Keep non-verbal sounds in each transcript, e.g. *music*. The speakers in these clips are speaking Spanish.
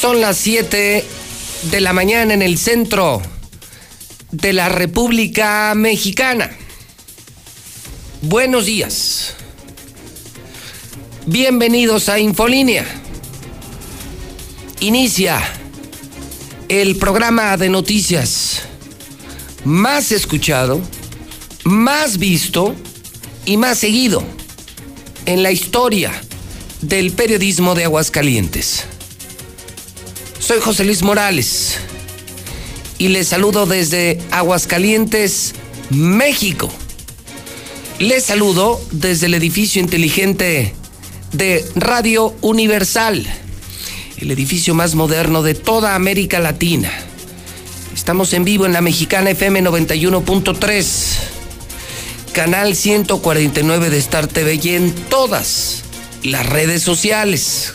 Son las 7 de la mañana en el centro de la República Mexicana. Buenos días. Bienvenidos a Infolínea. Inicia el programa de noticias más escuchado, más visto y más seguido en la historia del periodismo de Aguascalientes. Soy José Luis Morales y les saludo desde Aguascalientes, México. Les saludo desde el edificio inteligente de Radio Universal, el edificio más moderno de toda América Latina. Estamos en vivo en la mexicana FM 91.3, canal 149 de Star TV y en todas las redes sociales.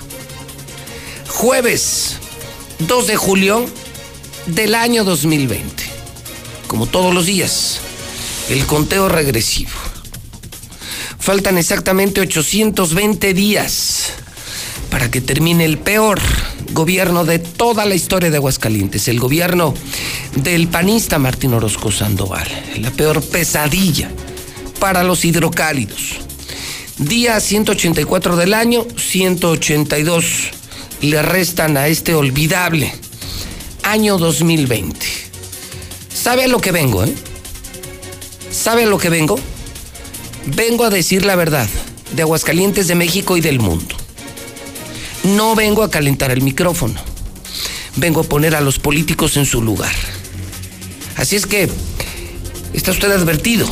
Jueves 2 de julio del año 2020. Como todos los días, el conteo regresivo. Faltan exactamente 820 días para que termine el peor gobierno de toda la historia de Aguascalientes, el gobierno del panista Martín Orozco Sandoval, la peor pesadilla para los hidrocálidos. Día 184 del año, 182 le restan a este olvidable año 2020. ¿Sabe a lo que vengo, eh? ¿Sabe a lo que vengo? Vengo a decir la verdad de Aguascalientes, de México y del mundo. No vengo a calentar el micrófono. Vengo a poner a los políticos en su lugar. Así es que está usted advertido.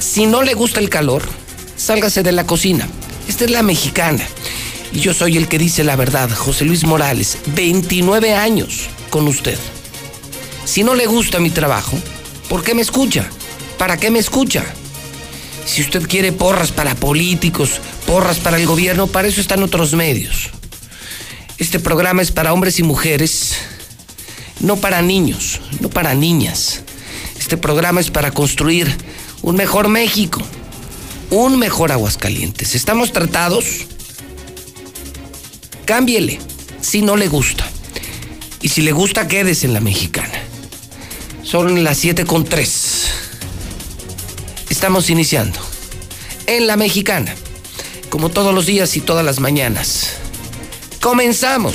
Si no le gusta el calor, sálgase de la cocina. Esta es la mexicana. Y yo soy el que dice la verdad, José Luis Morales, 29 años con usted. Si no le gusta mi trabajo, ¿por qué me escucha? ¿Para qué me escucha? Si usted quiere porras para políticos, porras para el gobierno, para eso están otros medios. Este programa es para hombres y mujeres, no para niños, no para niñas. Este programa es para construir un mejor México, un mejor Aguascalientes. ¿Estamos tratados? Cámbiele si no le gusta. Y si le gusta, quédese en la mexicana. Son las 7 con 3. Estamos iniciando. En la mexicana. Como todos los días y todas las mañanas. Comenzamos.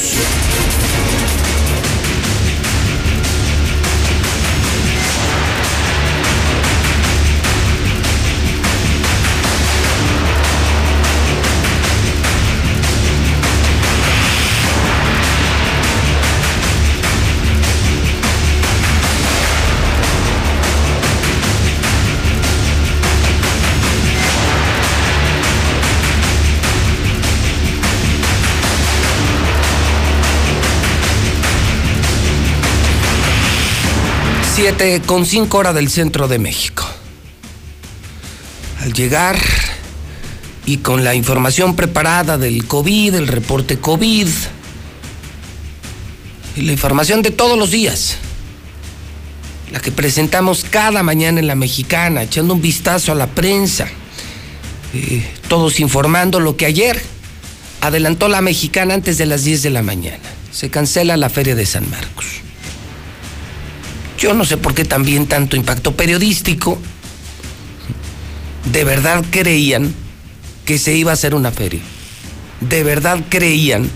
Siete con cinco horas del centro de México. Al llegar y con la información preparada del COVID, el reporte COVID, y la información de todos los días, la que presentamos cada mañana en la mexicana, echando un vistazo a la prensa, eh, todos informando lo que ayer adelantó la mexicana antes de las 10 de la mañana. Se cancela la feria de San Marcos. Yo no sé por qué también tanto impacto periodístico. ¿De verdad creían que se iba a hacer una feria? ¿De verdad creían,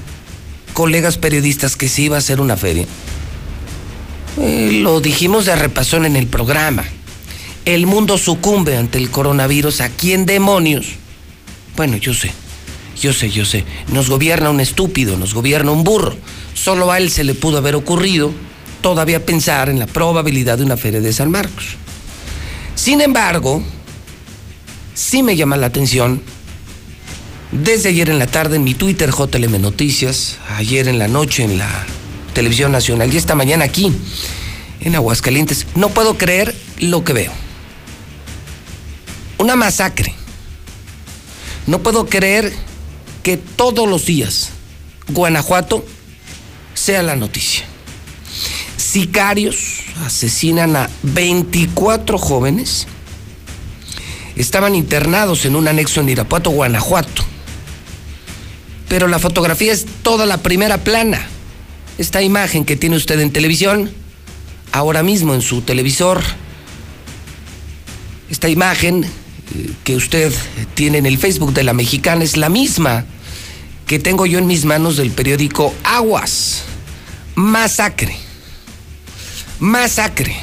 colegas periodistas, que se iba a hacer una feria? Eh, lo dijimos de repasón en el programa. El mundo sucumbe ante el coronavirus. ¿A quién demonios? Bueno, yo sé, yo sé, yo sé. Nos gobierna un estúpido, nos gobierna un burro. Solo a él se le pudo haber ocurrido todavía pensar en la probabilidad de una feria de San Marcos. Sin embargo, sí me llama la atención, desde ayer en la tarde en mi Twitter JLM Noticias, ayer en la noche en la Televisión Nacional y esta mañana aquí, en Aguascalientes. No puedo creer lo que veo. Una masacre. No puedo creer que todos los días Guanajuato sea la noticia. Sicarios asesinan a 24 jóvenes. Estaban internados en un anexo en Irapuato, Guanajuato. Pero la fotografía es toda la primera plana. Esta imagen que tiene usted en televisión, ahora mismo en su televisor, esta imagen eh, que usted tiene en el Facebook de la mexicana es la misma que tengo yo en mis manos del periódico Aguas. Masacre. Masacre.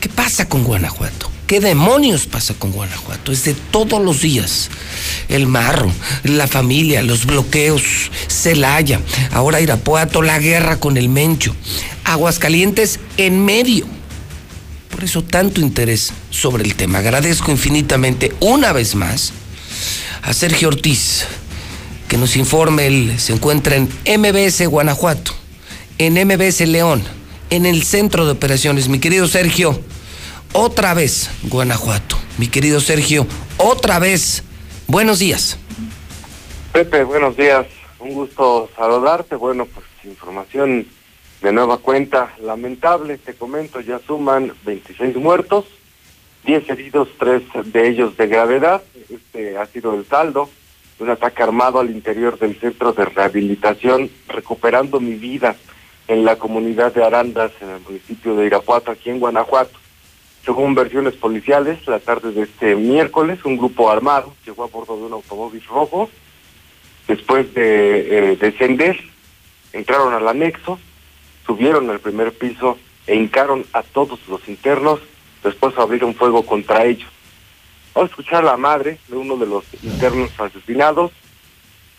¿Qué pasa con Guanajuato? ¿Qué demonios pasa con Guanajuato? Es de todos los días. El marro, la familia, los bloqueos, Celaya, ahora Irapuato, la guerra con el Mencho. Aguascalientes en medio. Por eso tanto interés sobre el tema. Agradezco infinitamente una vez más a Sergio Ortiz, que nos informe. Él se encuentra en MBS Guanajuato, en MBS León, en el centro de operaciones. Mi querido Sergio, otra vez Guanajuato. Mi querido Sergio, otra vez. Buenos días. Pepe, buenos días. Un gusto saludarte. Bueno, pues información de nueva cuenta. Lamentable, te comento, ya suman 26 muertos, 10 heridos, 3 de ellos de gravedad. Este ha sido el saldo un ataque armado al interior del centro de rehabilitación, recuperando mi vida en la comunidad de Arandas, en el municipio de Irapuato, aquí en Guanajuato. Según versiones policiales, la tarde de este miércoles, un grupo armado llegó a bordo de un automóvil rojo. Después de eh, descender, entraron al anexo, subieron al primer piso e hincaron a todos los internos, después abrieron fuego contra ellos. Vamos a escuchar a la madre de uno de los internos asesinados.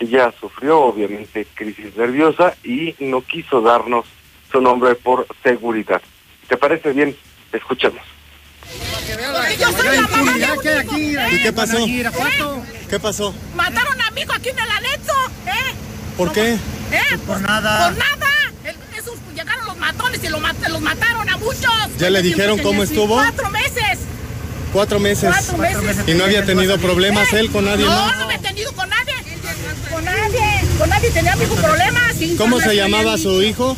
Ella sufrió obviamente crisis nerviosa y no quiso darnos su nombre por seguridad. ¿Te parece bien? Escuchemos. ¿Y qué pasó? ¿Qué pasó? Mataron a mi hijo aquí en el anexo, ¿eh? ¿Por qué? ¿Eh? Por nada. Por nada. esos, llegaron los matones y los, mataron a muchos. ¿Ya le dijeron cómo estuvo? Cuatro meses. Cuatro meses. Cuatro meses. ¿Y no había tenido problemas él con nadie no, más? No, no había tenido con nadie. Con nadie. Con nadie tenía ningún problema. ¿Cómo se llamaba su hijo?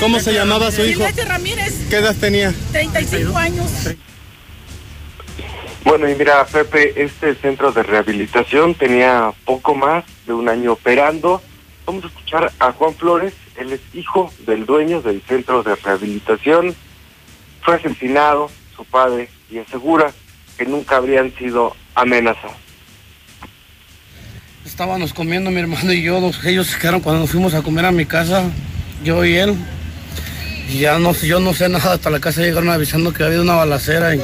¿Cómo se llamaba su hijo? Ramírez. ¿Qué edad tenía? 35 años. Bueno, y mira, Pepe, este centro de rehabilitación tenía poco más de un año operando. Vamos a escuchar a Juan Flores, él es hijo del dueño del centro de rehabilitación. Fue asesinado, su padre, y asegura que nunca habrían sido amenazados. Estábamos comiendo mi hermano y yo, ellos se quedaron cuando nos fuimos a comer a mi casa, yo y él. Y ya no yo no sé nada, hasta la casa llegaron avisando que había una balacera y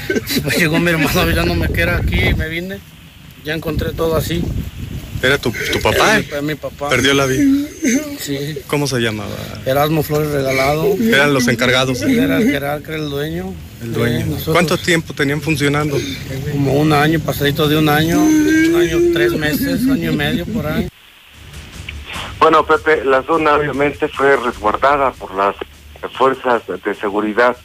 *laughs* llegó mi hermano avisándome que era aquí y me vine. Ya encontré todo así. ¿Era tu, papá? Era mi, papá. ¿Perdió la vida? Sí. ¿Cómo se llamaba? Erasmo Flores Regalado. ¿Eran los encargados? Era el que era el dueño. El dueño. ¿Cuánto tiempo tenían funcionando? Como un año, pasadito de un año, un año, tres meses, año y medio por ahí. Bueno, Pepe, la zona obviamente fue resguardada por las fuerzas de seguridad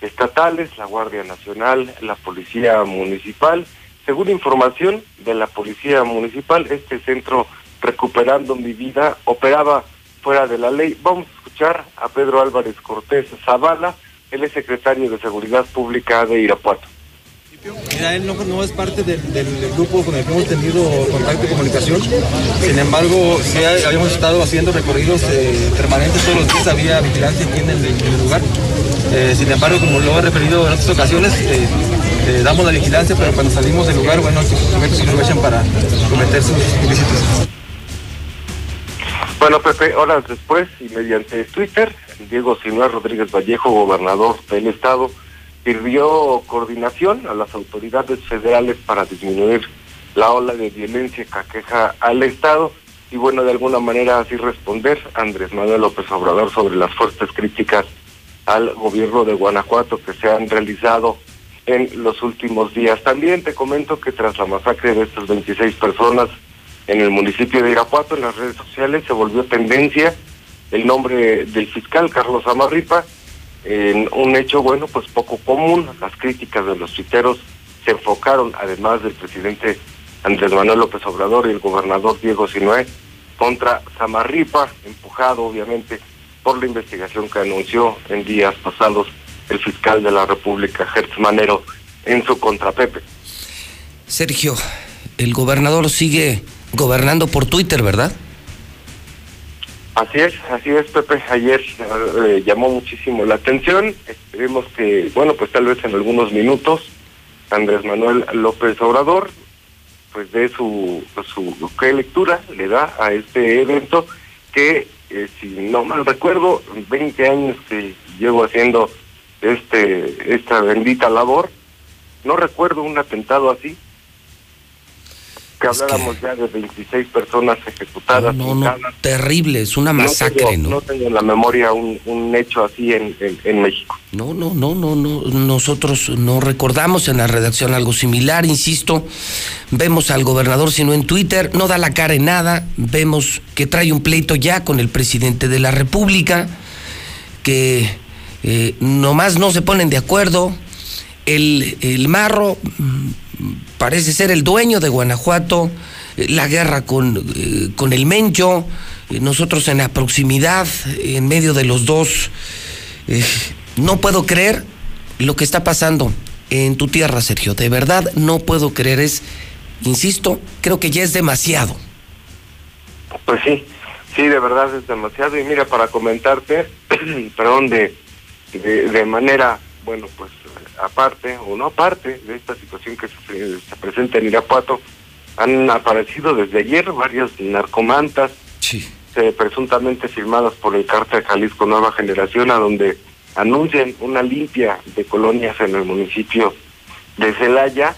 estatales, la Guardia Nacional, la Policía Municipal según información de la Policía Municipal, este centro Recuperando mi Vida operaba fuera de la ley. Vamos a escuchar a Pedro Álvarez Cortés Zavala, él es secretario de Seguridad Pública de Irapuato. Mira, él no, es parte del, grupo con el que hemos tenido contacto y comunicación. Sin embargo, sí habíamos estado haciendo recorridos eh, permanentes todos los días, había vigilancia aquí en el, lugar. Eh, sin embargo, como lo he referido en otras ocasiones, eh, eh, damos la vigilancia, pero cuando salimos del lugar, bueno, estos sujetos aprovechan para cometer sus ilícitos. Bueno, Pepe, horas después y mediante Twitter, Diego Sinúa Rodríguez Vallejo, gobernador del estado, sirvió coordinación a las autoridades federales para disminuir la ola de violencia que aqueja al estado y bueno, de alguna manera así responder Andrés Manuel López Obrador sobre las fuertes críticas al gobierno de Guanajuato que se han realizado en los últimos días. También te comento que tras la masacre de estas 26 personas en el municipio de Irapuato, en las redes sociales se volvió tendencia el nombre del fiscal Carlos Amarripa en un hecho, bueno, pues poco común. Las críticas de los tuiteros se enfocaron, además del presidente Andrés Manuel López Obrador y el gobernador Diego Sinué, contra Samarripa, empujado obviamente por la investigación que anunció en días pasados el fiscal de la República, Gertz Manero, en su contra Pepe. Sergio, el gobernador sigue gobernando por Twitter, ¿verdad? Así es, así es, Pepe. Ayer eh, llamó muchísimo la atención. Esperemos que, bueno, pues tal vez en algunos minutos Andrés Manuel López Obrador, pues de su, su qué lectura le da a este evento que, eh, si no mal recuerdo, 20 años que llevo haciendo este esta bendita labor, no recuerdo un atentado así que habláramos ya de 26 personas ejecutadas. No, no, terrible, es una masacre, ¿no? No tengo, en la memoria un, un hecho así en, en, México. No, no, no, no, no, nosotros no recordamos en la redacción algo similar, insisto, vemos al gobernador sino en Twitter, no da la cara en nada, vemos que trae un pleito ya con el presidente de la República, que eh, nomás no se ponen de acuerdo, el, el marro parece ser el dueño de Guanajuato, eh, la guerra con, eh, con el Mencho, eh, nosotros en la proximidad, en medio de los dos. no puedo creer lo que está pasando en tu tierra, Sergio. De verdad, no puedo creer. Es, insisto, creo que ya es demasiado. Pues sí, sí, de verdad es demasiado. Y mira, para comentarte, *clears throat* perdón, de, de, de manera, bueno, pues aparte o no aparte de esta situación que se, presenta en Irapuato, han aparecido desde ayer varios narcomantas, eh, presuntamente firmadas por el cártel Jalisco Nueva Generación, a donde anuncian una limpia de colonias en el municipio de Celaya.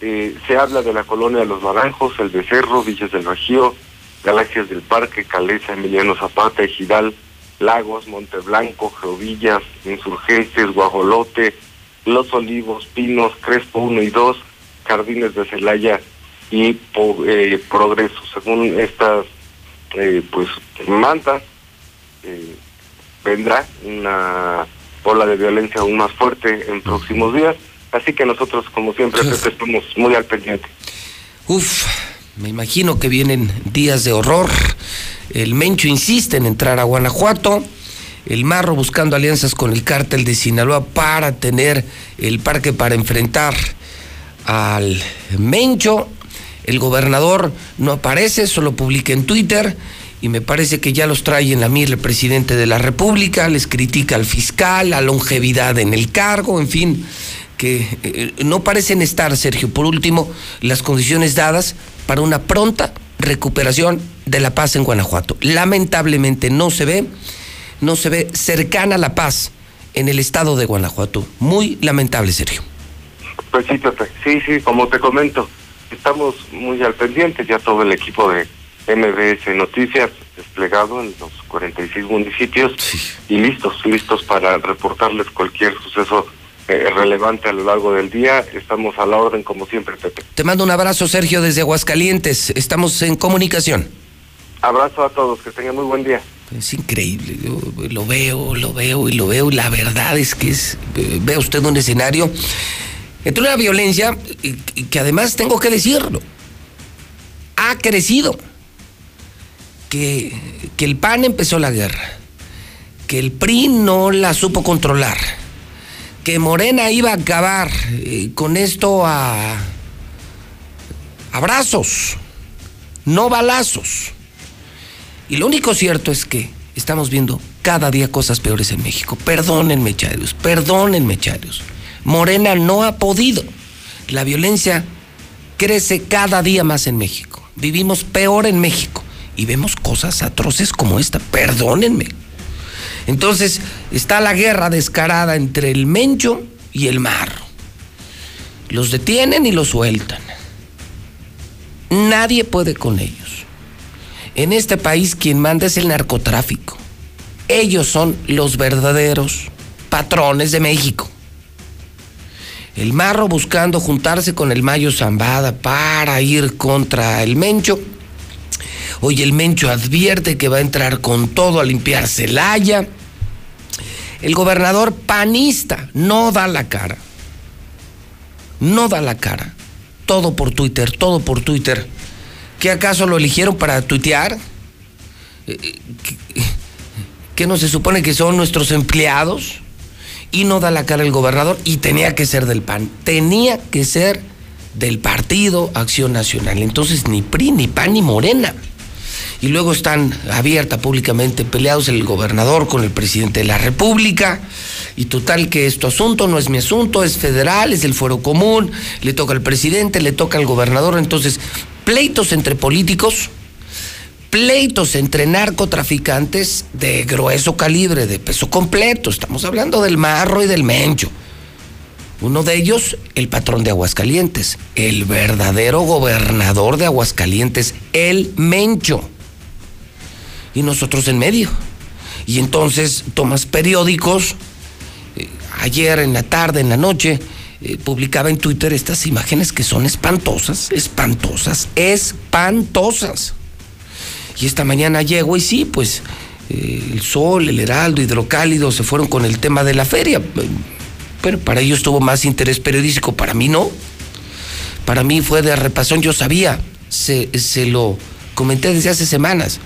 Eh, se habla de la colonia de los Naranjos, el Becerro, Villas del Bajío, Galaxias del Parque, Caleza, Emiliano Zapata, Ejidal, Lagos, Monteblanco, Geovillas, Insurgentes, Guajolote, los Olivos, Pinos, Crespo 1 y 2, Jardines de Celaya y eh, Progreso. Según estas eh, pues mantas, eh, vendrá una ola de violencia aún más fuerte en próximos días. Así que nosotros, como siempre, estamos muy al pendiente. Uf, me imagino que vienen días de horror. El Mencho insiste en entrar a Guanajuato el Marro buscando alianzas con el cártel de Sinaloa para tener el parque para enfrentar al Mencho. El gobernador no aparece, solo publica en Twitter y me parece que ya los trae en la mira el presidente de la República, les critica al fiscal, la longevidad en el cargo, en fin, que eh, no parecen estar, Sergio, por último, las condiciones dadas para una pronta recuperación de la paz en Guanajuato. Lamentablemente no se ve no se ve cercana la paz en el estado de Guanajuato. Muy lamentable, Sergio. Pues sí, Pepe. Sí, sí, como te comento, estamos muy al pendiente, ya todo el equipo de MBS Noticias desplegado en los 46 municipios y listos, listos para reportarles cualquier suceso eh, relevante a lo largo del día. Estamos a la orden como siempre, Pepe. Te mando un abrazo, Sergio, desde Aguascalientes. Estamos en comunicación. Abrazo a todos, que tengan muy buen día. Es increíble, yo lo veo, lo veo y lo veo. La verdad es que es, ve usted un escenario entre una violencia que además tengo que decirlo, ha crecido. Que, que el PAN empezó la guerra, que el PRI no la supo controlar, que Morena iba a acabar eh, con esto a abrazos, no balazos y lo único cierto es que estamos viendo cada día cosas peores en México. Perdónenme, charios, perdónenme, charios. Morena no ha podido. La violencia crece cada día más en México. Vivimos peor en México y vemos cosas atroces como esta. Perdónenme. Entonces está la guerra descarada entre el Mencho y el Marro. Los detienen y los sueltan. Nadie puede con ellos. En este país quien manda es el narcotráfico. Ellos son los verdaderos patrones de México. El marro buscando juntarse con el Mayo Zambada para ir contra el Mencho. Hoy el Mencho advierte que va a entrar con todo a limpiar Celaya. El gobernador panista no da la cara. No da la cara. Todo por Twitter, todo por Twitter. ¿Qué acaso lo eligieron para tuitear? Eh, eh, ¿Qué no se supone que son nuestros empleados? Y no da la cara el gobernador y tenía que ser del PAN. Tenía que ser del Partido Acción Nacional. Entonces ni PRI, ni PAN, ni Morena. Y luego están abierta públicamente peleados el gobernador con el presidente de la República. Y total que esto asunto no es mi asunto, es federal, es del fuero común, le toca al presidente, le toca al gobernador. Entonces, pleitos entre políticos, pleitos entre narcotraficantes de grueso calibre, de peso completo. Estamos hablando del marro y del mencho. Uno de ellos, el patrón de Aguascalientes, el verdadero gobernador de Aguascalientes, el Mencho. Y nosotros en medio. Y entonces tomas periódicos, eh, ayer en la tarde, en la noche, eh, publicaba en Twitter estas imágenes que son espantosas, espantosas, espantosas. Y esta mañana llego y sí, pues eh, el sol, el heraldo, hidrocálido se fueron con el tema de la feria pero para ellos tuvo más interés periodístico, para mí no. Para mí fue de repasón, yo sabía, se, se lo comenté desde hace semanas.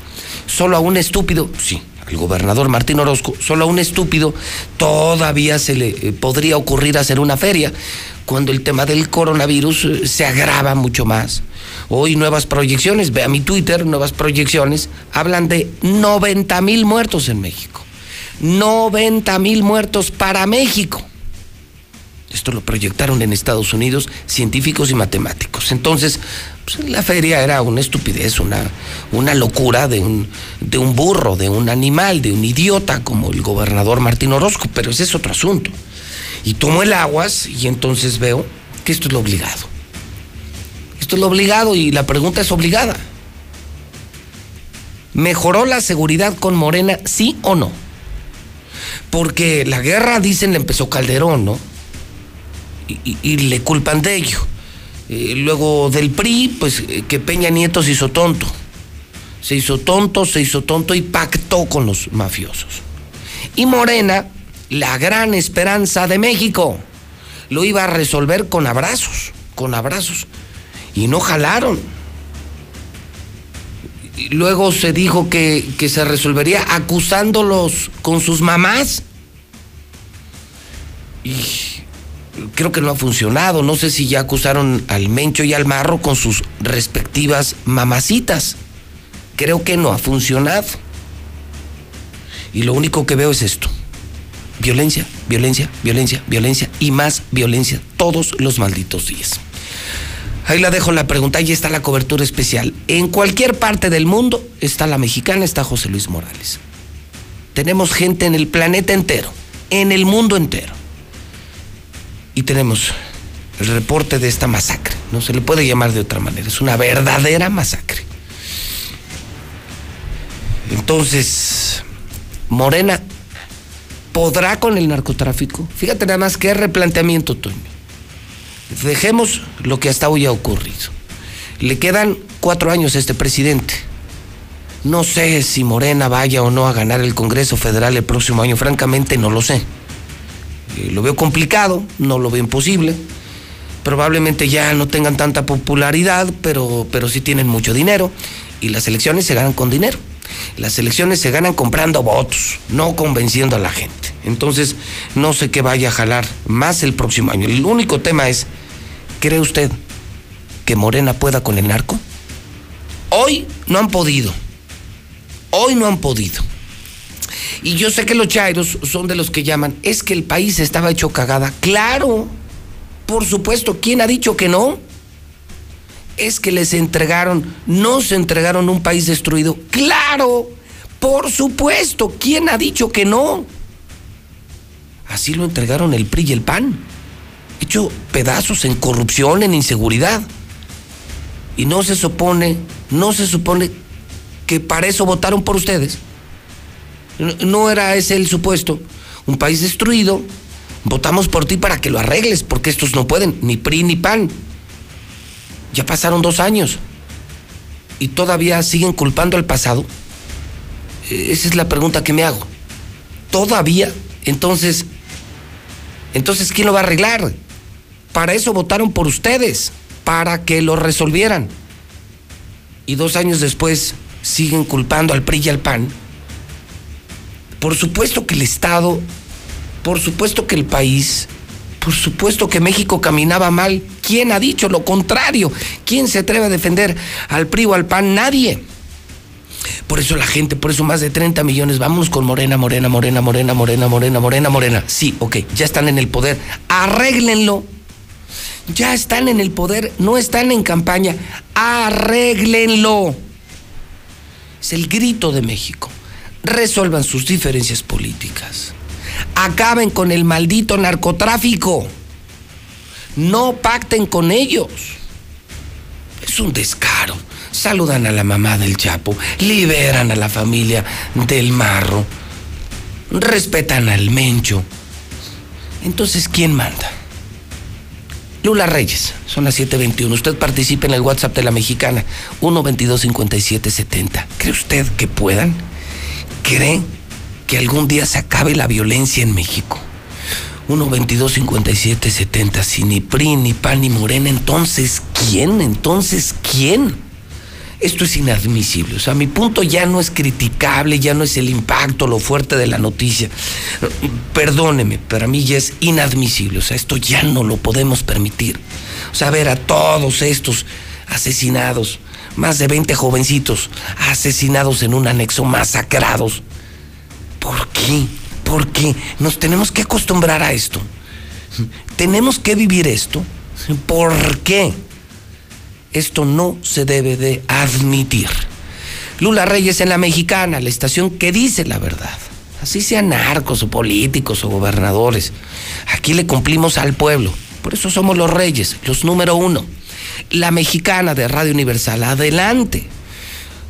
Solo a un estúpido, sí, al gobernador Martín Orozco, solo a un estúpido todavía se le eh, podría ocurrir hacer una feria cuando el tema del coronavirus eh, se agrava mucho más. Hoy nuevas proyecciones, ve a mi Twitter, nuevas proyecciones, hablan de 90 mil muertos en México. 90 mil muertos para México. Esto lo proyectaron en Estados Unidos científicos y matemáticos. Entonces, pues, la feria era una estupidez, una, una locura de un, de un burro, de un animal, de un idiota como el gobernador Martín Orozco, pero ese es otro asunto. Y tomo el aguas y entonces veo que esto es lo obligado. Esto es lo obligado y la pregunta es obligada. ¿Mejoró la seguridad con Morena, sí o no? Porque la guerra, dicen, le empezó Calderón, ¿no? y, le culpan de ello. Eh, luego del PRI, pues eh, que Peña Nieto se hizo tonto. Se hizo tonto, se hizo tonto y pactó con los mafiosos. Y Morena, la gran esperanza de México, lo iba a resolver con abrazos, con abrazos. Y no jalaron. Luego se dijo que, que se resolvería acusándolos con sus mamás. Y creo que no ha funcionado. No sé si ya acusaron al Mencho y al Marro con sus respectivas mamacitas. Creo que no ha funcionado. Y lo único que veo es esto. Violencia, violencia, violencia, violencia y más violencia todos los malditos días. Ahí la dejo la pregunta, ahí está la cobertura especial. En cualquier parte del mundo está la mexicana, está José Luis Morales. Tenemos gente en el planeta entero, en el mundo entero y tenemos el reporte de esta masacre. No se le puede llamar de otra manera. Es una verdadera masacre. Entonces, Morena podrá con el narcotráfico. Fíjate nada más qué replanteamiento, Toño. Dejemos lo que hasta hoy ha ocurrido. Le quedan cuatro años a este presidente. No sé si Morena vaya o no a ganar el Congreso Federal el próximo año. Francamente, no lo sé. Eh, lo veo complicado, no lo veo imposible. Probablemente ya no tengan tanta popularidad, pero, pero sí tienen mucho dinero. Y las elecciones se ganan con dinero. Las elecciones se ganan comprando votos, no convenciendo a la gente. Entonces, no sé qué vaya a jalar más el próximo año. El único tema es, ¿cree usted que Morena pueda con el narco? Hoy no han podido. Hoy no han podido. Y yo sé que los chairos son de los que llaman, es que el país estaba hecho cagada. Claro, por supuesto, ¿quién ha dicho que no? Es que les entregaron, no se entregaron un país destruido. Claro, por supuesto, ¿quién ha dicho que no? Así lo entregaron el PRI y el PAN, hecho pedazos en corrupción, en inseguridad. Y no se supone, no se supone que para eso votaron por ustedes. No era ese el supuesto. Un país destruido, votamos por ti para que lo arregles, porque estos no pueden, ni PRI ni PAN. Ya pasaron dos años. y todavía siguen culpando al pasado? Eh, esa es la pregunta que me hago. ¿Todavía? Entonces, entonces, ¿quién lo va a arreglar? Para eso votaron por ustedes, para que lo resolvieran. Y dos años después siguen culpando al PRI y al PAN. Por supuesto que el Estado, por supuesto que el país, por supuesto que México caminaba mal. ¿Quién ha dicho lo contrario? ¿Quién se atreve a defender al PRI o al PAN? Nadie. Por eso la gente, por eso más de 30 millones, vamos con Morena, Morena, Morena, Morena, Morena, Morena, Morena, Morena. Sí, ok, ya están en el poder. Arréglenlo. Ya están en el poder, no están en campaña. Arréglenlo. Es el grito de México. Resuelvan sus diferencias políticas. Acaben con el maldito narcotráfico. No pacten con ellos. Es un descaro saludan a la mamá del Chapo, liberan a la familia del Marro, respetan al Mencho. Entonces, ¿quién manda? Lula Reyes, son las 7:21. Usted participa en el WhatsApp de la mexicana, 122-5770. ¿Cree usted que puedan? ¿Cree que algún día se acabe la violencia en México? 122-5770. Si ni PRI, ni PAN, ni Morena, entonces ¿quién? Entonces ¿quién? Esto es inadmisible. O sea, mi punto ya no es criticable, ya no es el impacto, lo fuerte de la noticia. Perdóneme, para mí ya es inadmisible. O sea, esto ya no lo podemos permitir. O sea, ver a todos estos asesinados, más de 20 jovencitos asesinados en un anexo, masacrados. ¿Por qué? ¿Por qué? Nos tenemos que acostumbrar a esto. Tenemos que vivir esto. ¿Por qué? Esto no se debe de admitir. Lula Reyes en la mexicana, la estación que dice la verdad. Así sean narcos o políticos o gobernadores. Aquí le cumplimos al pueblo. Por eso somos los reyes, los número uno. La mexicana de Radio Universal. Adelante.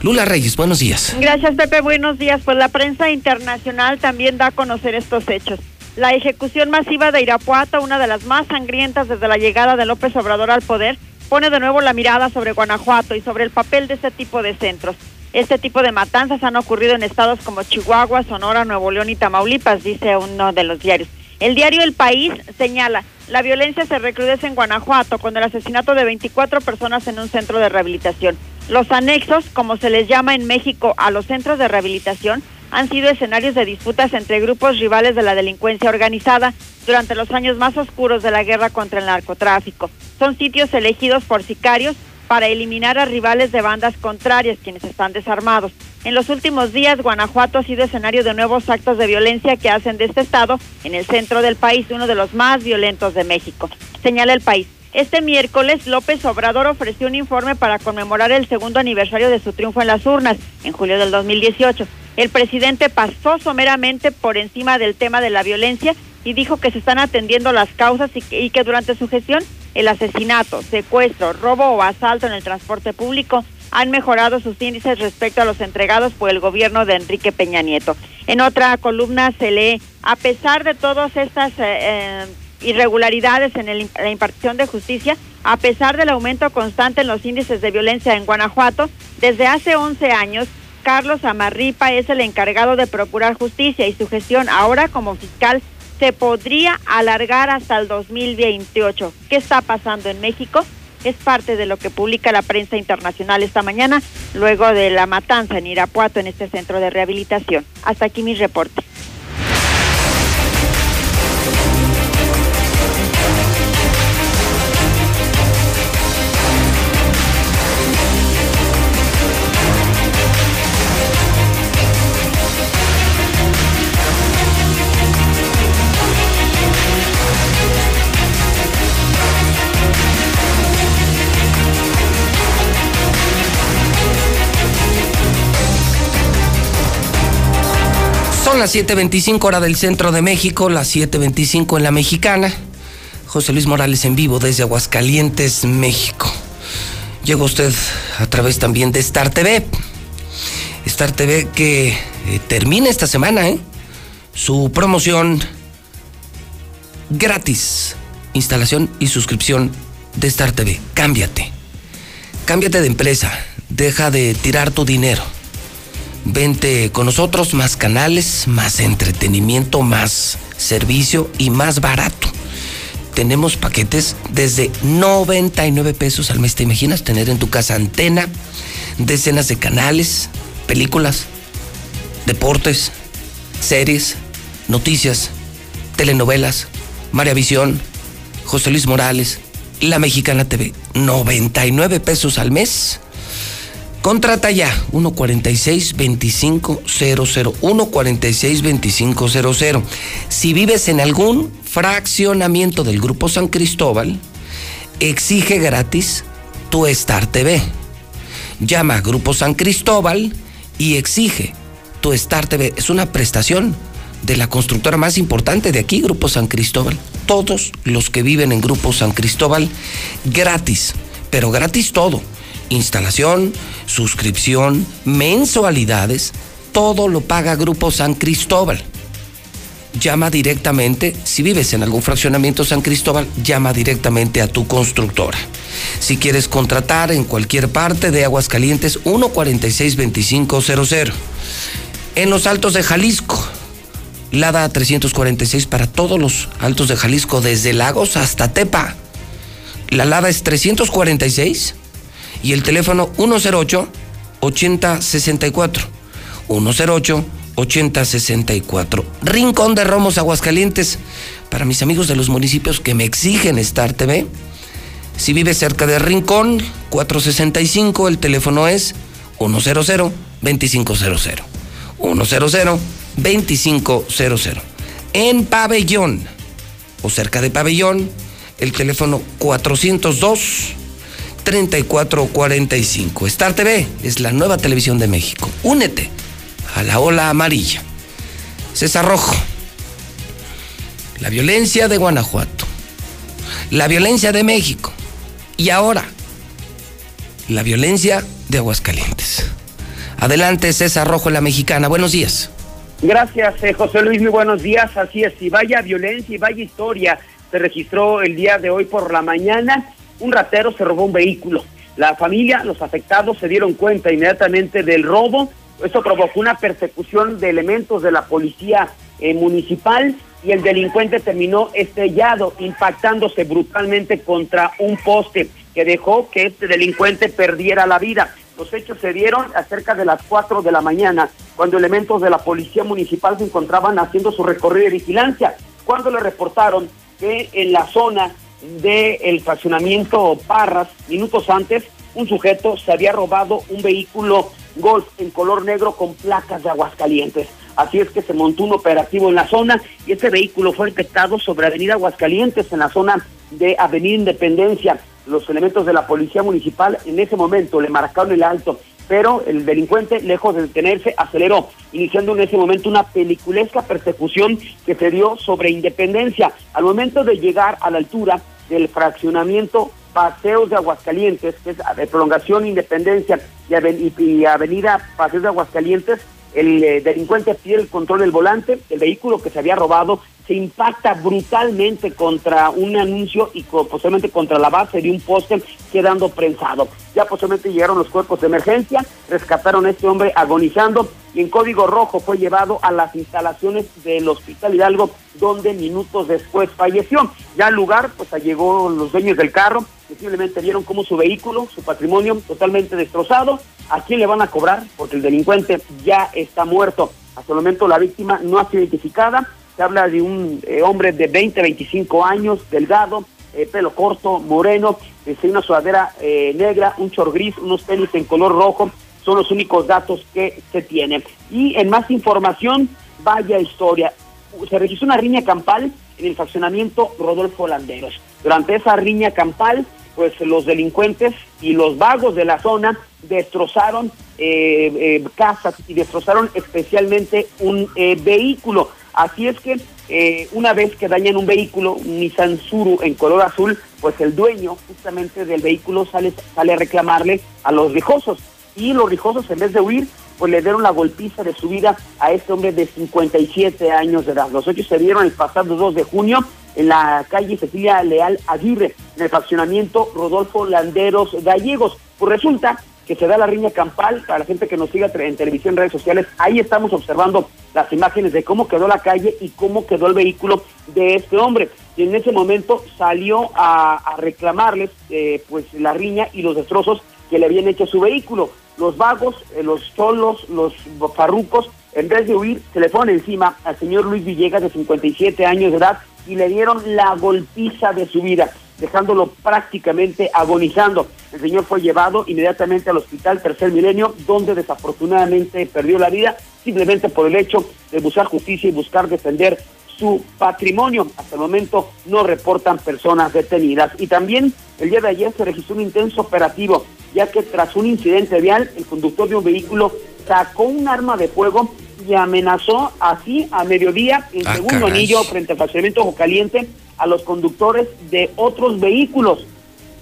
Lula Reyes, buenos días. Gracias, Pepe. Buenos días. Pues la prensa internacional también da a conocer estos hechos. La ejecución masiva de Irapuato, una de las más sangrientas desde la llegada de López Obrador al poder, pone de nuevo la mirada sobre Guanajuato y sobre el papel de este tipo de centros. Este tipo de matanzas han ocurrido en estados como Chihuahua, Sonora, Nuevo León y Tamaulipas, dice uno de los diarios. El diario El País señala, la violencia se recrudece en Guanajuato con el asesinato de 24 personas en un centro de rehabilitación. Los anexos, como se les llama en México a los centros de rehabilitación, han sido escenarios de disputas entre grupos rivales de la delincuencia organizada durante los años más oscuros de la guerra contra el narcotráfico. Son sitios elegidos por sicarios para eliminar a rivales de bandas contrarias quienes están desarmados. En los últimos días, Guanajuato ha sido escenario de nuevos actos de violencia que hacen de este estado, en el centro del país, uno de los más violentos de México. Señala el país. Este miércoles, López Obrador ofreció un informe para conmemorar el segundo aniversario de su triunfo en las urnas, en julio del 2018 el presidente pasó someramente por encima del tema de la violencia y dijo que se están atendiendo las causas y que, durante su gestión el asesinato, secuestro, robo o asalto en el transporte público han mejorado sus índices respecto a los entregados por el gobierno de Enrique Peña Nieto. En otra columna se lee, a pesar de todas estas eh, eh, irregularidades en la impartición de justicia, a pesar del aumento constante en los índices de violencia en Guanajuato, desde hace 11 años Carlos Amarripa es el encargado de procurar justicia y su gestión ahora como fiscal se podría alargar hasta el 2028. ¿Qué está pasando en México? Es parte de lo que publica la prensa internacional esta mañana, luego de la matanza en Irapuato en este centro de rehabilitación. Hasta aquí mi reporte. Las 7.25 hora del centro de México, las 7.25 en la mexicana. José Luis Morales en vivo desde Aguascalientes, México. Llega usted a través también de Star TV. Star TV que eh, termina esta semana, ¿eh? Su promoción gratis. Instalación y suscripción de Star TV. Cámbiate. Cámbiate de empresa. Deja de tirar tu dinero. Vente con nosotros, más canales, más entretenimiento, más servicio y más barato. Tenemos paquetes desde 99 pesos al mes. ¿Te imaginas tener en tu casa antena, decenas de canales, películas, deportes, series, noticias, telenovelas, María Visión, José Luis Morales, La Mexicana TV? 99 pesos al mes Contrata ya 146-2500, 146-2500. Si vives en algún fraccionamiento del Grupo San Cristóbal, exige gratis tu Star TV. Llama a Grupo San Cristóbal y exige tu Star TV. Es una prestación de la constructora más importante de aquí, Grupo San Cristóbal. Todos los que viven en Grupo San Cristóbal, gratis, pero gratis todo instalación, suscripción, mensualidades, todo lo paga Grupo San Cristóbal. Llama directamente, si vives en algún fraccionamiento San Cristóbal, llama directamente a tu constructora. Si quieres contratar en cualquier parte de Aguascalientes, 146-2500. En los Altos de Jalisco, Lada 346 para todos los Altos de Jalisco, desde Lagos hasta Tepa. La Lada es 346 y el teléfono 108 8064. 108 8064. Rincón de Romos, Aguascalientes. Para mis amigos de los municipios que me exigen Star TV. Si vive cerca de Rincón, 465, el teléfono es 100 2500. 100 2500. En Pabellón o cerca de Pabellón, el teléfono 402 3445. Star TV es la nueva televisión de México. Únete a la ola amarilla. César Rojo. La violencia de Guanajuato. La violencia de México. Y ahora, la violencia de Aguascalientes. Adelante, César Rojo, la mexicana. Buenos días. Gracias, eh, José Luis. Muy buenos días. Así es, y vaya violencia y vaya historia se registró el día de hoy por la mañana un ratero se robó un vehículo. La familia, los afectados se dieron cuenta inmediatamente del robo. Esto provocó una persecución de elementos de la policía eh, municipal y el delincuente terminó estrellado, impactándose brutalmente contra un poste que dejó que este delincuente perdiera la vida. Los hechos se dieron a cerca de las 4 de la mañana, cuando elementos de la policía municipal se encontraban haciendo su recorrido de vigilancia, cuando le reportaron que en la zona del fraccionamiento Parras, minutos antes, un sujeto se había robado un vehículo Golf en color negro con placas de Aguascalientes. Así es que se montó un operativo en la zona y ese vehículo fue detectado sobre Avenida Aguascalientes, en la zona de Avenida Independencia. Los elementos de la Policía Municipal en ese momento le marcaron el alto pero el delincuente, lejos de detenerse, aceleró, iniciando en ese momento una peliculesca persecución que se dio sobre Independencia. Al momento de llegar a la altura del fraccionamiento Paseos de Aguascalientes, que es de prolongación Independencia y, Avenida Paseos de Aguascalientes, el eh, delincuente pierde el control del volante, el vehículo que se había robado se impacta brutalmente contra un anuncio y posiblemente contra la base de un poste quedando prensado. Ya posiblemente llegaron los cuerpos de emergencia, rescataron a este hombre agonizando y en código rojo fue llevado a las instalaciones del Hospital Hidalgo donde minutos después falleció. Ya al lugar pues llegó los dueños del carro, que simplemente vieron cómo su vehículo, su patrimonio totalmente destrozado. ¿A quién le van a cobrar? Porque el delincuente ya está muerto. Hasta el momento la víctima no ha sido identificada se habla de un eh, hombre de 20, 25 años, delgado, eh, pelo corto, moreno, una sudadera eh, negra, un chor gris, unos tenis en color rojo, son los únicos datos que se tienen. Y en más información, vaya historia. Se registró una riña campal en el fraccionamiento Rodolfo Landeros. Durante esa riña campal, pues los delincuentes y los vagos de la zona destrozaron casas y destrozaron especialmente un vehículo. Así es que eh, una vez que dañan un vehículo, un Nissan Suru en color azul, pues el dueño justamente del vehículo sale, sale a reclamarle a los rijosos. Y los rijosos, en vez de huir, pues le dieron la golpiza de su vida a este hombre de 57 años de edad. Los hechos se dieron el pasado 2 de junio en la calle Cecilia Leal Aguirre, en el fraccionamiento Rodolfo Landeros Gallegos. Pues resulta que se da la riña campal, para la gente que nos siga en televisión, redes sociales, ahí estamos observando las imágenes de cómo quedó la calle y cómo quedó el vehículo de este hombre. Y en ese momento salió a, reclamarles eh, pues la riña y los destrozos que le habían hecho a su vehículo. Los vagos, eh, los cholos, los farrucos, en vez de huir, se le ponen encima al señor Luis Villegas de 57 años de edad y le dieron la golpiza de su vida, dejándolo prácticamente agonizando. El señor fue llevado inmediatamente al hospital Tercer Milenio, donde desafortunadamente perdió la vida, simplemente por el hecho de buscar justicia y buscar defender su patrimonio. Hasta el momento no reportan personas detenidas. Y también el día de ayer se registró un intenso operativo, ya que tras un incidente vial, el conductor de un vehículo sacó un arma de fuego y amenazó así a mediodía en ah, segundo anillo frente al estacionamiento Ojo Caliente a los conductores de otros vehículos.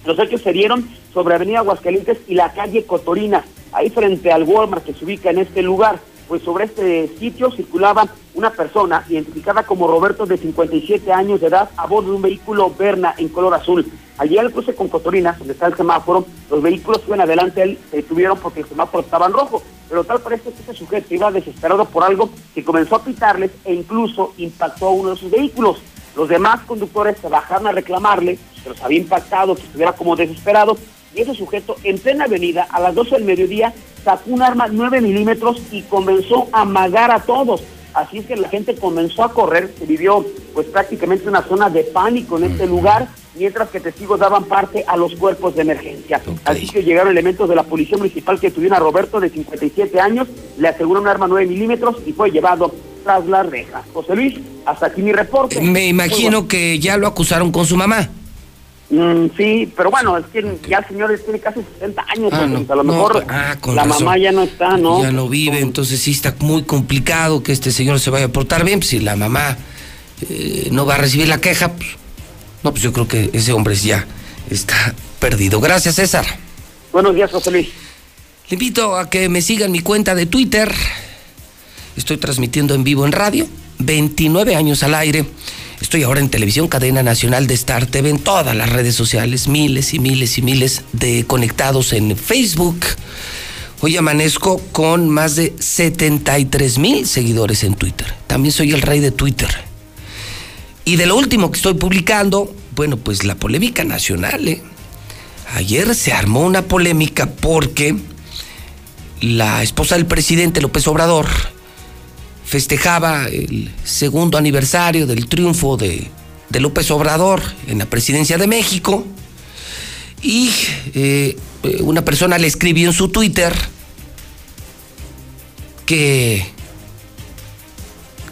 Los hechos se dieron sobre Avenida Aguascalientes y la calle Cotorina, ahí frente al Walmart que se ubica en este lugar. Pues sobre este sitio circulaba una persona identificada como Roberto de 57 años de edad a bordo de un vehículo Berna en color azul. Allí al cruce con Cotorina, donde está el semáforo, los vehículos que adelante él se detuvieron porque el semáforo estaba en rojo. Pero tal parece que este sujeto iba desesperado por algo que comenzó a pitarles e incluso impactó a uno de sus vehículos. Los demás conductores se bajaron a reclamarle, se los había impactado, que estuviera como desesperado, ese sujeto en plena avenida a las 12 del mediodía sacó un arma 9 milímetros y comenzó a amagar a todos. Así es que la gente comenzó a correr, se vivió pues prácticamente una zona de pánico en este lugar, mientras que testigos daban parte a los cuerpos de emergencia. Así que llegaron elementos de la policía municipal que tuvieron a Roberto de 57 años, le aseguró un arma 9 milímetros y fue llevado tras la reja. José Luis, hasta aquí mi reporte. Me imagino que ya lo acusaron con su mamá. Mm, sí, pero bueno, es que ya el señor tiene casi 60 años, ah, a lo mejor ah, la mamá ya no está, ¿no? Ya no vive, entonces sí está muy complicado que este señor se vaya a portar bien, pues si la mamá eh, no va a recibir la queja, pues, no, pues yo creo que ese hombre ya está *laughs* perdido. Gracias, César. Buenos días, José Luis. Le invito a que me sigan mi cuenta de Twitter. Estoy transmitiendo en vivo en radio, 29 años al aire Estoy ahora en televisión, cadena nacional de Star TV, en todas las redes sociales, miles y miles y miles de conectados en Facebook. Hoy amanezco con más de 73 mil seguidores en Twitter. También soy el rey de Twitter. Y de lo último que estoy publicando, bueno, pues la polémica nacional. ¿eh? Ayer se armó una polémica porque la esposa del presidente López Obrador festejaba el segundo aniversario del triunfo de, López Obrador en la presidencia de México y eh, una persona le escribió en su Twitter que,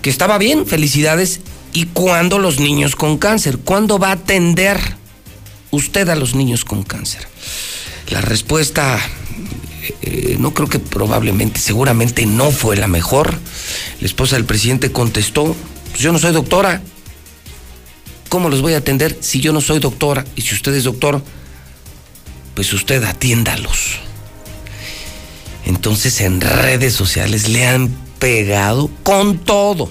que estaba bien, felicidades, y cuándo los niños con cáncer, cuándo va a atender usted a los niños con cáncer. La respuesta eh, no creo que probablemente, seguramente no fue la mejor. La esposa del presidente contestó, pues yo no soy doctora. ¿Cómo los voy a atender si yo no soy doctora? Y si usted es doctor, pues usted atiéndalos. Entonces en redes sociales le han pegado con todo.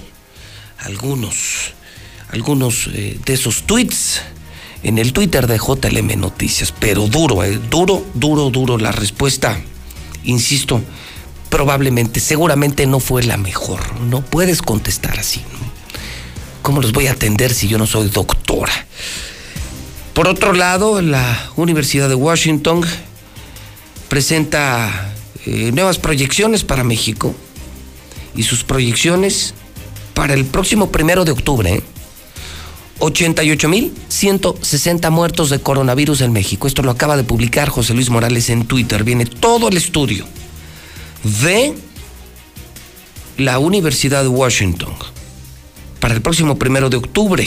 Algunos, algunos eh, de esos tweets en el Twitter de JLM Noticias, pero duro, eh, duro, duro, duro la respuesta insisto, probablemente, seguramente no fue la mejor. No puedes contestar así. ¿Cómo los voy a atender si yo no soy doctora? Por otro lado, la Universidad de Washington presenta eh, nuevas proyecciones para México y sus proyecciones para el próximo primero de octubre. ¿eh? 88.160 muertos de coronavirus en México. Esto lo acaba de publicar José Luis Morales en Twitter. Viene todo el estudio de la Universidad de Washington para el próximo primero de octubre.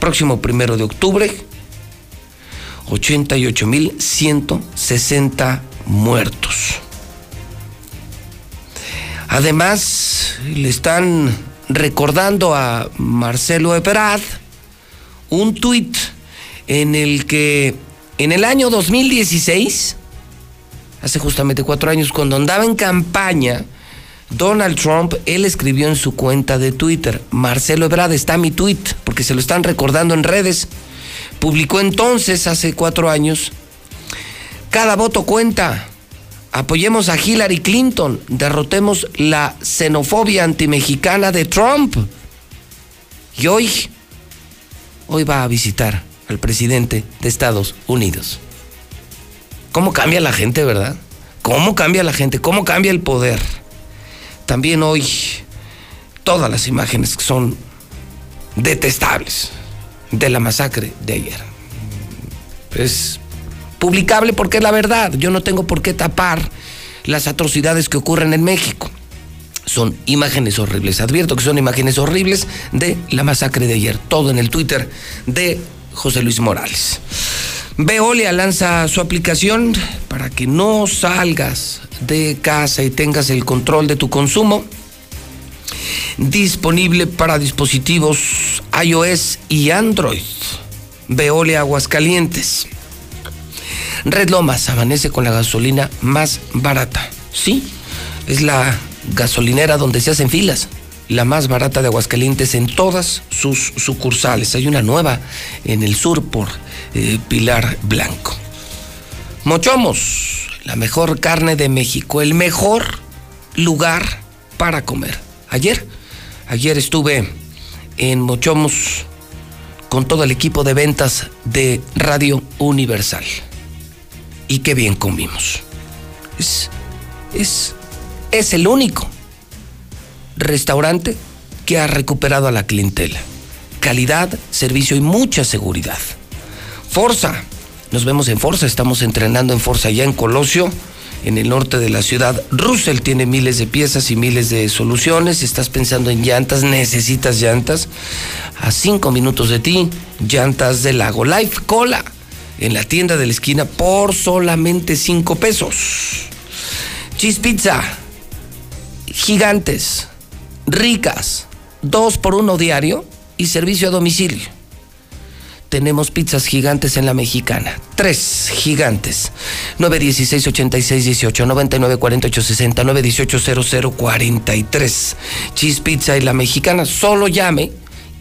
Próximo primero de octubre, 88.160 muertos. Además, le están recordando a Marcelo Ebrard un tuit en el que en el año 2016, hace justamente cuatro años, cuando andaba en campaña, Donald Trump, él escribió en su cuenta de Twitter, Marcelo Ebrard, está mi tuit, porque se lo están recordando en redes. Publicó entonces, hace cuatro años, Cada voto cuenta. Apoyemos a Hillary Clinton. Derrotemos la xenofobia antimexicana de Trump. Y hoy, hoy va a visitar al presidente de Estados Unidos. ¿Cómo cambia la gente, verdad? ¿Cómo cambia la gente? ¿Cómo cambia el poder? También hoy, todas las imágenes son detestables de la masacre de ayer. Es publicable porque es la verdad. Yo no tengo por qué tapar las atrocidades que ocurren en México. Son imágenes horribles. Advierto que son imágenes horribles de la masacre de ayer. Todo en el Twitter de José Luis Morales. Veolia lanza su aplicación para que no salgas de casa y tengas el control de tu consumo. Disponible para dispositivos iOS y Android. Veolia Aguascalientes. Red Lomas amanece con la gasolina más barata. Sí, es la gasolinera donde se hacen filas. La más barata de Aguascalientes en todas sus sucursales. Hay una nueva en el sur por eh, Pilar Blanco. Mochomos, la mejor carne de México, el mejor lugar para comer. Ayer, ayer estuve en Mochomos con todo el equipo de ventas de Radio Universal. Y qué bien comimos. Es, es, es el único restaurante que ha recuperado a la clientela. Calidad, servicio y mucha seguridad. Forza, nos vemos en Forza, estamos entrenando en Forza ya en Colosio, en el norte de la ciudad. Russell tiene miles de piezas y miles de soluciones. Estás pensando en llantas, necesitas llantas. A cinco minutos de ti, llantas de Lago Life Cola en la tienda de la esquina por solamente cinco pesos. Cheese Pizza, gigantes, ricas, dos por uno diario y servicio a domicilio. Tenemos pizzas gigantes en la mexicana. Tres gigantes. 916 86 18 99 48 60 918 00 43. Cheese Pizza y la mexicana. Solo llame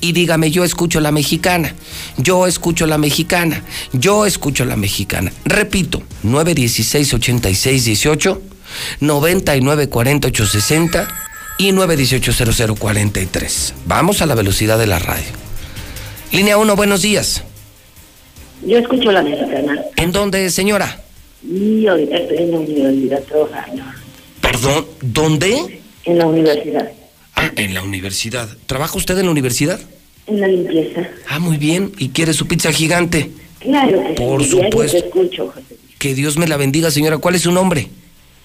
y dígame, yo escucho la mexicana. Yo escucho la mexicana. Yo escucho la mexicana. Repito, 916 86 18 99 48 60 y 918 0043. Vamos a la velocidad de la radio. Línea 1, buenos días. Yo escucho la mexicana. ¿En dónde, señora? Y ahorita estoy en la universidad trabajando. Perdón, ¿dónde? En la universidad. Ah, en la universidad. ¿Trabaja usted en la universidad? En la limpieza. Ah, muy bien. ¿Y quiere su pizza gigante? Claro que Por sí. supuesto. te escucho, José. Que Dios me la bendiga, señora. ¿Cuál es su nombre?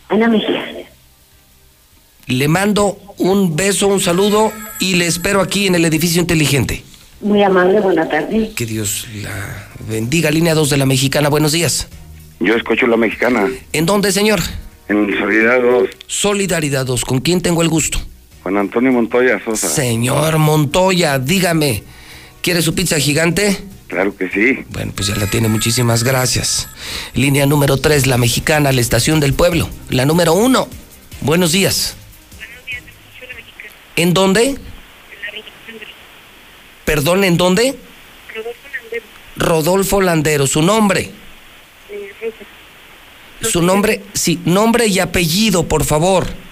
Ana Mejía. Le mando un beso, un saludo y le espero aquí en el edificio inteligente. Muy amable, buena tarde. Que Dios la bendiga. Línea 2 de la mexicana. Buenos días. Yo escucho la mexicana. ¿En dónde, señor? En Solidaridad 2. Solidaridad 2. ¿Con quién tengo el gusto? Juan Antonio Montoya Sosa. Señor Montoya, dígame. ¿Quiere su pizza gigante? Claro que sí. Bueno, pues ya la tiene. Muchísimas gracias. Línea número 3, la mexicana, la estación del pueblo. La número 1. Buenos días. ¿En dónde? Perdón, ¿en dónde? Rodolfo Landero, su nombre. Su nombre, sí, nombre y apellido, por favor.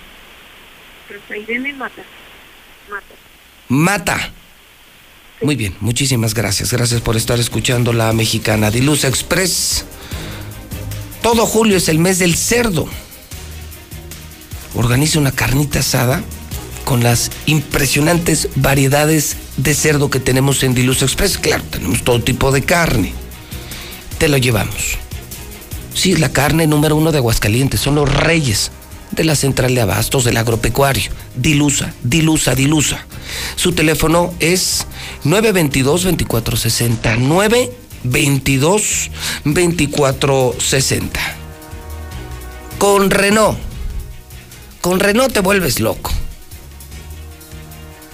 Mata. Mata. Mata. Muy bien, muchísimas gracias. Gracias por estar escuchando la mexicana Diluz Express. Todo julio es el mes del cerdo. Organiza una carnita asada con las impresionantes variedades de cerdo que tenemos en Diluz Express. Claro, tenemos todo tipo de carne. Te lo llevamos. Sí, es la carne número uno de Aguascalientes. Son los reyes de la central de abastos del agropecuario. Dilusa, dilusa, dilusa. Su teléfono es 922-2460. 922-2460. Con Renault. Con Renault te vuelves loco.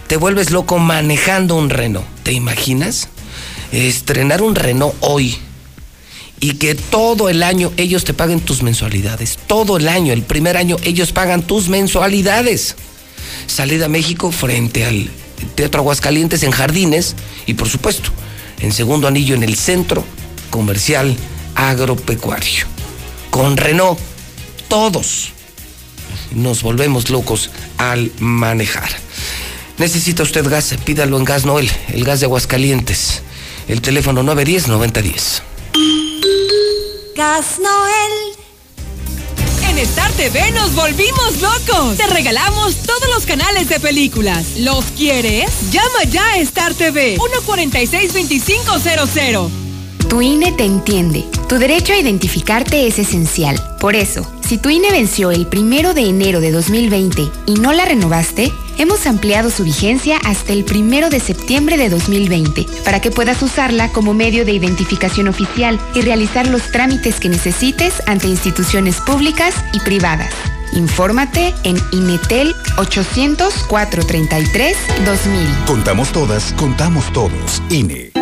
Te vuelves loco manejando un Renault. ¿Te imaginas? Estrenar un Renault hoy y que todo el año ellos te paguen tus mensualidades. Todo el año, el primer año, ellos pagan tus mensualidades. Salida a México frente al Teatro Aguascalientes en Jardines y por supuesto en segundo anillo en el Centro Comercial Agropecuario. con Renault. Todos nos volvemos locos al manejar. Necesita usted gas, pídalo en Gas Noel, el gas de Aguascalientes. El teléfono 910-9010. Gas Noel. En Star TV nos volvimos locos. Te regalamos todos los canales de películas. ¿Los quieres? Llama ya a Star TV 146-2500. Tu INE te entiende. Tu derecho a identificarte es esencial. Por eso, si tu INE venció el primero de enero de 2020 y no la renovaste, hemos ampliado su vigencia hasta el primero de septiembre de 2020 para que puedas usarla como medio de identificación oficial y realizar los trámites que necesites ante instituciones públicas y privadas. Infórmate en Inetel 800-433-2000. Contamos todas, contamos todos. INE.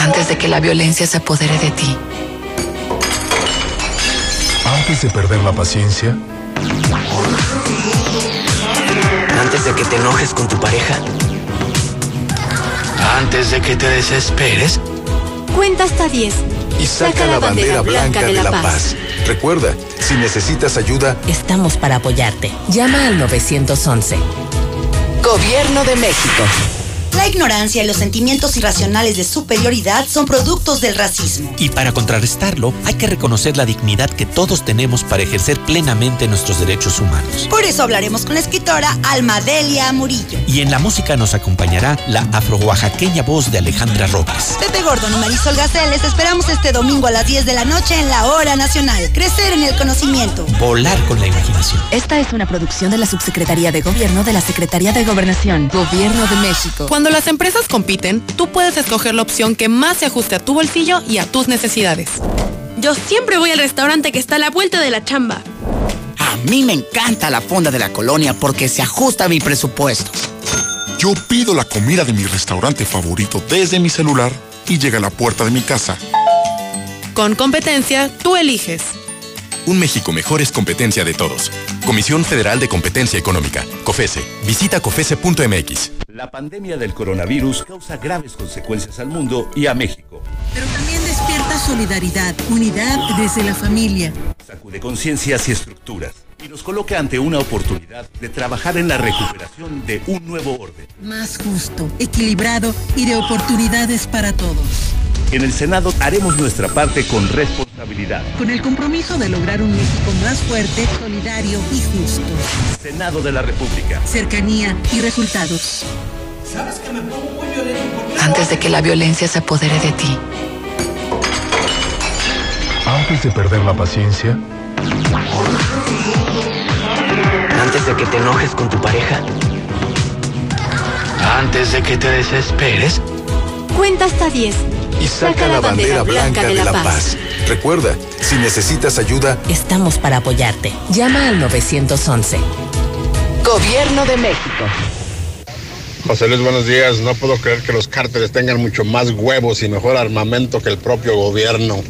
Antes de que la violencia se apodere de ti. Antes de perder la paciencia. Antes de que te enojes con tu pareja. Antes de que te desesperes. Cuenta hasta 10. Y saca, la, bandera, blanca, de, la, paz. Recuerda, si necesitas ayuda, estamos para apoyarte. Llama al 911. Gobierno de México. La ignorancia y los sentimientos irracionales de superioridad son productos del racismo. Y para contrarrestarlo, hay que reconocer la dignidad que todos tenemos para ejercer plenamente nuestros derechos humanos. Por eso hablaremos con la escritora Alma Delia Murillo. Y en la música nos acompañará la afro-oaxaqueña voz de Alejandra Robles. Pepe Gordon y Marisol Gacel les esperamos este domingo a las 10 de la noche en la Hora Nacional. Crecer en el conocimiento. Volar con la imaginación. Esta es una producción de la Subsecretaría de Gobierno de la Secretaría de Gobernación. Gobierno de México. Cuando las empresas compiten, tú puedes escoger la opción que más se ajuste a tu bolsillo y a tus necesidades. Yo siempre voy al restaurante que está a la vuelta de la chamba. A mí me encanta la fonda de la colonia porque se ajusta a mi presupuesto. Yo pido la comida de mi restaurante favorito desde mi celular y llega a la puerta de mi casa. Con competencia, tú eliges. Un México mejor es competencia de todos. Comisión Federal de Competencia Económica, COFESE. Visita COFESE.mx. La pandemia del coronavirus causa graves consecuencias al mundo y a México. Pero también despierta solidaridad, unidad desde la familia. Sacude conciencias y estructuras y nos coloca ante una oportunidad de trabajar en la recuperación de un nuevo orden. Más justo, equilibrado y de oportunidades para todos. En el Senado haremos nuestra parte con responsabilidad. Con el compromiso de lograr un México más fuerte, solidario y justo. Senado de la República. Cercanía y resultados. ¿Sabes que me pongo muy violento? Antes de que la violencia se apodere de ti. Antes de perder la paciencia. Antes de que te enojes con tu pareja. Antes de que te desesperes. Cuenta hasta 10. Y saca, la, bandera, blanca, de, la, paz. Recuerda, si necesitas ayuda, estamos para apoyarte. Llama al 911. Gobierno de México. José Luis, buenos días. No puedo creer que los cárteles tengan mucho más huevos y mejor armamento que el propio gobierno.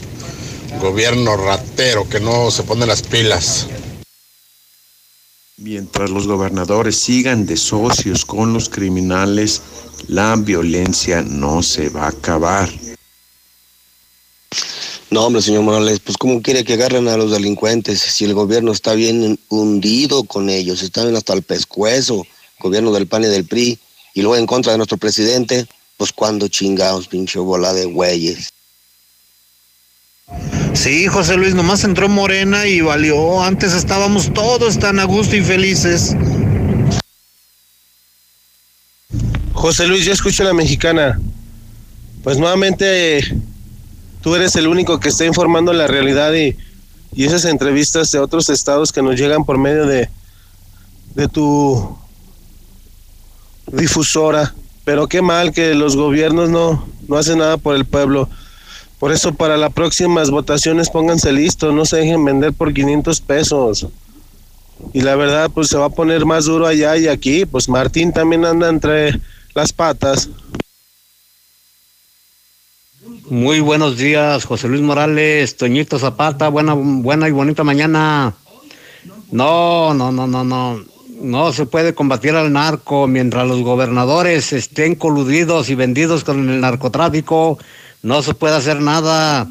Gobierno ratero que no se pone las pilas. Mientras los gobernadores sigan de socios con los criminales, la violencia no se va a acabar. No, hombre, señor Morales, pues ¿cómo quiere que agarren a los delincuentes si el gobierno está bien hundido con ellos? Están hasta el pescuezo, gobierno del PAN y del PRI, y luego en contra de nuestro presidente, pues cuando chingados, pinche bola de güeyes. Sí, José Luis, nomás entró Morena y valió. Antes estábamos todos tan a gusto y felices. José Luis, yo escucho a la mexicana. Pues nuevamente tú eres el único que está informando la realidad y, y esas entrevistas de otros estados que nos llegan por medio de, de tu difusora. Pero qué mal que los gobiernos no, no hacen nada por el pueblo. Por eso para las próximas votaciones pónganse listos, no se dejen vender por 500 pesos. Y la verdad, pues se va a poner más duro allá y aquí. Pues Martín también anda entre las patas. Muy buenos días, José Luis Morales, Toñito Zapata, buena, buena y bonita mañana. No, no, no, no, no. No se puede combatir al narco mientras los gobernadores estén coludidos y vendidos con el narcotráfico. No se puede hacer nada.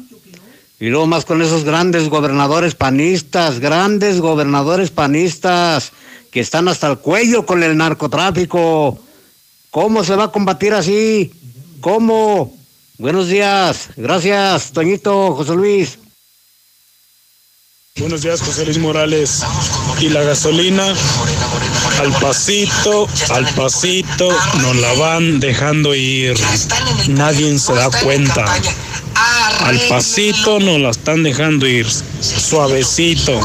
Y luego más con esos grandes gobernadores panistas, grandes gobernadores panistas que están hasta el cuello con el narcotráfico. ¿Cómo se va a combatir así? ¿Cómo? Buenos días. Gracias, Toñito, José Luis. Buenos días, José Luis Morales. Y la gasolina, al pasito, al pasito, nos la van dejando ir. Nadie se da cuenta. Al pasito nos la están dejando ir. Suavecito.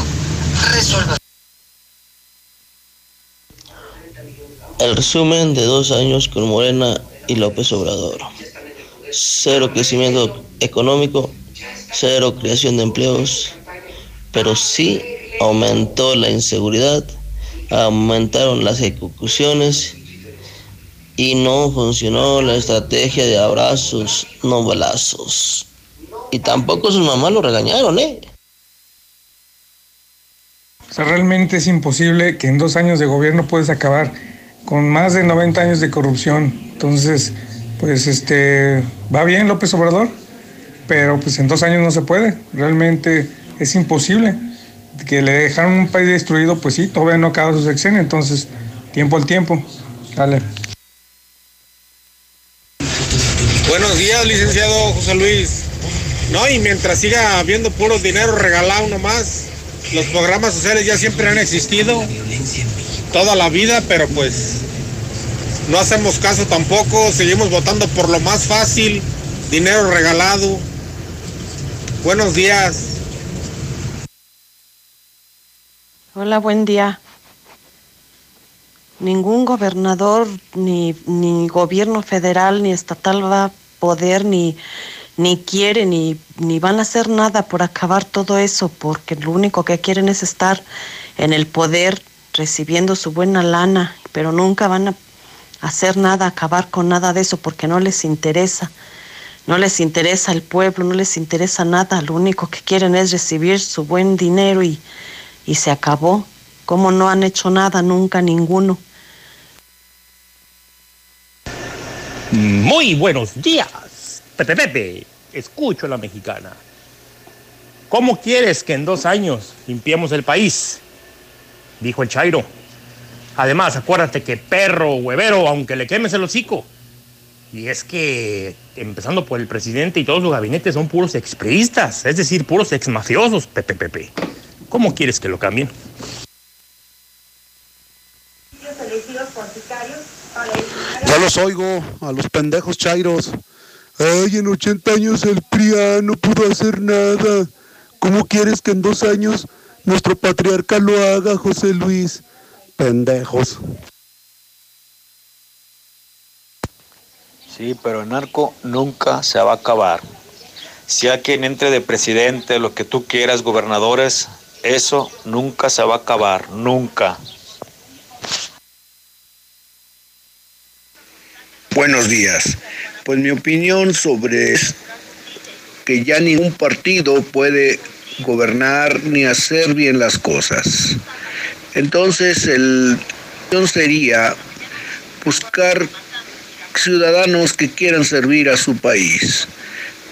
El resumen de dos años con Morena y López Obrador. Cero crecimiento económico, cero creación de empleos, pero sí aumentó la inseguridad, aumentaron las ejecuciones y no funcionó la estrategia de abrazos, no balazos. Y tampoco sus mamás lo regañaron, ¿eh? O sea, realmente es imposible que en dos años de gobierno puedes acabar con más de 90 años de corrupción. Entonces, pues este, va bien López Obrador, pero pues en dos años no se puede. Realmente es imposible. Que le dejaron un país destruido, pues sí, todavía no acaba su sexenio, entonces tiempo al tiempo. Dale. Buenos días, licenciado José Luis. No, y mientras siga habiendo puro dinero regalado nomás, los programas sociales ya siempre han existido, toda la vida, pero pues no hacemos caso tampoco, seguimos votando por lo más fácil, dinero regalado. Buenos días. Hola, buen día. Ningún gobernador, ni, ni gobierno federal, ni estatal va a poder, ni, ni quiere, ni, ni van a hacer nada por acabar todo eso, porque lo único que quieren es estar en el poder, recibiendo su buena lana, pero nunca van a hacer nada, acabar con nada de eso, porque no les interesa. No les interesa el pueblo, no les interesa nada, lo único que quieren es recibir su buen dinero y, y se acabó. Como no han hecho nada nunca ninguno. Muy buenos días, Pepe Pepe. Escucho a la mexicana. ¿Cómo quieres que en dos años limpiemos el país? Dijo el Chairo. Además, acuérdate que perro huevero, aunque le quemes el hocico. Y es que, empezando por el presidente y todo su gabinete, son puros expriistas, es decir, puros exmafiosos, Pepe Pepe. ¿Cómo quieres que lo cambien? Ya los oigo, a los pendejos chairos. Ay, en 80 años el PRIA no pudo hacer nada. ¿Cómo quieres que en dos años nuestro patriarca lo haga, José Luis? Pendejos. Sí, pero el narco nunca se va a acabar. Si hay quien entre de presidente, lo que tú quieras, gobernadores, eso nunca se va a acabar, nunca. Buenos días. Pues mi opinión sobre que ya ningún partido puede gobernar ni hacer bien las cosas. Entonces, el sería buscar ciudadanos que quieran servir a su país.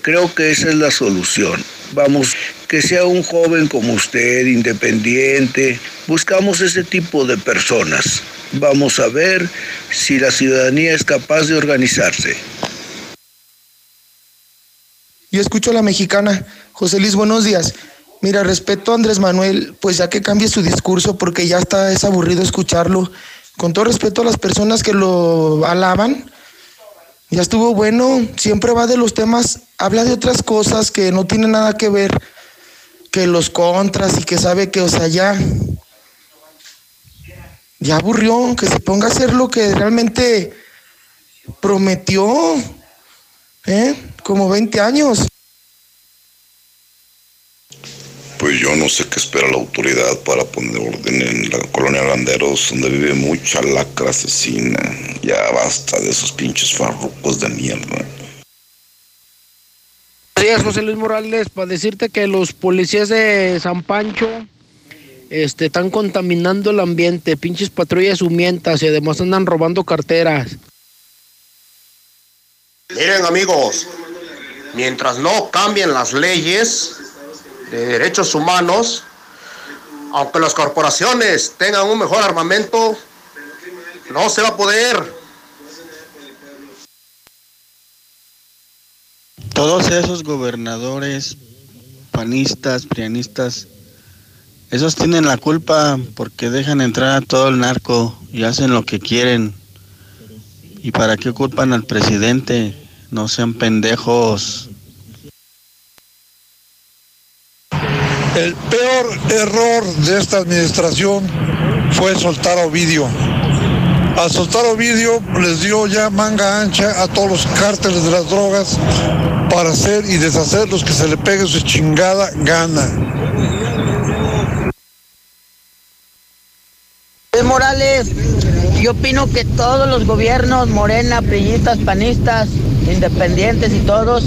Creo que esa es la solución. Vamos, que sea un joven como usted, independiente. Buscamos ese tipo de personas. Vamos a ver si la ciudadanía es capaz de organizarse. Y escucho a la mexicana. José Luis, buenos días. Mira, respeto a Andrés Manuel, pues ya que cambie su discurso, porque ya está, es aburrido escucharlo. Con todo respeto a las personas que lo alaban, ya estuvo bueno, siempre va de los temas, habla de otras cosas que no tienen nada que ver, que los contras y que sabe que, o sea, ya, ya aburrió, que se ponga a hacer lo que realmente prometió, ¿eh? Como 20 años. Pues yo no sé qué espera la autoridad para poner orden en la colonia Landeros, donde vive mucha lacra asesina. Ya basta de esos pinches farrucos de mierda. Buenos días, José Luis Morales, para decirte que los policías de San Pancho este, están contaminando el ambiente, pinches patrullas humientas y además andan robando carteras. Miren amigos, mientras no cambien las leyes de derechos humanos, aunque las corporaciones tengan un mejor armamento, no se va a poder. Todos esos gobernadores, panistas, prianistas, esos tienen la culpa porque dejan entrar a todo el narco y hacen lo que quieren. ¿Y para qué culpan al presidente? No sean pendejos. El peor error de esta administración fue soltar a Ovidio. Al soltar a Ovidio les dio ya manga ancha a todos los cárteles de las drogas para hacer y deshacer los que se le pegue su chingada gana. Morales, yo opino que todos los gobiernos, morena, prillistas, panistas, independientes y todos,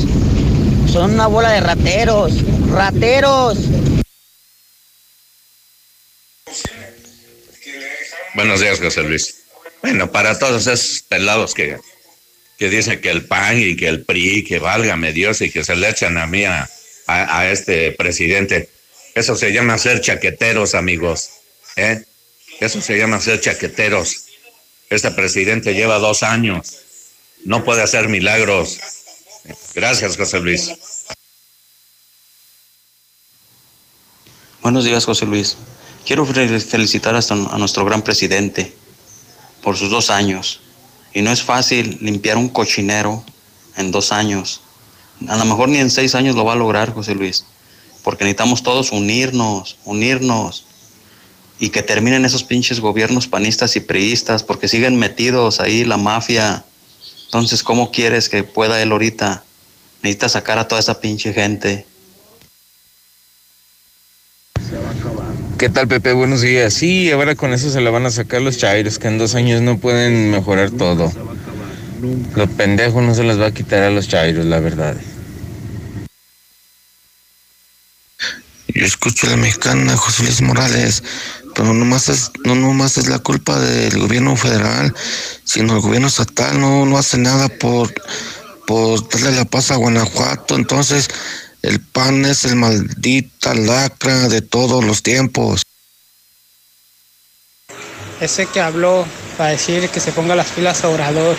son una bola de rateros, rateros. Buenos días, José Luis. Bueno, para todos esos pelados que, que dicen que el PAN y que el PRI, que válgame Dios y que se le echan a mí a, a, este presidente, eso se llama ser chaqueteros, amigos. ¿eh? Eso se llama ser chaqueteros. Este presidente lleva dos años. No puede hacer milagros. Gracias, José Luis. Buenos días, José Luis. Quiero felicitar hasta a nuestro gran presidente por sus dos años. Y no es fácil limpiar un cochinero en dos años. A lo mejor ni en seis años lo va a lograr, José Luis. Porque necesitamos todos unirnos, unirnos. Y que terminen esos pinches gobiernos panistas y priistas, porque siguen metidos ahí la mafia. Entonces, ¿cómo quieres que pueda él ahorita? Necesita sacar a toda esa pinche gente. ¿Qué tal, Pepe? Buenos días. Sí, ahora con eso se le van a sacar los chairos, que en dos años no pueden mejorar todo. Los pendejos no se les va a quitar a los chairos, la verdad. Yo escucho a la mexicana José Luis Morales, pero no más es, no nomás es la culpa del gobierno federal, sino el gobierno estatal no, no hace nada por, por darle la paz a Guanajuato. Entonces, el PAN es el maldita lacra de todos los tiempos. Ese que habló para decir que se ponga las pilas a Obrador,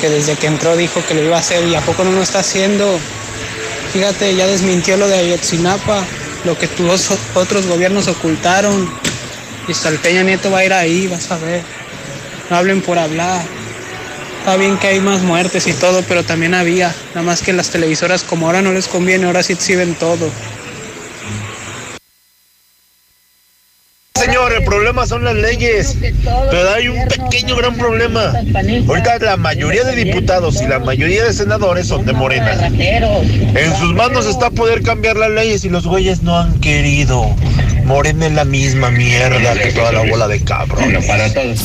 que desde que entró dijo que lo iba a hacer y a poco no lo está haciendo. Fíjate, ya desmintió lo de Ayotzinapa, lo que tus otros gobiernos ocultaron. Y hasta el Peña Nieto va a ir ahí, vas a ver. No hablen por hablar. Está bien que hay más muertes y todo, pero también había. Nada más que las televisoras, como ahora no les conviene, ahora sí exhiben todo. Señor, el problema son las leyes, pero hay un pequeño gran problema. Ahorita la mayoría de diputados y la mayoría de senadores son de Morena. En sus manos está poder cambiar las leyes y los güeyes no han querido. Morena es la misma mierda que toda la bola de cabrón. para todos.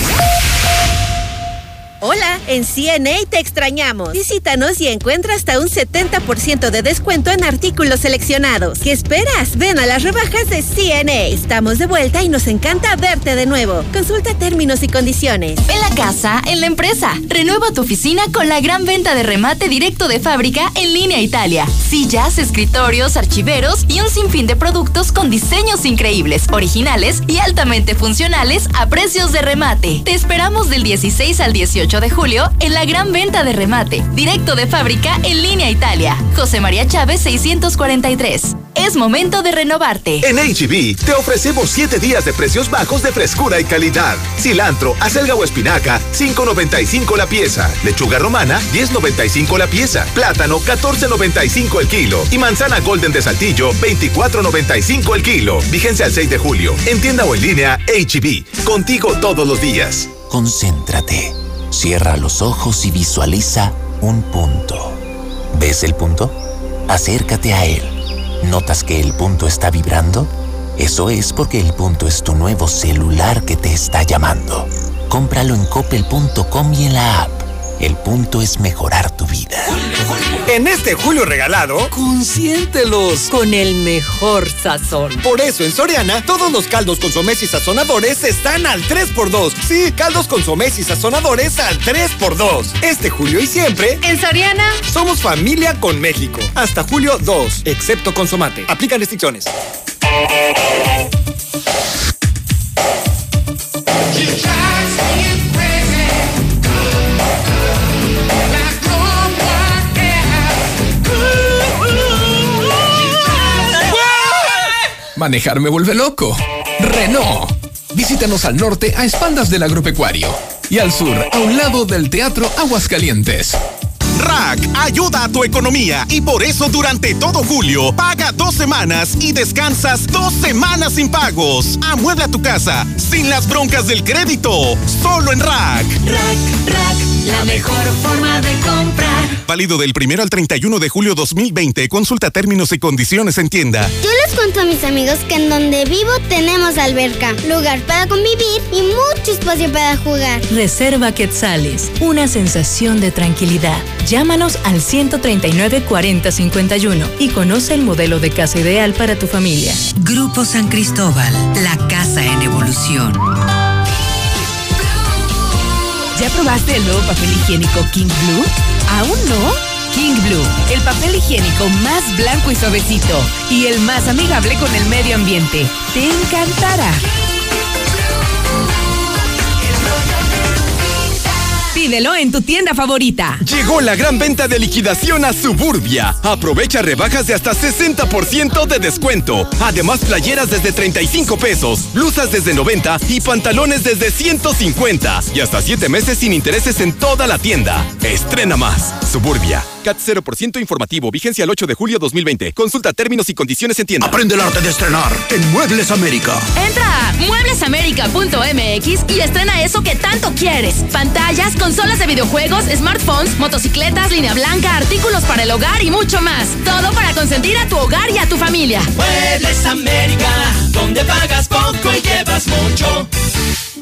Hola, en CNA te extrañamos. Visítanos y encuentra hasta un 70% de descuento en artículos seleccionados. ¿Qué esperas? Ven a las rebajas de CNA. Estamos de vuelta y nos encanta verte de nuevo. Consulta términos y condiciones. En la casa, en la empresa. Renueva tu oficina con la gran venta de remate directo de fábrica en línea Italia. Sillas, escritorios, archiveros y un sinfín de productos con diseños increíbles, originales y altamente funcionales a precios de remate. Te esperamos del 16 al 18 de julio en la gran venta de remate, directo de fábrica en línea Italia. José María Chávez 643. Es momento de renovarte. En HB te ofrecemos 7 días de precios bajos de frescura y calidad. Cilantro, acelga o espinaca, 5.95 la pieza. Lechuga romana, 10.95 la pieza. Plátano, 14.95 el kilo. Y manzana golden de saltillo, 24.95 el kilo. Vigencia al 6 de julio. En tienda o en línea, HB. Contigo todos los días. Concéntrate. Cierra los ojos y visualiza un punto. ¿Ves el punto? Acércate a él. ¿Notas que el punto está vibrando? Eso es porque el punto es tu nuevo celular que te está llamando. Cómpralo en coppel.com y en la app. El punto es mejorar tu vida. En este julio regalado, consiéntelos con el mejor sazón. Por eso en Soriana, todos los caldos, consomés y sazonadores están al 3x2. Sí, caldos, consomés y sazonadores al 3x2. Este julio y siempre, en Soriana, somos familia con México. Hasta julio 2, excepto consomate. Aplican restricciones. Manejar me vuelve loco. Renault. Visítanos al norte a espaldas del agropecuario y al sur a un lado del Teatro Aguascalientes. Rack ayuda a tu economía y por eso durante todo julio paga dos semanas y descansas dos semanas sin pagos. Amuebla tu casa sin las broncas del crédito. Solo en Rack. Rack, Rack, la mejor forma de comprar. Válido del 1 al 31 de julio 2020. Consulta términos y condiciones en tienda. Yo les cuento a mis amigos que en donde vivo tenemos alberca, lugar para convivir y mucho espacio para jugar. Reserva Quetzales, una sensación de tranquilidad. Llámanos al 139 40 51 y conoce el modelo de casa ideal para tu familia. Grupo San Cristóbal, la casa en evolución. ¿Ya probaste el nuevo papel higiénico King Blue? ¿Aún no? King Blue, el papel higiénico más blanco y suavecito y el más amigable con el medio ambiente. Te encantará. Pídelo en tu tienda favorita. Llegó la gran venta de liquidación a Suburbia. Aprovecha rebajas de hasta 60% de descuento. Además, playeras desde 35 pesos, blusas desde 90 y pantalones desde 150. Y hasta 7 meses sin intereses en toda la tienda. Estrena más. Suburbia. CAT 0% informativo. Vigencia el 8 de julio 2020. Consulta términos y condiciones en tienda. Aprende el arte de estrenar en Muebles América. Entra a mueblesamerica.mx y estrena eso que tanto quieres. Pantallas, consolas de videojuegos, smartphones, motocicletas, línea blanca, artículos para el hogar y mucho más. Todo para consentir a tu hogar y a tu familia. Muebles América, donde pagas poco y llevas mucho.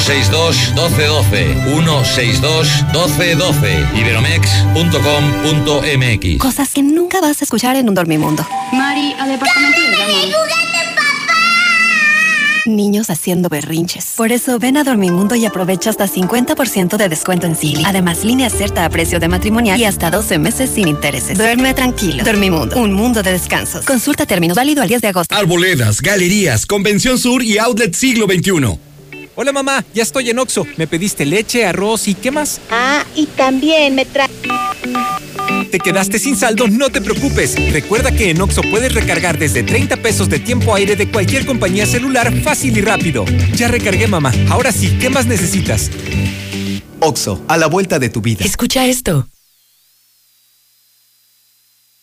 162 1212 162 1212 iberomex.com.mx Cosas que nunca vas a escuchar en un dormimundo. Mari, al departamento Niños haciendo berrinches. Por eso ven a Dormimundo y aprovecha hasta 50% de descuento en Silly. Además, línea cierta a precio de matrimonial y hasta 12 meses sin intereses. Duerme tranquilo. Dormimundo, un mundo de descansos. Consulta términos válido al 10 de agosto. Arboledas, galerías, Convención Sur y Outlet Siglo XXI. Hola mamá, ya estoy en Oxo. Me pediste leche, arroz y ¿qué más? Ah, y también me trae. ¿Te quedaste sin saldo? No te preocupes. Recuerda que en Oxo puedes recargar desde 30 pesos de tiempo aire de cualquier compañía celular fácil y rápido. Ya recargué mamá. Ahora sí, ¿qué más necesitas? Oxo, a la vuelta de tu vida. Escucha esto.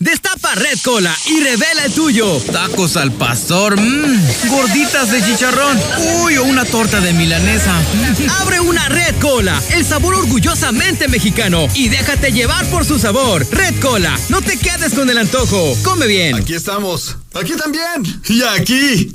Destapa Red Cola y revela el tuyo. Tacos al pastor, mmm, gorditas de chicharrón, uy, o una torta de milanesa. Abre una Red Cola, el sabor orgullosamente mexicano y déjate llevar por su sabor. Red Cola, no te quedes con el antojo. Come bien. Aquí estamos. Aquí también. Y aquí.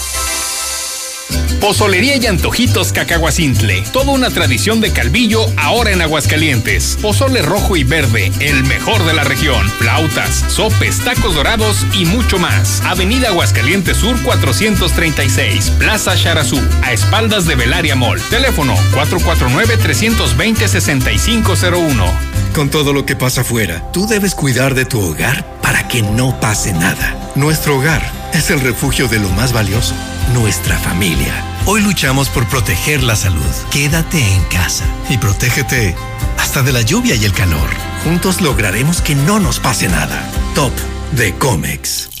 Pozolería y antojitos Cacahuacintle. Toda una tradición de Calvillo ahora en Aguascalientes. Pozole rojo y verde, el mejor de la región. Flautas, sopes, tacos dorados y mucho más. Avenida Aguascalientes Sur 436, Plaza Charazú, a espaldas de Belaria Mall. Teléfono 449-320-6501. Con todo lo que pasa afuera, tú debes cuidar de tu hogar para que no pase nada. Nuestro hogar es el refugio de lo más valioso, nuestra familia. Hoy luchamos por proteger la salud. Quédate en casa y protégete hasta de la lluvia y el calor. Juntos lograremos que no nos pase nada. Top de Comex.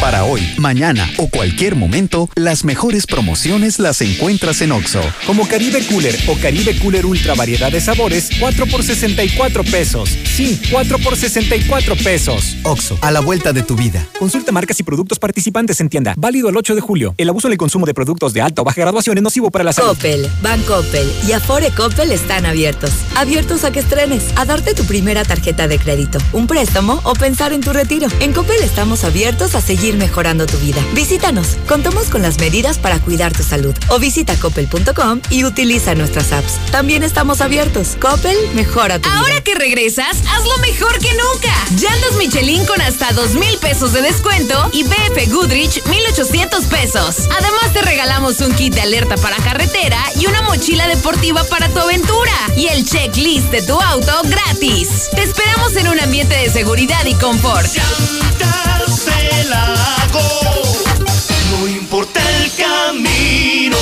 Para hoy, mañana o cualquier momento, las mejores promociones las encuentras en Oxo. Como Caribe Cooler o Caribe Cooler Ultra variedad de sabores, 4 por 64 pesos. Sí, 4 por 64 pesos. Oxo, a la vuelta de tu vida. Consulta marcas y productos participantes en tienda. Válido el 8 de julio. El abuso en el consumo de productos de alta o baja graduación es nocivo para la salud. Coppel, y Afore Coppel están abiertos. Abiertos a que estrenes, a darte tu primera tarjeta de crédito, un préstamo o pensar en tu retiro. En Coppel estamos abiertos a seguir mejorando tu vida. Visítanos. Contamos con las medidas para cuidar tu salud. O visita coppel.com y utiliza nuestras apps. También estamos abiertos. Coppel mejora tu Ahora vida. que regresas, hazlo mejor que nunca. Llantas Michelin con hasta dos mil pesos de descuento y BF Goodrich 1800 pesos. Además te regalamos un kit de alerta para carretera y una mochila deportiva para tu aventura. Y el checklist de tu auto gratis. Te esperamos en un ambiente de seguridad y confort. No importa el camino.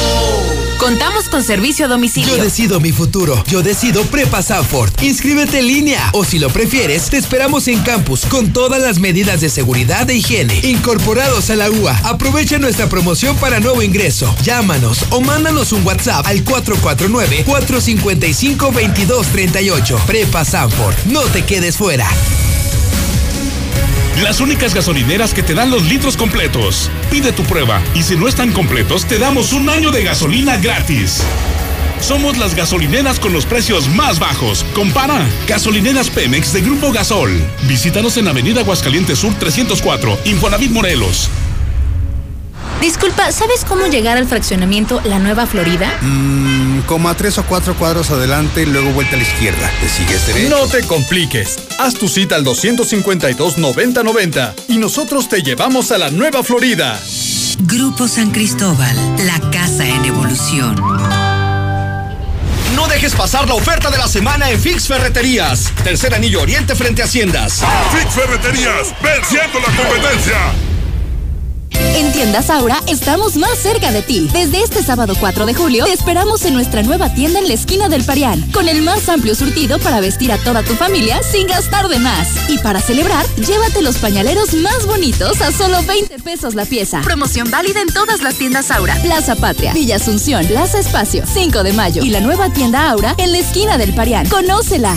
Contamos con servicio a domicilio. Yo decido mi futuro. Yo decido Prepa Sanford. Inscríbete en línea. O si lo prefieres, te esperamos en campus con todas las medidas de seguridad e higiene. Incorporados a la UA. Aprovecha nuestra promoción para nuevo ingreso. Llámanos o mándanos un WhatsApp al 449-455-2238. Prepa Sanford. No te quedes fuera. Las únicas gasolineras que te dan los litros completos. Pide tu prueba y si no están completos, te damos un año de gasolina gratis. Somos las gasolineras con los precios más bajos. Compara. Gasolineras Pemex de Grupo Gasol. Visítanos en Avenida Aguascalientes Sur 304, Infonavit Morelos. Disculpa, ¿sabes cómo llegar al fraccionamiento La Nueva Florida? Mmm, como a tres o cuatro cuadros adelante y luego vuelta a la izquierda. ¿Te sigues derecho? No te compliques. Haz tu cita al 252-9090 y nosotros te llevamos a la Nueva Florida. Grupo San Cristóbal, la casa en evolución. No dejes pasar la oferta de la semana en Fix Ferreterías. Tercer anillo oriente frente a Haciendas. Fix Ferreterías, venciendo la competencia. En Tiendas Aura estamos más cerca de ti. Desde este sábado 4 de julio te esperamos en nuestra nueva tienda en la esquina del Parián, con el más amplio surtido para vestir a toda tu familia sin gastar de más. Y para celebrar, llévate los pañaleros más bonitos a solo 20 pesos la pieza. Promoción válida en todas las tiendas Aura. Plaza Patria, Villa Asunción, Plaza Espacio, 5 de mayo y la nueva tienda Aura en la esquina del Parián. Conócela.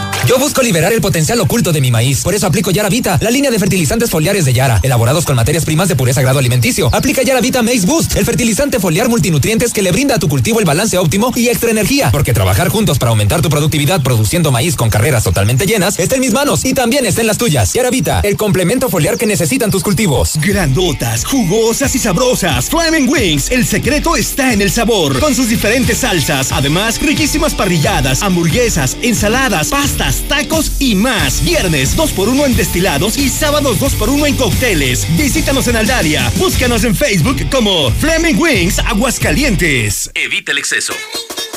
Yo busco liberar el potencial oculto de mi maíz. Por eso aplico Yara Vita, la línea de fertilizantes foliares de Yara, elaborados con materias primas de pureza grado alimenticio. Aplica Yara Vita Maize Boost, el fertilizante foliar multinutrientes que le brinda a tu cultivo el balance óptimo y extra energía. Porque trabajar juntos para aumentar tu productividad produciendo maíz con carreras totalmente llenas está en mis manos y también está en las tuyas. Yara Vita, el complemento foliar que necesitan tus cultivos. Grandotas, jugosas y sabrosas. Flaming Wings, el secreto está en el sabor. Con sus diferentes salsas. Además, riquísimas parrilladas, hamburguesas, ensaladas, pastas tacos y más. Viernes 2x1 en destilados y sábados 2x1 en cócteles. Visítanos en Aldaria. Búscanos en Facebook como Fleming Wings Aguascalientes. Evita el exceso.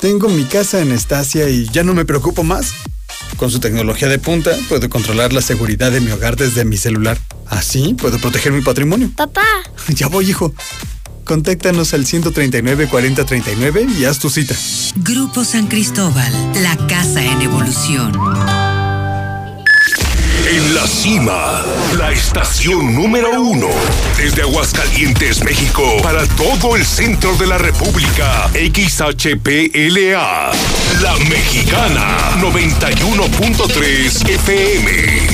Tengo mi casa en Estacia y ya no me preocupo más. Con su tecnología de punta, puedo controlar la seguridad de mi hogar desde mi celular. Así puedo proteger mi patrimonio. Papá. *laughs* Ya voy, hijo. Contáctanos al 139 4039 y haz tu cita. Grupo San Cristóbal, la casa en evolución. En la cima, la estación número uno. Desde Aguascalientes, México, para todo el centro de la República. XHPLA. La Mexicana. 91.3 FM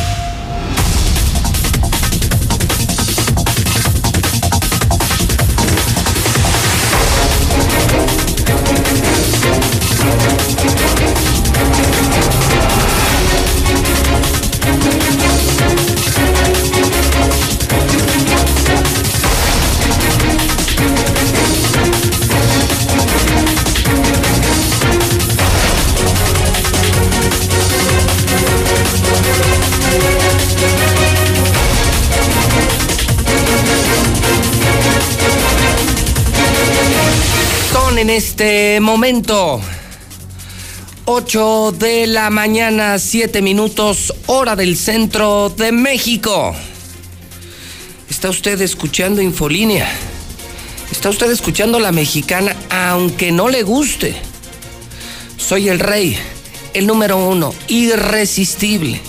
Momento. 8 de la mañana, 7 minutos, hora del centro de México. Está usted escuchando Infolínea. Está usted escuchando la mexicana, aunque no le guste. Soy el rey, el número uno, irresistible,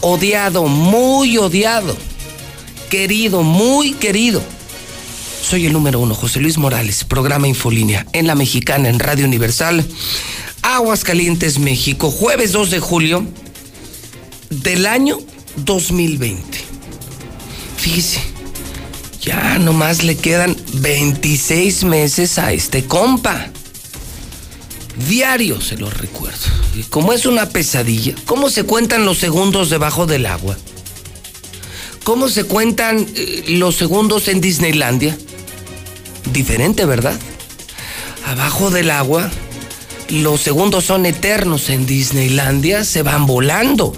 odiado, muy odiado, querido, muy querido soy el número uno, José Luis Morales, programa Infolínea, en la Mexicana, en Radio Universal, Aguascalientes, México, jueves 2 de julio del año 2020. Fíjese, ya nomás le quedan 26 meses a este compa. Diario se lo recuerdo. Y como es una pesadilla, ¿cómo se cuentan los segundos debajo del agua? ¿Cómo se cuentan eh, los segundos en Disneylandia? Diferente, ¿verdad? Abajo del agua, los segundos son eternos en Disneylandia, se van volando.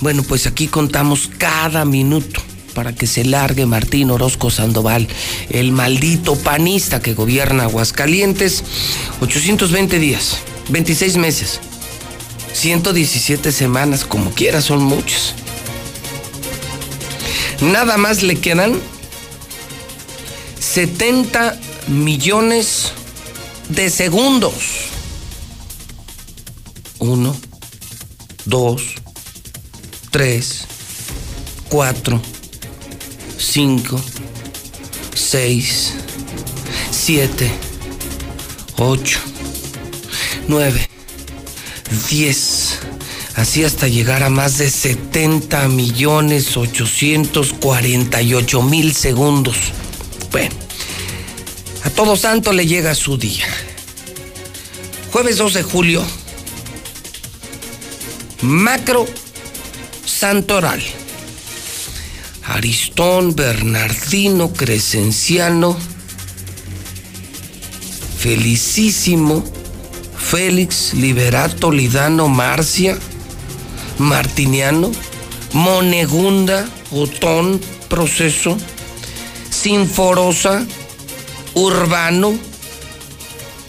Bueno, pues aquí contamos cada minuto para que se largue Martín Orozco Sandoval, el maldito panista que gobierna Aguascalientes. 820 días, 26 meses, 117 semanas, como quiera, son muchos. Nada más le quedan 70 millones de segundos. Uno, dos, tres, cuatro, cinco, seis, siete, ocho, nueve, diez. Así hasta llegar a más de 70 millones 848 mil segundos. Bueno, a todo santo le llega su día. Jueves 2 de julio, macro santoral. Aristón, Bernardino, Crescenciano, Felicísimo, Félix, Liberato, Lidano, Marcia, Martiniano, Monegunda, Otón, Proceso, Sinforosa, Urbano,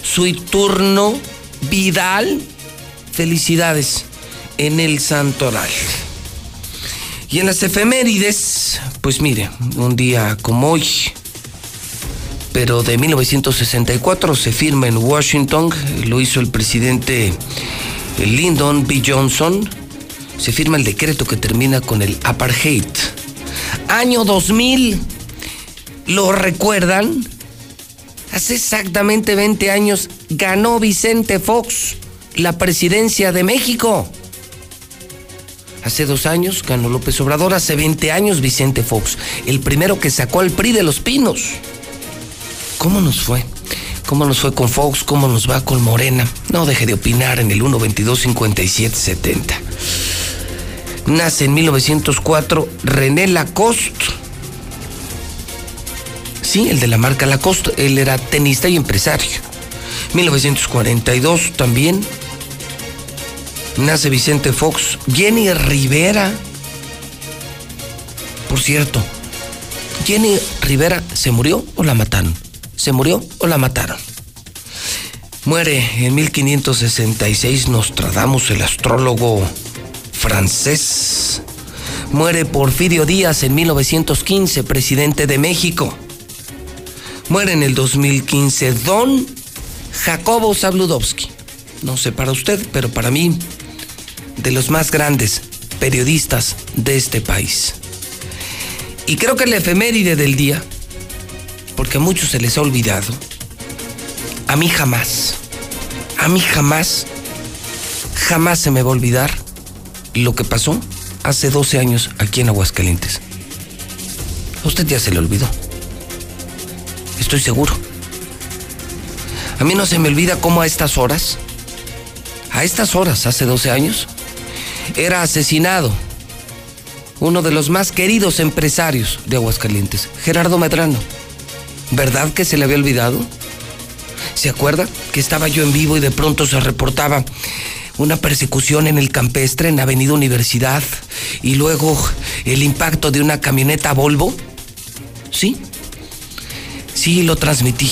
Suiturno, Vidal. Felicidades en el Santoral. Y en las efemérides, pues mire, un día como hoy, pero de 1964 se firma en Washington, lo hizo el presidente Lyndon B. Johnson, se firma el decreto que termina con el apartheid. Año 2000, ¿lo recuerdan? Hace exactamente 20 años ganó Vicente Fox la presidencia de México. Hace dos años ganó López Obrador, hace 20 años Vicente Fox, el primero que sacó al PRI de los Pinos. ¿Cómo nos fue? ¿Cómo nos fue con Fox? ¿Cómo nos va con Morena? No deje de opinar en el 122-5770. Nace en 1904 René Lacoste. Sí, el de la marca Lacoste. Él era tenista y empresario. 1942 también. Nace Vicente Fox. Jenny Rivera. Por cierto, Jenny Rivera se murió o la mataron. ¿Se murió o la mataron? Muere en 1566 Nostradamus, el astrólogo francés. Muere Porfirio Díaz en 1915, presidente de México. Muere en el 2015 Don Jacobo Zabludowski. No sé para usted, pero para mí, de los más grandes periodistas de este país. Y creo que la efeméride del día, porque a muchos se les ha olvidado, a mí jamás, a mí jamás, jamás se me va a olvidar lo que pasó hace 12 años aquí en Aguascalientes. A usted ya se le olvidó. Estoy seguro. A mí no se me olvida cómo a estas horas, a estas horas, hace 12 años, era asesinado uno de los más queridos empresarios de Aguascalientes, Gerardo Medrano. ¿Verdad que se le había olvidado? ¿Se acuerda que estaba yo en vivo y de pronto se reportaba una persecución en el campestre, en Avenida Universidad, y luego el impacto de una camioneta Volvo? Sí, sí, lo transmití.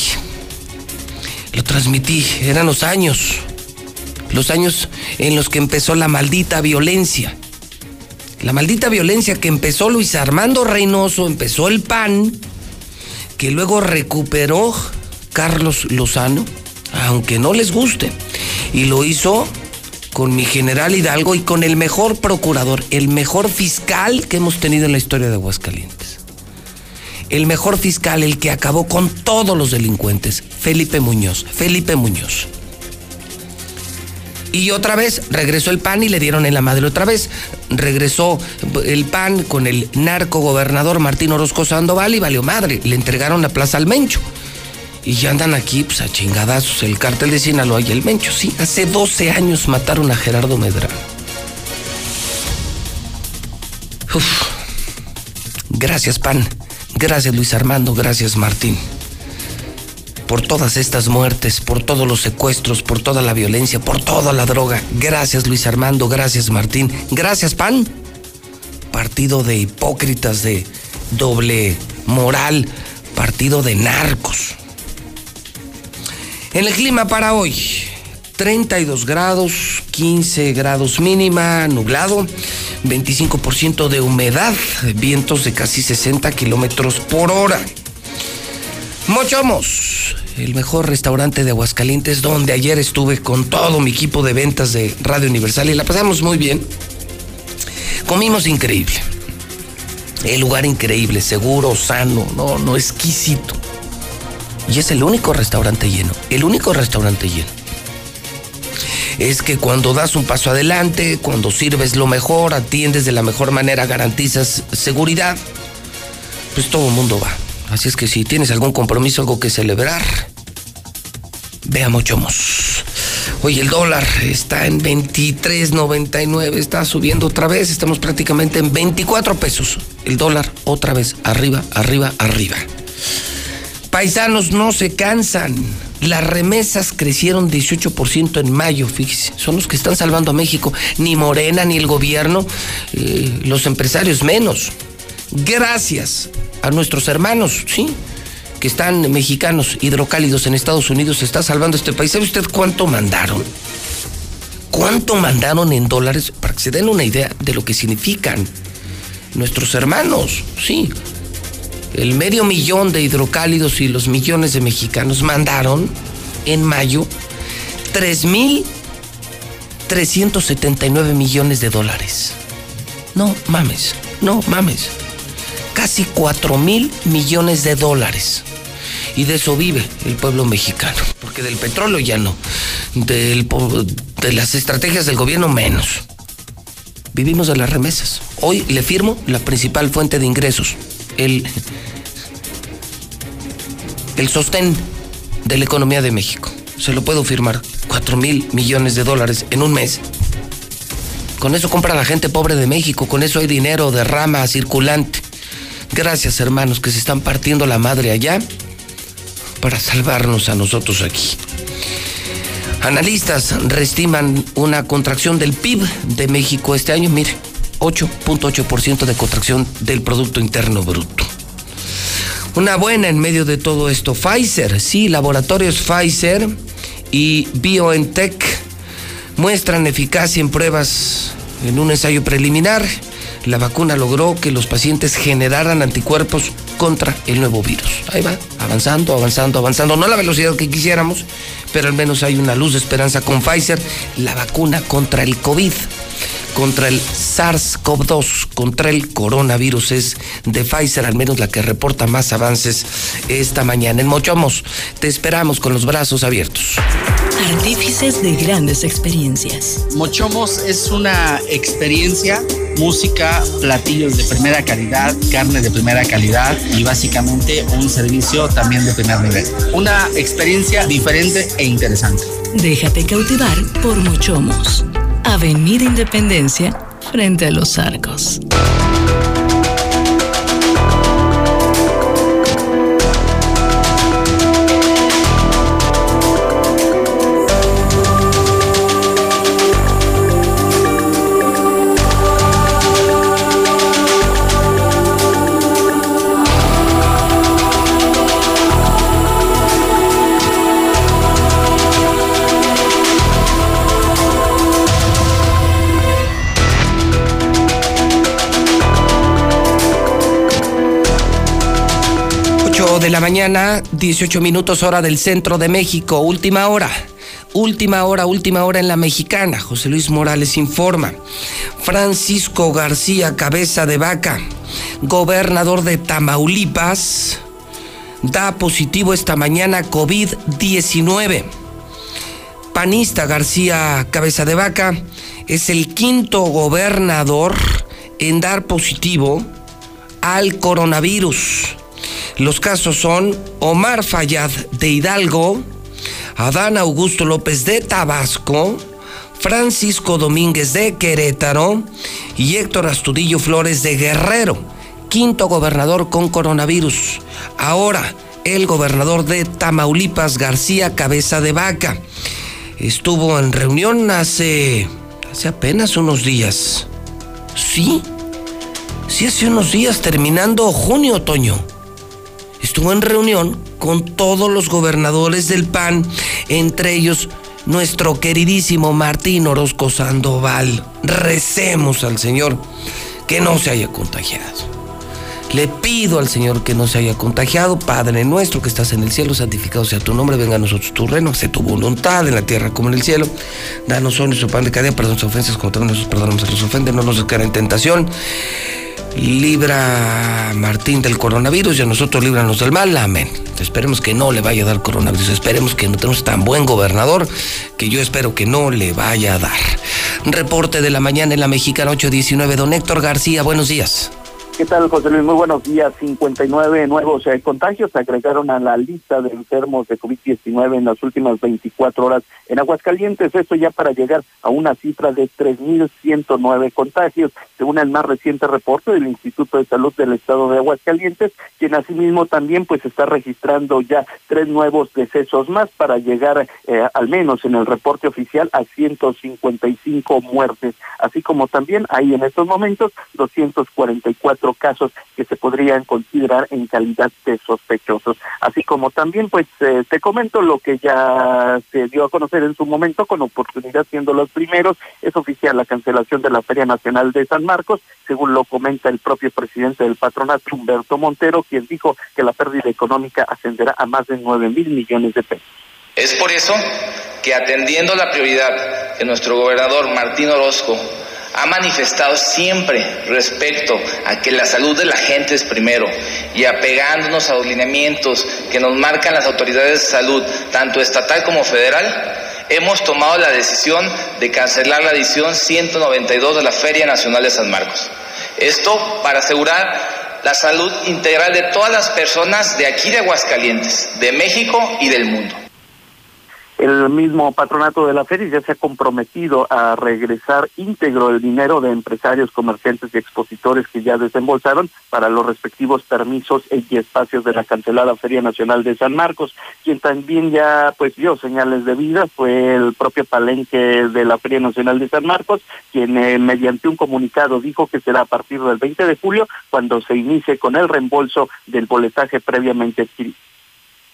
Lo transmití, eran los años, los años en los que empezó la maldita violencia. La maldita violencia que empezó Luis Armando Reynoso, empezó el PAN, que luego recuperó Carlos Lozano, aunque no les guste, y lo hizo con mi general Hidalgo y con el mejor procurador, el mejor fiscal que hemos tenido en la historia de Aguascalientes. El mejor fiscal, el que acabó con todos los delincuentes, Felipe Muñoz. Felipe Muñoz. Y otra vez regresó el PAN y le dieron en la madre otra vez. Regresó el PAN con el narco gobernador Martín Orozco Sandoval y valió madre. Le entregaron la plaza al Mencho. Y ya andan aquí, pues a chingadazos, el cártel de Sinaloa y el Mencho. Sí, hace 12 años mataron a Gerardo Medrano. Gracias, PAN. Gracias, Luis Armando. Gracias, Martín. Por todas estas muertes, por todos los secuestros, por toda la violencia, por toda la droga. Gracias, Luis Armando. Gracias, Martín. Gracias, PAN. Partido de hipócritas, de doble moral. Partido de narcos. En el clima para hoy, 32 grados, 15 grados mínima, nublado, 25% de humedad, vientos de casi 60 kilómetros por hora. Mochomos, el mejor restaurante de Aguascalientes, donde ayer estuve con todo mi equipo de ventas de Radio Universal y la pasamos muy bien. Comimos increíble. El lugar increíble, seguro, sano, no, no, exquisito. Y es el único restaurante lleno, el único restaurante lleno. Es que cuando das un paso adelante, cuando sirves lo mejor, atiendes de la mejor manera, garantizas seguridad, pues todo el mundo va. Así es que si tienes algún compromiso, algo que celebrar, veamos Chomos. Oye, el dólar está en 23.99, está subiendo otra vez, estamos prácticamente en 24 pesos. El dólar otra vez, arriba, arriba, arriba. Paisanos no se cansan. Las remesas crecieron 18% en mayo, fíjese. Son los que están salvando a México. Ni Morena, ni el gobierno, eh, los empresarios menos. Gracias a nuestros hermanos, ¿sí? Que están mexicanos hidrocálidos en Estados Unidos, se está salvando este país. ¿Sabe usted cuánto mandaron? ¿Cuánto mandaron en dólares? Para que se den una idea de lo que significan nuestros hermanos, sí el medio millón de hidrocálidos y los millones de mexicanos mandaron en mayo 3.379 millones de dólares. No mames, no mames. Casi 4 mil millones de dólares. Y de eso vive el pueblo mexicano. Porque del petróleo ya no. De las estrategias del gobierno menos. Vivimos de las remesas. Hoy le firmo la principal fuente de ingresos el, el sostén de la economía de México. Se lo puedo firmar. 4 mil millones de dólares en un mes. Con eso compra la gente pobre de México, con eso hay dinero de rama circulante. Gracias hermanos que se están partiendo la madre allá para salvarnos a nosotros aquí. Analistas reestiman una contracción del PIB de México este año. Mire, 8.8% de contracción del Producto Interno Bruto. Una buena en medio de todo esto, Pfizer, sí, laboratorios Pfizer y BioNTech muestran eficacia en pruebas en un ensayo preliminar. La vacuna logró que los pacientes generaran anticuerpos contra el nuevo virus. Ahí va, avanzando, avanzando, avanzando. No a la velocidad que quisiéramos, pero al menos hay una luz de esperanza con Pfizer, la vacuna contra el COVID contra el SARS-CoV-2, contra el coronavirus, es de Pfizer, al menos la que reporta más avances esta mañana. En Mochomos, te esperamos con los brazos abiertos. Artífices de grandes experiencias. Mochomos es una experiencia, música, platillos de primera calidad, carne de primera calidad y básicamente un servicio también de primer nivel. Una experiencia diferente e interesante. Déjate cautivar por Mochomos. Avenida Independencia, frente a los arcos. 8 de la mañana, 18 minutos hora del centro de México, última hora. Última hora, última hora en la mexicana. José Luis Morales informa. Francisco García Cabeza de Vaca, gobernador de Tamaulipas, da positivo esta mañana COVID-19. Panista García Cabeza de Vaca es el quinto gobernador en dar positivo al coronavirus. Los casos son Omar Fayad de Hidalgo, Adán Augusto López de Tabasco, Francisco Domínguez de Querétaro y Héctor Astudillo Flores de Guerrero, quinto gobernador con coronavirus. Ahora, el gobernador de Tamaulipas, García Cabeza de Vaca, estuvo en reunión hace, hace apenas unos días. Sí, sí, hace unos días, terminando junio, otoño estuvo en reunión con todos los gobernadores del PAN, entre ellos nuestro queridísimo Martín Orozco Sandoval. Recemos al Señor que no se haya contagiado. Le pido al Señor que no se haya contagiado. Padre nuestro que estás en el cielo, santificado sea tu nombre, venga a nosotros tu reino, sea tu voluntad en la tierra como en el cielo. Danos hoy nuestro pan de cada día, perdón nuestras ofensas, como también nosotros perdonamos a los ofenden, no nos descarga en tentación libra Martín del coronavirus y a nosotros líbranos del mal. Amén. Esperemos que no le vaya a dar coronavirus. Esperemos que no tenemos tan buen gobernador que yo espero que no le vaya a dar. Reporte de la mañana en la Mexicana 819. Don Héctor García, buenos días. ¿Qué tal, José Luis? Muy buenos días. 59 nuevos eh, contagios se agregaron a la lista de enfermos de COVID-19 en las últimas 24 horas en Aguascalientes. Esto ya para llegar a una cifra de 3.109 contagios, según el más reciente reporte del Instituto de Salud del Estado de Aguascalientes, quien asimismo también pues está registrando ya tres nuevos decesos más para llegar eh, al menos en el reporte oficial a 155 muertes, así como también hay en estos momentos 244 casos que se podrían considerar en calidad de sospechosos. Así como también, pues, eh, te comento lo que ya se dio a conocer en su momento con oportunidad siendo los primeros. Es oficial la cancelación de la Feria Nacional de San Marcos, según lo comenta el propio presidente del patronato, Humberto Montero, quien dijo que la pérdida económica ascenderá a más de nueve mil millones de pesos. Es por eso que atendiendo la prioridad que nuestro gobernador Martín Orozco ha manifestado siempre respecto a que la salud de la gente es primero y apegándonos a los lineamientos que nos marcan las autoridades de salud, tanto estatal como federal, hemos tomado la decisión de cancelar la edición 192 de la Feria Nacional de San Marcos. Esto para asegurar la salud integral de todas las personas de aquí de Aguascalientes, de México y del mundo. El mismo patronato de la feria ya se ha comprometido a regresar íntegro el dinero de empresarios, comerciantes y expositores que ya desembolsaron para los respectivos permisos y espacios de la cancelada Feria Nacional de San Marcos. Quien también ya pues dio señales de vida fue el propio palenque de la Feria Nacional de San Marcos, quien eh, mediante un comunicado dijo que será a partir del 20 de julio cuando se inicie con el reembolso del boletaje previamente adquirido.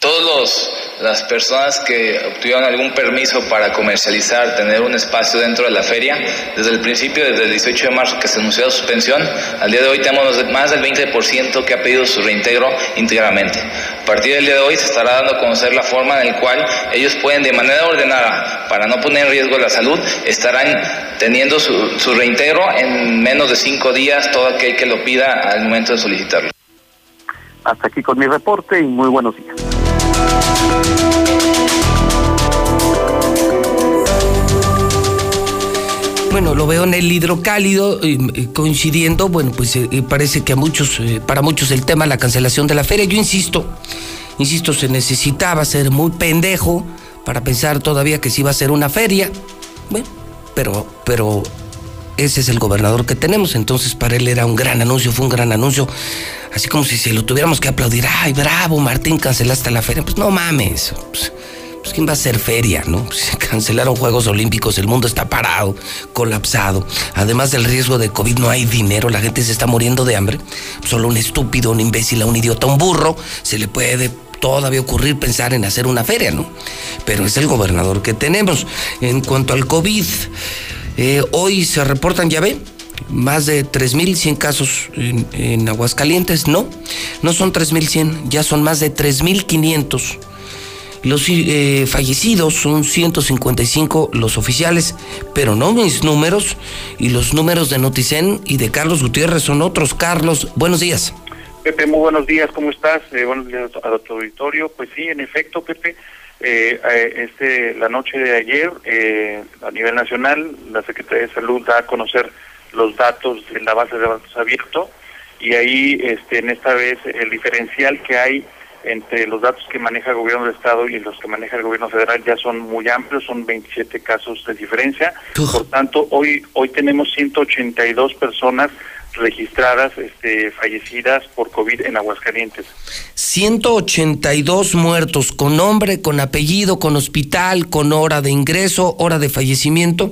Todas las personas que obtuvieron algún permiso para comercializar, tener un espacio dentro de la feria, desde el principio, desde el 18 de marzo que se anunció suspensión, al día de hoy tenemos más del 20% que ha pedido su reintegro íntegramente. A partir del día de hoy se estará dando a conocer la forma en la cual ellos pueden de manera ordenada, para no poner en riesgo la salud, estarán teniendo su, su reintegro en menos de cinco días todo aquel que lo pida al momento de solicitarlo. Hasta aquí con mi reporte y muy buenos días. Bueno, lo veo en el hidrocálido, eh, eh, coincidiendo, bueno, pues eh, parece que a muchos, para muchos el tema la cancelación de la feria, yo insisto, insisto, se necesitaba ser muy pendejo para pensar todavía que sí iba a ser una feria, bueno, pero, pero ese es el gobernador que tenemos, entonces para él era un gran anuncio, fue un gran anuncio, así como si se lo tuviéramos que aplaudir, ay, bravo, Martín, cancelaste la feria, pues no mames, pues, pues ¿quién va a hacer feria, no? *laughs* Se cancelaron Juegos Olímpicos, el mundo está parado, colapsado, además del riesgo de COVID no hay dinero, la gente se está muriendo de hambre, solo un estúpido, un imbécil, un idiota, un burro, se le puede todavía ocurrir pensar en hacer una feria, ¿no? Pero es el gobernador que tenemos. En cuanto al COVID, eh, hoy se reportan, ya ve, más de 3.100 casos en, en, Aguascalientes. No, no son 3.100, ya son más de 3.500. Los eh, fallecidos son 155 los oficiales, pero no mis números y los números de Noticen y de Carlos Gutiérrez son otros. Carlos, buenos días. Pepe, muy buenos días, ¿cómo estás? Eh, buenos días a tu auditorio. Pues sí, en efecto, Pepe, eh, este, la noche de ayer, eh, a nivel nacional, la Secretaría de Salud da a conocer los datos de la base de datos abierto y ahí, este, en esta vez, el diferencial que hay entre los datos que maneja el gobierno del Estado y los que maneja el gobierno federal ya son muy amplios, son 27 casos de diferencia. Por tanto, hoy, hoy tenemos 182 personas registradas este, fallecidas por COVID en Aguascalientes. 182 muertos con nombre, con apellido, con hospital, con hora de ingreso, hora de fallecimiento.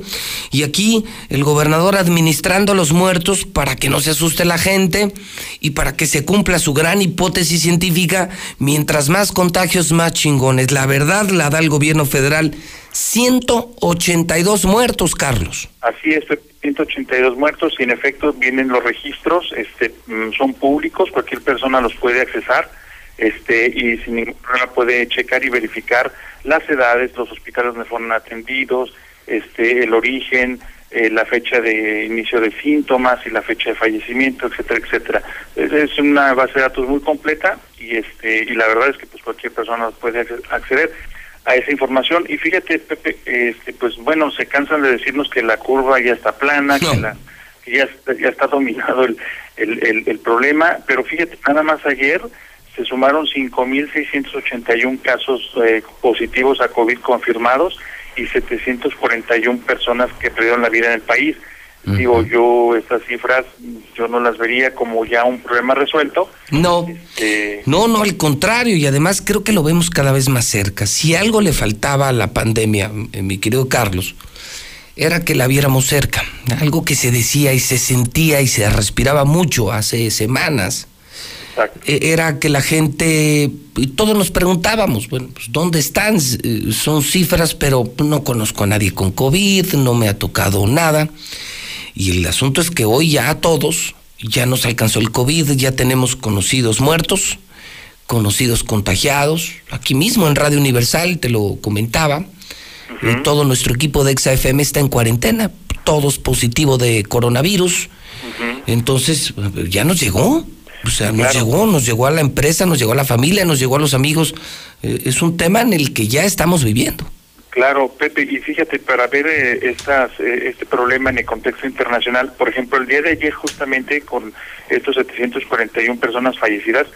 Y aquí el gobernador administrando los muertos para que no se asuste la gente y para que se cumpla su gran hipótesis científica, mientras más contagios, más chingones. La verdad la da el gobierno federal. 182 muertos, Carlos. Así es, 182 muertos y en efecto vienen los registros, este, son públicos, cualquier persona los puede accesar este, y sin ningún problema puede checar y verificar las edades, los hospitales donde fueron atendidos, este, el origen, eh, la fecha de inicio de síntomas y la fecha de fallecimiento, etcétera, etcétera. Es, una base de datos muy completa y este y la verdad es que pues cualquier persona puede acceder a esa información y fíjate Pepe este pues bueno se cansan de decirnos que la curva ya está plana que, la, que ya está, ya está dominado el, el, el, el problema, pero fíjate, nada más ayer se sumaron 5.681 casos eh, positivos a COVID confirmados y 741 personas que perdieron la vida en el país. Digo, yo estas cifras yo no las vería como ya un problema resuelto. No, Este, no, no, al contrario, y además creo que lo vemos cada vez más cerca. Si algo le faltaba a la pandemia, eh, mi querido Carlos, era que la viéramos cerca. Algo que se decía y se sentía y se respiraba mucho hace semanas. E- Era que la gente, y todos nos preguntábamos, bueno, pues, ¿dónde están? Eh, Son cifras, pero no conozco a nadie con COVID, no me ha tocado nada. Y el asunto es que hoy ya a todos ya nos alcanzó el COVID, ya tenemos conocidos muertos, conocidos contagiados. Aquí mismo en Radio Universal, te lo comentaba, eh, todo nuestro equipo de XFM está en cuarentena, todos positivos de coronavirus. Entonces, ya nos llegó. O sea, nos llegó, nos llegó a la empresa, nos llegó a la familia, nos llegó a los amigos. Eh, es un tema en el que ya estamos viviendo. Claro, Pepe, y fíjate, para ver eh, estas, eh, este problema en el contexto internacional, por ejemplo, el día de ayer justamente con estos 741 personas fallecidas,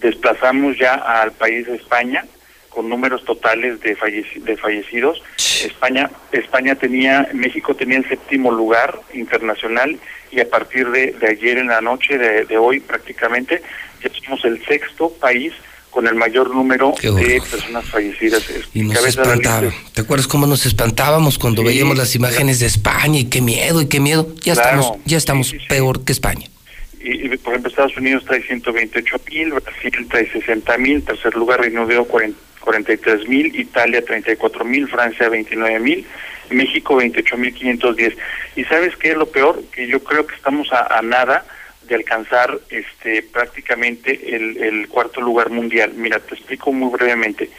desplazamos ya al país de España con números totales de, falleci- de fallecidos. España, España tenía, México tenía el séptimo lugar internacional y a partir de, de ayer en la noche, de, de hoy prácticamente, ya somos el sexto país con el mayor número de personas fallecidas. Y nos espantaba. ¿Te acuerdas cómo nos espantábamos cuando Sí, veíamos las imágenes de España y qué miedo y qué miedo? Ya Claro. estamos, ya estamos peor que España. Y, y, por ejemplo, Estados Unidos trae 128 mil, Brasil trae 60 mil, tercer lugar Reino Unido 40 43 mil, Italia 34 mil, Francia 29 mil, México 28 mil 510. ¿Y sabes qué es lo peor? Que yo creo que estamos a, a nada de alcanzar este prácticamente el, el cuarto lugar mundial. Mira, te explico muy brevemente.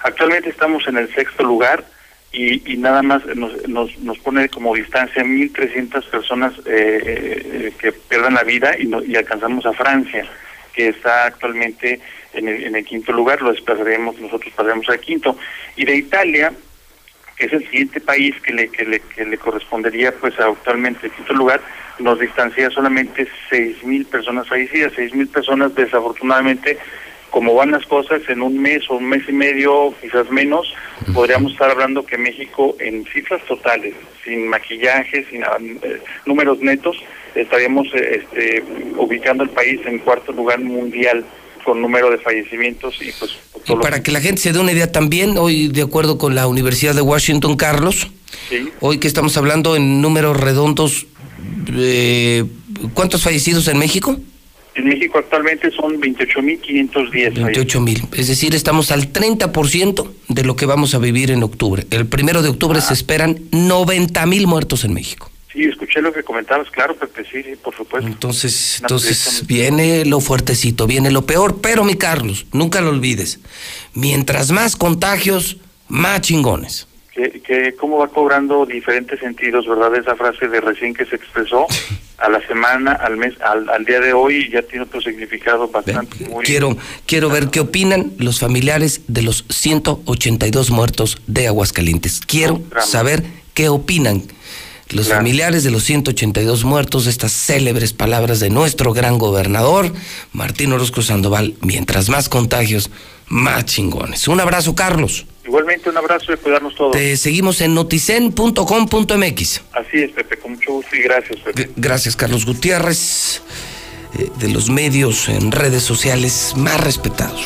Actualmente estamos en el sexto lugar y, y nada más nos, nos, nos pone como distancia 1.300 personas eh, eh, que pierdan la vida y, no- y alcanzamos a Francia, que está actualmente en el, en el quinto lugar, lo desplazaremos, nosotros pasaremos al quinto. Y de Italia, que es el siguiente país que le, que le, que le correspondería pues actualmente el quinto lugar, nos distancia solamente seis mil personas fallecidas, seis mil personas desafortunadamente como van las cosas en un mes o un mes y medio, quizás menos, podríamos estar hablando que México en cifras totales, sin maquillaje, sin ah, eh, números netos, estaríamos eh, este, ubicando el país en cuarto lugar mundial con número de fallecimientos y pues Y lo para que la gente se dé una idea también, hoy de acuerdo con la Universidad de Washington, Carlos, Sí. hoy que estamos hablando en números redondos, eh, ¿cuántos fallecidos en México? En México actualmente son 28.510. 28 mil. Es decir, estamos al 30% de lo que vamos a vivir en octubre. El primero de octubre se esperan 90 mil muertos en México. Sí, escuché lo que comentabas, claro, Pepe, sí, sí, por supuesto. Entonces, entonces viene lo fuertecito, viene lo peor, pero mi Carlos, nunca lo olvides. Mientras más contagios, más chingones. que, que cómo va cobrando diferentes sentidos, ¿verdad? Esa frase de recién que se expresó *laughs* a la semana, al mes, al, al día de hoy, ya tiene otro significado bastante muy... Quiero, quiero ver qué opinan los familiares de los 182 muertos de Aguascalientes. Quiero saber qué opinan los familiares de los 182 muertos, estas célebres palabras de nuestro gran gobernador, Martín Orozco Sandoval. Mientras más contagios, más chingones. Un abrazo, Carlos. Igualmente un abrazo y cuidarnos todos. Te seguimos en noticen.com.mx. Así es, Pepe, con mucho gusto y gracias, Pepe. Gracias, Carlos Gutiérrez, eh, de los medios en redes sociales más respetados,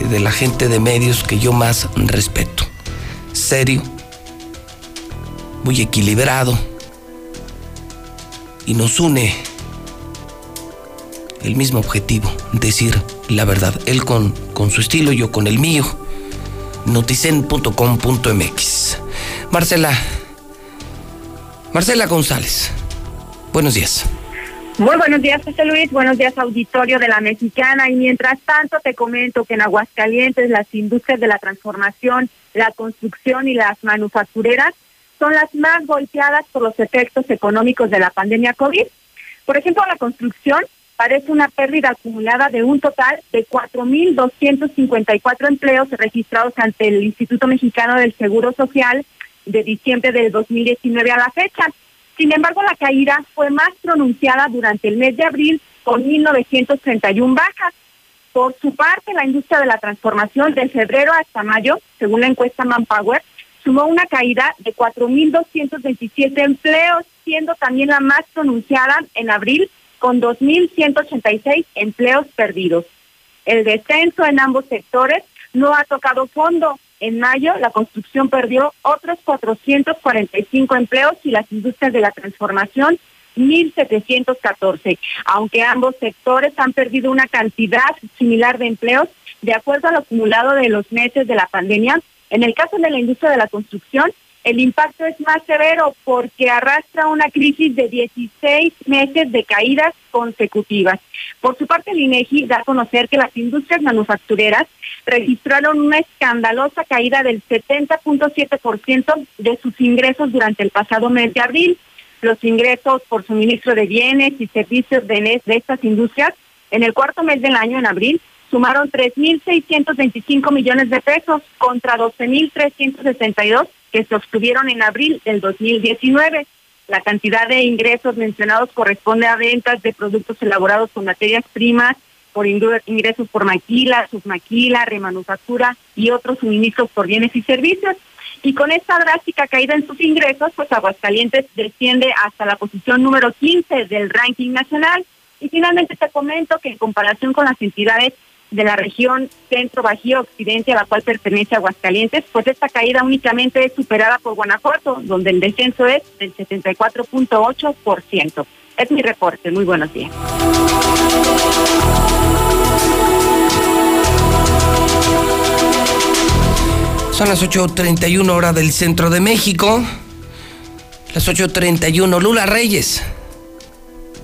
eh, de la gente de medios que yo más respeto. Serio, muy equilibrado, y nos une el mismo objetivo, decir la verdad. Él con, con su estilo, yo con el mío. noticen.com.mx. Marcela, Marcela González, buenos días. Muy buenos días, José Luis. Buenos días, auditorio de la Mexicana. Y mientras tanto, te comento que en Aguascalientes las industrias de la transformación, la construcción y las manufactureras son las más golpeadas por los efectos económicos de la pandemia COVID. Por ejemplo, la construcción parece una pérdida acumulada de un total de 4.254 empleos registrados ante el Instituto Mexicano del Seguro Social de diciembre del 2019 a la fecha. Sin embargo, la caída fue más pronunciada durante el mes de abril con 1.931 bajas. Por su parte, la industria de la transformación de febrero hasta mayo, según la encuesta Manpower, sumó una caída de 4.227 empleos, siendo también la más pronunciada en abril, con 2.186 empleos perdidos. El descenso en ambos sectores no ha tocado fondo. En mayo, la construcción perdió otros 445 empleos y las industrias de la transformación 1.714, aunque ambos sectores han perdido una cantidad similar de empleos de acuerdo al acumulado de los meses de la pandemia. En el caso de la industria de la construcción, el impacto es más severo porque arrastra una crisis de 16 meses de caídas consecutivas. Por su parte, el INEGI da a conocer que las industrias manufactureras registraron una escandalosa caída del 70.7% de sus ingresos durante el pasado mes de abril. Los ingresos por suministro de bienes y servicios de, estas industrias en el cuarto mes del año, en abril, sumaron 3.625 millones de pesos contra 12.362 que se obtuvieron en abril del 2019. La cantidad de ingresos mencionados corresponde a ventas de productos elaborados con materias primas, por ingresos por maquila, submaquila, remanufactura y otros suministros por bienes y servicios. Y con esta drástica caída en sus ingresos, pues Aguascalientes desciende hasta la posición número 15 del ranking nacional. Y finalmente te comento que en comparación con las entidades de la región centro, bajío, occidente, a la cual pertenece Aguascalientes, pues esta caída únicamente es superada por Guanajuato, donde el descenso es del 74.8%. Es mi reporte. Muy buenos días. Son las 8.31 hora del centro de México. Las 8.31. Lula Reyes.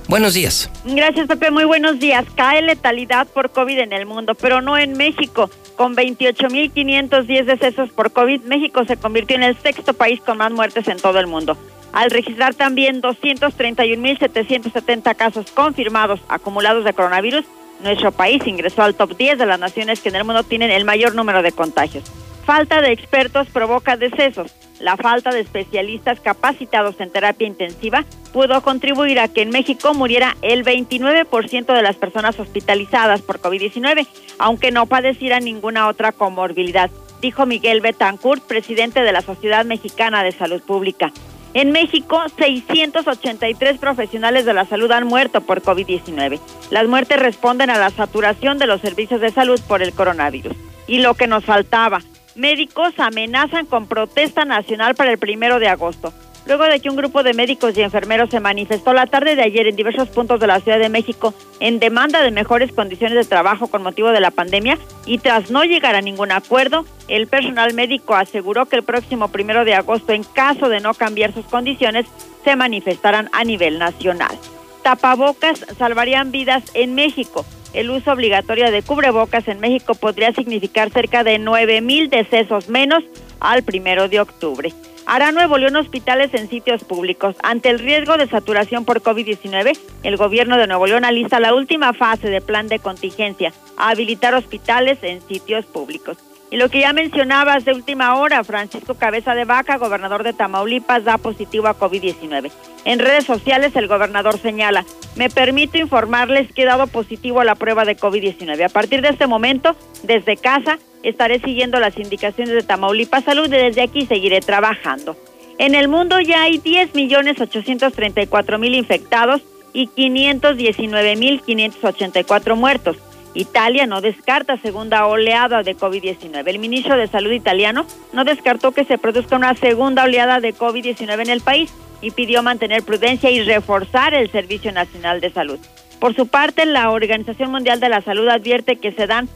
Buenos días. Gracias, Pepe. Muy buenos días. Cae letalidad por COVID en el mundo, pero no en México. Con 28.510 decesos por COVID, México se convirtió en el sexto país con más muertes en todo el mundo. Al registrar también 231.770 casos confirmados acumulados de coronavirus, nuestro país ingresó al top 10 de las naciones que en el mundo tienen el mayor número de contagios. Falta de expertos provoca decesos. La falta de especialistas capacitados en terapia intensiva pudo contribuir a que en México muriera el 29% de las personas hospitalizadas por COVID-19, aunque no padeciera ninguna otra comorbilidad, dijo Miguel Betancourt, presidente de la Sociedad Mexicana de Salud Pública. En México, 683 profesionales de la salud han muerto por COVID-19. Las muertes responden a la saturación de los servicios de salud por el coronavirus. Y lo que nos faltaba, Médicos amenazan con protesta nacional para el primero de agosto. Luego de que un grupo de médicos y enfermeros se manifestó la tarde de ayer en diversos puntos de la Ciudad de México en demanda de mejores condiciones de trabajo con motivo de la pandemia y tras no llegar a ningún acuerdo, el personal médico aseguró que el próximo primero de agosto, en caso de no cambiar sus condiciones, se manifestarán a nivel nacional. Tapabocas salvarían vidas en México el uso obligatorio de cubrebocas en México podría significar cerca de 9 mil decesos menos al primero de octubre. Hará Nuevo León hospitales en sitios públicos. Ante el riesgo de saturación por COVID-19, el gobierno de Nuevo León alista la última fase de plan de contingencia, habilitar hospitales en sitios públicos. Y lo que ya mencionabas de última hora, Francisco Cabeza de Vaca, gobernador de Tamaulipas, da positivo a COVID-19. En redes sociales el gobernador señala, me permito informarles que he dado positivo a la prueba de COVID-19. A partir de este momento, desde casa, estaré siguiendo las indicaciones de Tamaulipas Salud y desde aquí seguiré trabajando. En el mundo ya hay 10.834.000 infectados y 519.584 muertos. Italia no descarta segunda oleada de COVID-19. El ministro de Salud italiano no descartó que se produzca una segunda oleada de COVID-19 en el país y pidió mantener prudencia y reforzar el Servicio Nacional de Salud. Por su parte, la Organización Mundial de la Salud advierte que se dan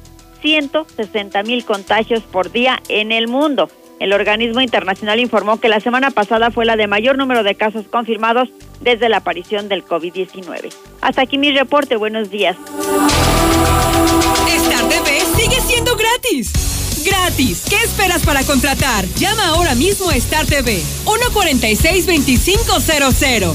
160 mil contagios por día en el mundo. El organismo internacional informó que la semana pasada fue la de mayor número de casos confirmados desde la aparición del COVID-19. Hasta aquí mi reporte. Buenos días. Star TV sigue siendo gratis. ¡Gratis! ¿Qué esperas para contratar? Llama ahora mismo a Star TV 146-2500.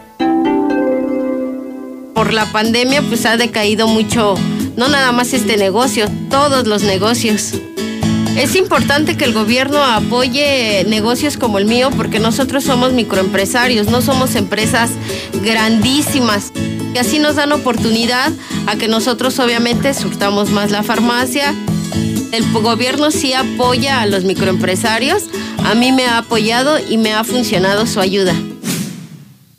Por la pandemia pues ha decaído mucho, no nada más este negocio, todos los negocios. Es importante que el gobierno apoye negocios como el mío porque nosotros somos microempresarios, no somos empresas grandísimas. Y así nos dan oportunidad a que nosotros obviamente surtamos más la farmacia. El gobierno sí apoya a los microempresarios, a mí me ha apoyado y me ha funcionado su ayuda.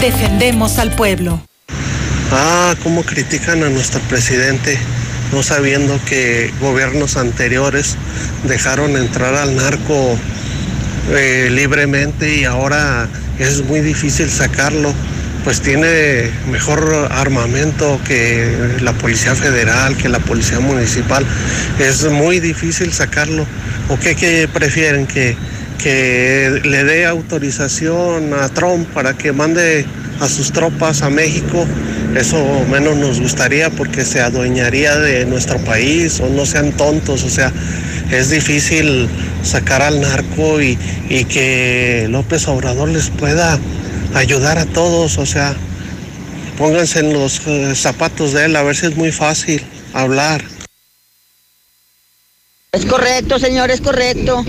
Defendemos al pueblo. Ah, cómo critican a nuestro presidente, no sabiendo que gobiernos anteriores dejaron entrar al narco eh, libremente y ahora es muy difícil sacarlo. Pues tiene mejor armamento que la Policía Federal, que la Policía Municipal. Es muy difícil sacarlo. ¿O qué, qué prefieren? Que, que le dé autorización a Trump para que mande a sus tropas a México. Eso menos nos gustaría porque se adueñaría de nuestro país o no sean tontos. O sea, es difícil sacar al narco y, que López Obrador les pueda ayudar a todos. O sea, pónganse en los eh, zapatos de él, a ver si es muy fácil hablar. Es correcto, señor, es correcto.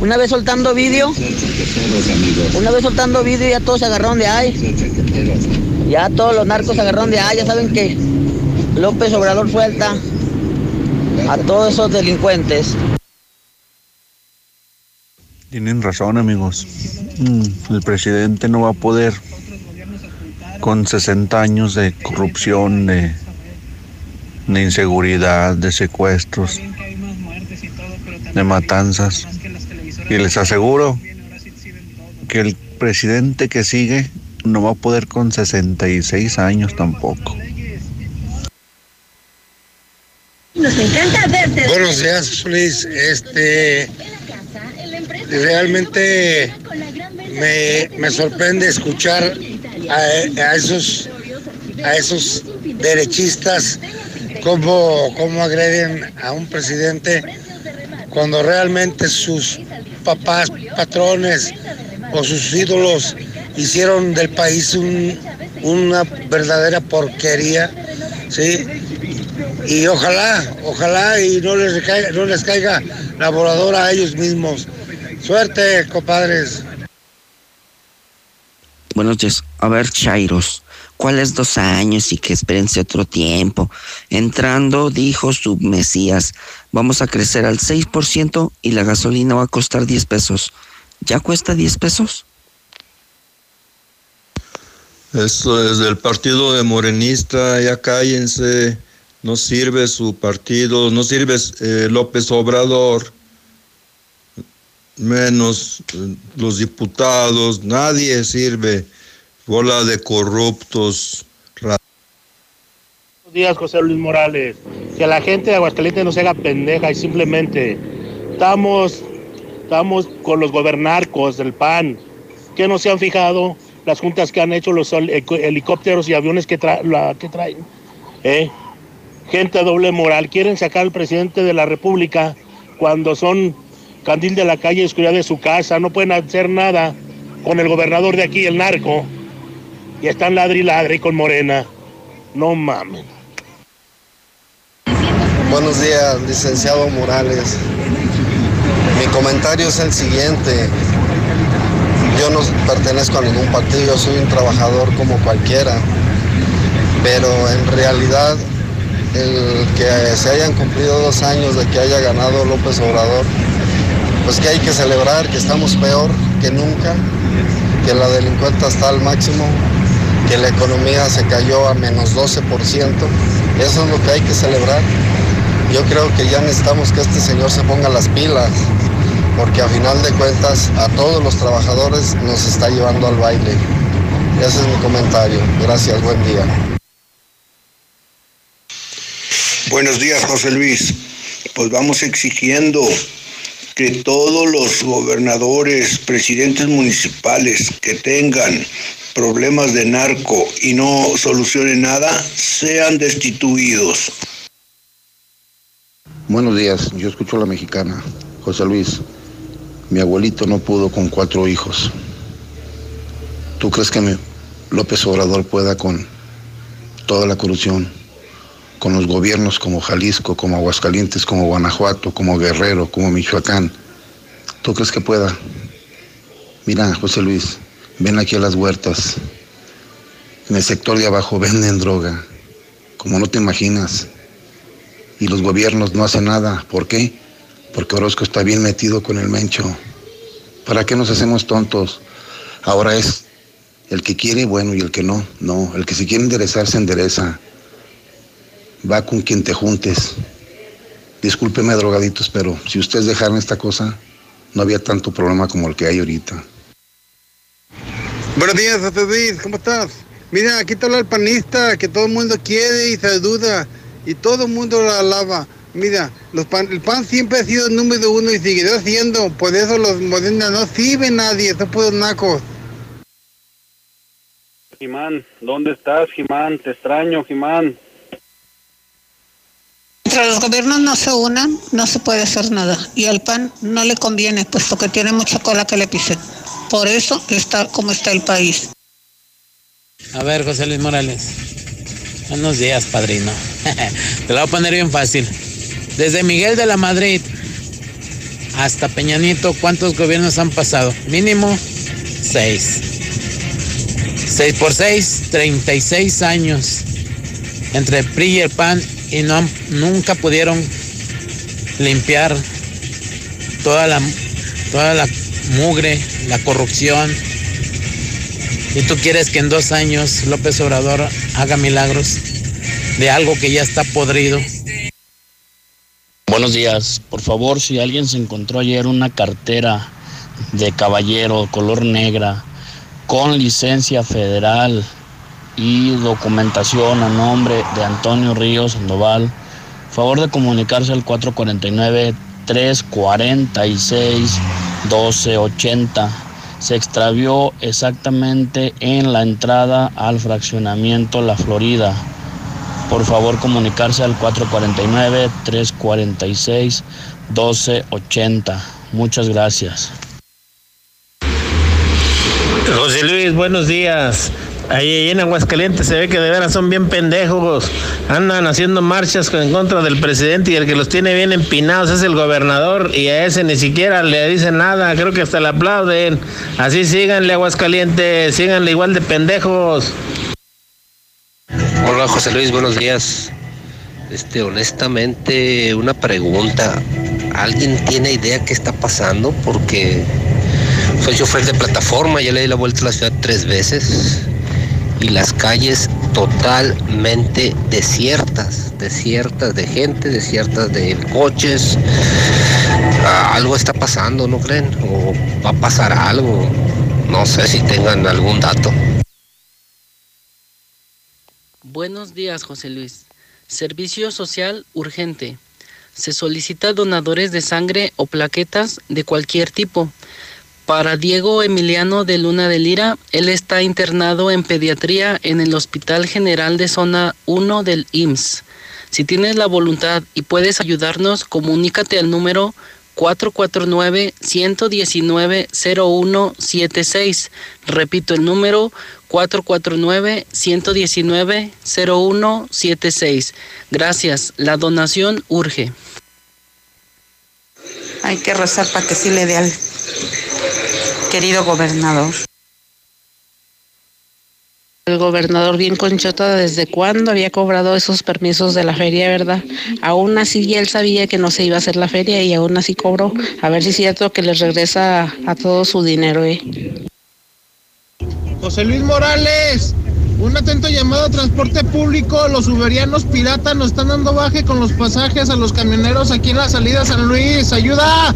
Una vez soltando vídeo, una vez soltando vídeo ya todos se agarraron de ahí. Ya todos los narcos se agarraron de ahí, ya saben que López Obrador suelta a todos esos delincuentes. Tienen razón, amigos. Mm, El presidente no va a poder, con 60 años de corrupción, de, de inseguridad, de secuestros, de matanzas. Y les aseguro que el presidente que sigue no va a poder con 66 años tampoco. Nos encanta verte. Buenos días, Luis. Este, realmente me, me sorprende escuchar a, a esos a esos derechistas cómo, cómo agreden a un presidente cuando realmente sus papás, patrones o sus ídolos hicieron del país un- una verdadera porquería, ¿sí? Y ojalá, ojalá y no les caiga, no les caiga la voladora a ellos mismos. Suerte, compadres. Buenos días. A ver, Chairos, ¿cuáles dos años y que espérense otro tiempo? Entrando, dijo su Mesías, vamos a crecer al 6% y la gasolina va a costar 10 pesos. ¿Ya cuesta 10 pesos? Esto es del partido de Morenista, ya cállense, no sirve su partido, no sirve eh, López Obrador, menos eh, los diputados, nadie sirve, bola de corruptos. Buenos días, José Luis Morales. Que la gente de Aguascalientes no se haga pendeja y simplemente estamos, estamos con los gobernarcos del PAN. que no se han fijado las juntas que han hecho los hel- helicópteros y aviones que, tra- traen? ¿eh? Gente doble moral, quieren sacar al presidente de la República cuando son candil de la calle, oscuridad de su casa, no pueden hacer nada con el gobernador de aquí, el narco, y están ladri ladri con Morena. No mames. Buenos días, licenciado Morales. Mi comentario es el siguiente. Yo no pertenezco a ningún partido, yo soy un trabajador como cualquiera, pero en realidad el que se hayan cumplido dos años de que haya ganado López Obrador, pues que hay que celebrar que estamos peor que nunca, que la delincuencia está al máximo, que la economía se cayó a menos 12%. Eso es lo que hay que celebrar. Yo creo que ya necesitamos que este señor se ponga las pilas, porque a final de cuentas a todos los trabajadores nos está llevando al baile. Ese es mi comentario. Gracias, buen día. Buenos días, José Luis. Pues vamos exigiendo que todos los gobernadores, presidentes municipales que tengan problemas de narco y no solucionen nada, sean destituidos. Buenos días, yo escucho a la mexicana. José Luis, mi abuelito no pudo con cuatro hijos. ¿Tú crees que López Obrador pueda con toda la corrupción, con los gobiernos como Jalisco, como Aguascalientes, como Guanajuato, como Guerrero, como Michoacán? ¿Tú crees que pueda? Mira, José Luis, ven aquí a las huertas. En el sector de abajo venden droga, como no te imaginas. Y los gobiernos no hacen nada. ¿Por qué? Porque Orozco está bien metido con el mencho. ¿Para qué nos hacemos tontos? Ahora es el que quiere, bueno, y el que no, no. El que se quiere enderezar, se endereza. Va con quien te juntes. Discúlpeme, drogaditos, pero si ustedes dejaran esta cosa, no había tanto problema como el que hay ahorita. Buenos días, José Luis, ¿cómo estás? Mira, aquí está el panista que todo el mundo quiere y se duda y todo el mundo lo alaba. Mira, los pan, el pan siempre ha sido el número uno y seguirá siendo. Por eso los modernos no sirven nadie, son puros nacos. Jimán, ¿dónde estás, Jimán? Te extraño, Jimán. Mientras los gobiernos no se unan, no se puede hacer nada. Y al PAN no le conviene, puesto que tiene mucha cola que le pisen. Por eso está como está el país. A ver, José Luis Morales. Buenos días, padrino. *laughs* Te lo voy a poner bien fácil. Desde Miguel de la Madrid hasta Peñanito, ¿cuántos gobiernos han pasado? Mínimo seis. Seis por seis, 36 años. Entre PRI y el PAN y no, nunca pudieron limpiar toda la, toda la mugre, la corrupción. Y tú quieres que en dos años López Obrador haga milagros de algo que ya está podrido. Buenos días. Por favor, si alguien se encontró ayer una cartera de caballero color negra con licencia federal y documentación a nombre de Antonio Ríos Sandoval, favor de comunicarse al 449 346 1280. Se extravió exactamente en la entrada al fraccionamiento La Florida. Por favor, comunicarse al 449-346-1280. Muchas gracias. José Luis, buenos días. Ahí en Aguascalientes se ve que de veras son bien pendejos. Andan haciendo marchas en contra del presidente y el que los tiene bien empinados es el gobernador y a ese ni siquiera le dicen nada. Creo que hasta le aplauden. Así síganle Aguascalientes, síganle igual de pendejos. Hola José Luis, buenos días. Este, honestamente, una pregunta. ¿Alguien tiene idea qué está pasando? Porque soy chofer de plataforma, ya le di la vuelta a la ciudad tres veces y las calles totalmente desiertas, desiertas de gente, desiertas de coches. Ah, algo está pasando, ¿no creen? O va a pasar algo. No sé si tengan algún dato. Buenos días, José Luis. Servicio social urgente. Se solicita donadores de sangre o plaquetas de cualquier tipo Para Diego Emiliano de Luna de Lira, él está internado en pediatría en el Hospital General de Zona 1 del IMSS. Si tienes la voluntad y puedes ayudarnos, comunícate al número 449-119-0176. Repito el número 449-119-0176. Gracias, la donación urge. Hay que rezar para que sí le dé al querido gobernador. El gobernador bien conchota desde cuándo había cobrado esos permisos de la feria, ¿verdad? Aún así él sabía que no se iba a hacer la feria y aún así cobró. A ver si es cierto que les regresa a, todo su dinero, ¿eh? José Luis Morales, un atento llamado a transporte público. Los uberianos piratas nos están dando baje con los pasajes a los camioneros aquí en la salida San Luis. ¡Ayuda!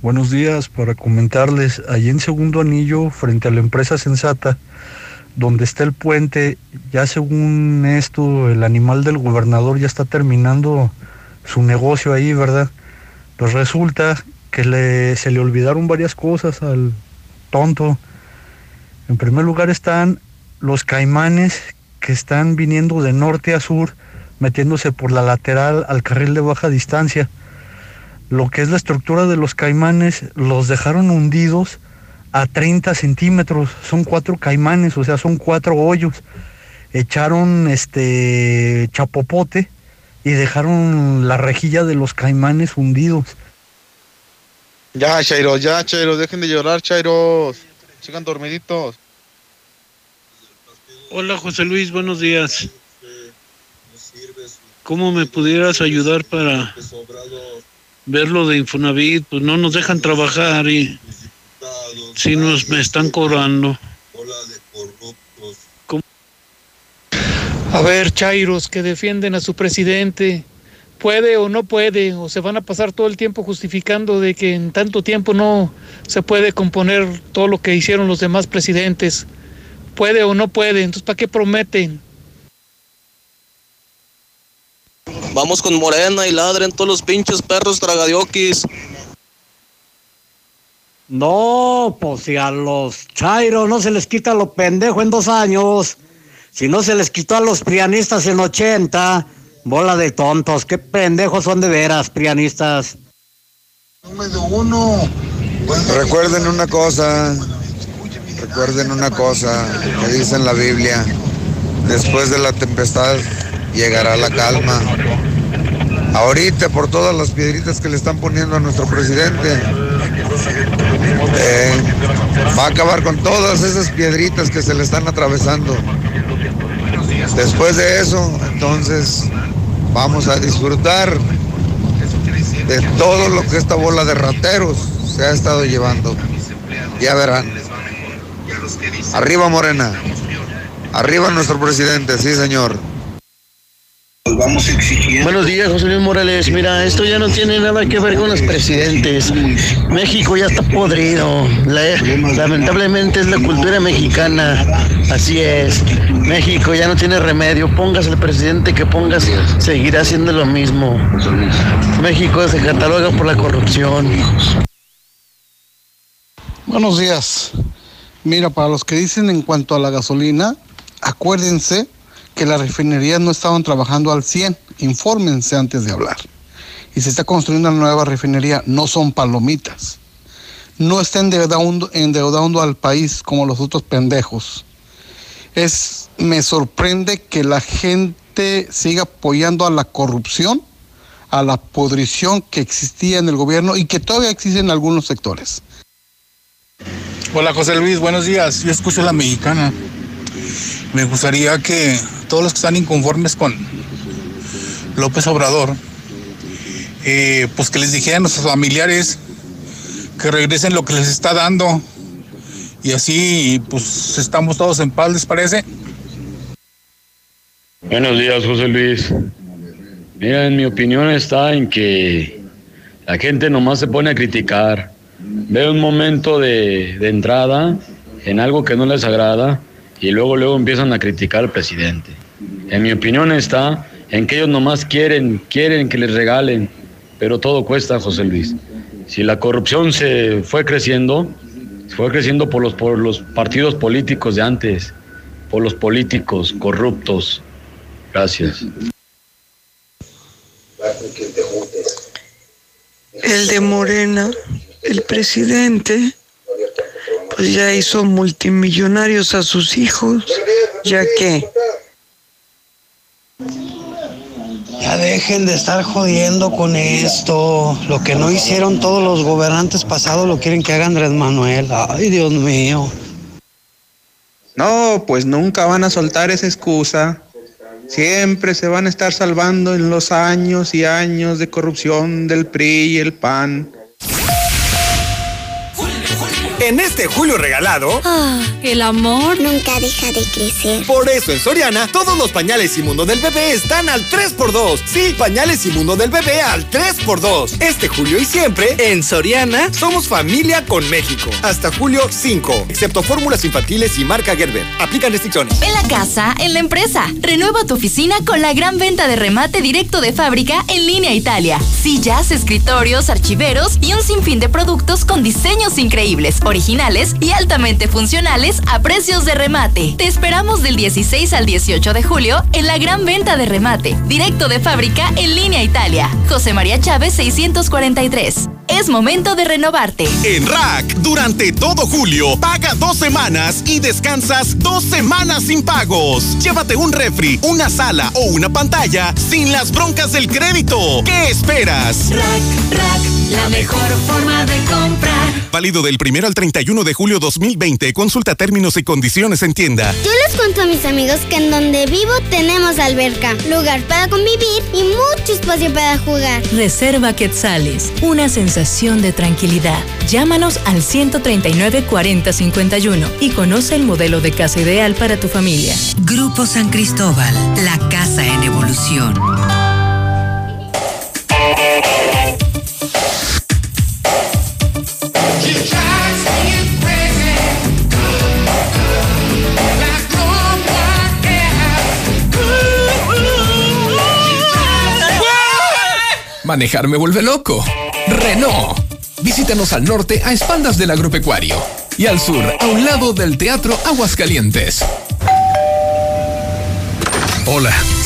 Buenos días, para comentarles, allí en segundo anillo, frente a la empresa Sensata, donde está el puente, ya según esto, el animal del gobernador ya está terminando su negocio ahí, ¿verdad? Pues resulta que le, se le olvidaron varias cosas al tonto. En primer lugar están los caimanes que están viniendo de norte a sur, metiéndose por la lateral al carril de baja distancia lo que es la estructura de los caimanes, los dejaron hundidos a 30 centímetros. Son cuatro caimanes, o sea, son cuatro hoyos. Echaron este chapopote y dejaron la rejilla de los caimanes hundidos. Ya, Chairo, ya, Chairo, dejen de llorar, Chairo. Sigan dormiditos. Hola, José Luis, buenos días. ¿Cómo me pudieras ayudar para ver lo de Infonavit, pues no nos dejan trabajar y si nos me están cobrando. A ver, Chairos, que defienden a su presidente. ¿Puede o no puede? ¿O se van a pasar todo el tiempo justificando de que en tanto tiempo no se puede componer todo lo que hicieron los demás presidentes? ¿Puede o no puede? Entonces, ¿para qué prometen? Vamos con Morena y ladren todos los pinches perros tragadiokis. No, pues si a los Chairo no se les quita lo pendejo en dos años, si no se les quitó a los prianistas en 80, bola de tontos, qué pendejos son de veras, prianistas. uno. Recuerden una cosa, recuerden una cosa que dice en la Biblia, después de la tempestad llegará la calma. Ahorita por todas las piedritas que le están poniendo a nuestro presidente, eh, va a acabar con todas esas piedritas que se le están atravesando. Después de eso, entonces vamos a disfrutar de todo lo que esta bola de rateros se ha estado llevando. Ya verán. Arriba Morena. Arriba nuestro presidente, sí señor vamos exigiendo. Buenos días, José Luis Morales. Mira, esto ya no tiene nada que ver con los presidentes. México ya está podrido. lamentablemente es la cultura mexicana. Así es. México ya no tiene remedio. Pongas el presidente que pongas, seguirá haciendo lo mismo. México se cataloga por la corrupción. Buenos días. Mira, para los que dicen en cuanto a la gasolina, acuérdense que las refinerías no estaban trabajando al 100. Infórmense antes de hablar. Y se está construyendo una nueva refinería, no son palomitas. No está endeudando, endeudando al país como los otros pendejos. Es, me sorprende que la gente siga apoyando a la corrupción, a la podrición que existía en el gobierno y que todavía existe en algunos sectores. Hola José Luis, buenos días. Yo escucho la mexicana. Me gustaría que todos los que están inconformes con López Obrador, eh, pues que les dijeran a nuestros familiares que regresen lo que les está dando y así pues estamos todos en paz, ¿les parece? Buenos días, José Luis. Mira, en mi opinión está en que la gente nomás se pone a criticar, ve un momento de entrada en algo que no les agrada y luego luego empiezan a criticar al presidente. En mi opinión está en que ellos nomás quieren, quieren que les regalen, pero todo cuesta, José Luis. si la corrupción se fue creciendo, fue creciendo por los, por los partidos políticos de antes, por los políticos corruptos. Gracias. El de Morena, el presidente, pues ya hizo multimillonarios a sus hijos, ya que Ya dejen de estar jodiendo con esto. Lo que no hicieron todos los gobernantes pasados lo quieren que haga Andrés Manuel. Ay, Dios mío. No, pues nunca van a soltar esa excusa. Siempre se van a estar salvando en los años y años de corrupción del PRI y el PAN. En este julio regalado, Ah, el amor nunca deja de crecer. por eso en Soriana, todos los pañales Mundo del bebé están al 3x2. Sí, pañales Mundo del bebé al 3x2. Este julio y siempre, en Soriana, somos familia con México. Hasta julio 5, excepto fórmulas infantiles y marca Gerber. Aplican restricciones. En la casa, en la empresa. Renueva tu oficina con la gran venta de remate directo de fábrica en línea Italia. Sillas, escritorios, archiveros y un sinfín de productos con diseños increíbles, originales y altamente funcionales a precios de remate. Te esperamos del 16 al 18 de julio en la gran venta de remate directo de fábrica en línea Italia. José María Chávez 643. Es momento de renovarte. En Rack, durante todo julio, paga dos semanas y descansas dos semanas sin pagos. Llévate un refri, una sala o una pantalla sin las broncas del crédito. ¿Qué esperas? Rack, rack, la mejor forma de comprar. Válido del 1 al 31 de julio 2020. Consulta términos y condiciones en tienda. Yo les cuento a mis amigos que en donde vivo tenemos alberca, lugar para convivir y mucho espacio para jugar. Reserva Quetzales, una sensación de tranquilidad. Llámanos al 139 40 51 y conoce el modelo de casa ideal para tu familia. Grupo San Cristóbal, la casa en evolución. Manejar me vuelve loco. Renault. Visítanos al norte a espaldas del agropecuario y al sur a un lado del Teatro Aguascalientes. Hola,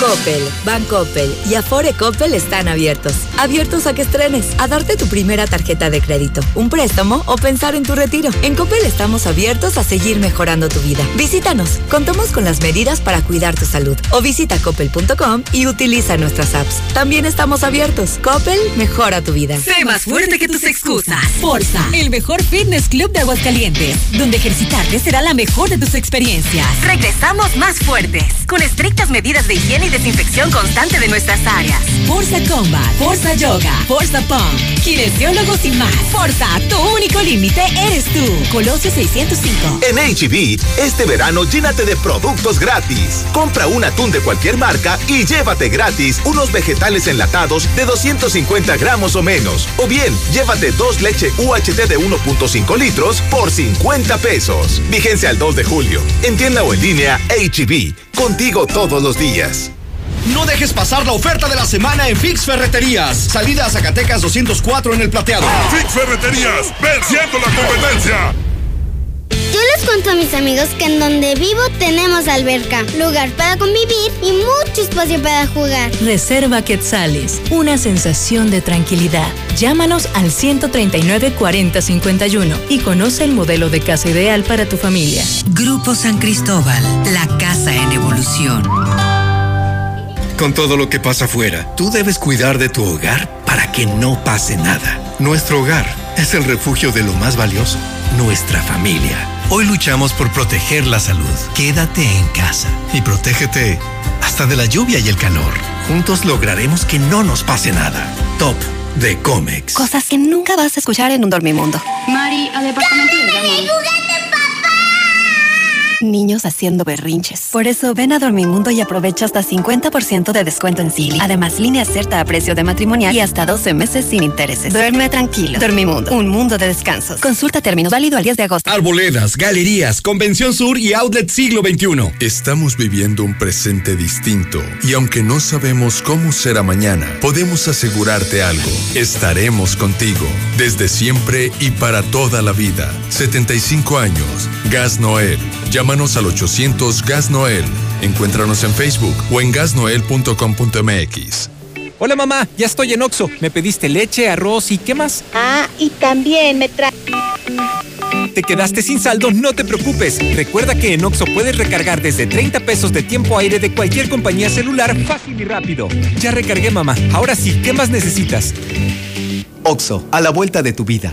Coppel, Bancoppel y Afore Coppel están abiertos. Abiertos a que estrenes, a darte tu primera tarjeta de crédito, un préstamo o pensar en tu retiro. En Coppel estamos abiertos a seguir mejorando tu vida. Visítanos, contamos con las medidas para cuidar tu salud. O visita coppel.com y utiliza nuestras apps. También estamos abiertos. Coppel mejora tu vida. Sé más fuerte que tus excusas. Forza, el mejor fitness club de Aguascalientes, donde ejercitarte será la mejor de tus experiencias. Regresamos más fuertes, con estrictas medidas de higiene y desinfección constante de nuestras áreas. Forza Combat, Forza Yoga, Forza Pump, kinesiólogos y más. Forza, tu único límite eres tú. Colosio 605. En HB, este verano llénate de productos gratis. Compra un atún de cualquier marca y llévate gratis unos vegetales enlatados de 250 gramos o menos. O bien, llévate dos leche UHT de 1.5 litros por 50 pesos. Vigencia al 2 de julio. En tienda o en línea, HB. Contigo todos los días. No dejes pasar la oferta de la semana en Fix Ferreterías. Salida a Zacatecas 204 en el plateado. Fix Ferreterías, venciendo la competencia. Yo les cuento a mis amigos que en donde vivo tenemos alberca, lugar para convivir y mucho espacio para jugar. Reserva Quetzales, una sensación de tranquilidad. Llámanos al 139 40 51 y conoce el modelo de casa ideal para tu familia. Grupo San Cristóbal, la casa en evolución. Con todo lo que pasa afuera, tú debes cuidar de tu hogar para que no pase nada. Nuestro hogar es el refugio de lo más valioso, nuestra familia. Hoy luchamos por proteger la salud. Quédate en casa y protégete hasta de la lluvia y el calor. Juntos lograremos que no nos pase nada. Top de Comex. Cosas que nunca vas a escuchar en un dormimundo. Mari, al departamento Niños haciendo berrinches. Por eso ven a Dormimundo y aprovecha hasta 50% de descuento en Silly. Además, línea cierta a precio de matrimonial y hasta 12 meses sin intereses. Duerme tranquilo. Dormimundo, un mundo de descansos. Consulta términos válido al 10 de agosto. Arboledas, galerías, Convención Sur y Outlet Siglo XXI. Estamos viviendo un presente distinto y aunque no sabemos cómo será mañana, podemos asegurarte algo. Estaremos contigo desde siempre y para toda la vida. 75 años. Gas Noel. Llámanos al 800 Gas Noel. Encuéntranos en Facebook o en gasnoel.com.mx. Hola mamá, ya estoy en Oxo. Me pediste leche, arroz y ¿qué más? Ah, y también me trae. ¿Te quedaste sin saldo? No te preocupes. Recuerda que en Oxo puedes recargar desde 30 pesos de tiempo aire de cualquier compañía celular fácil y rápido. Ya recargué mamá. Ahora sí, ¿qué más necesitas? Oxo, a la vuelta de tu vida.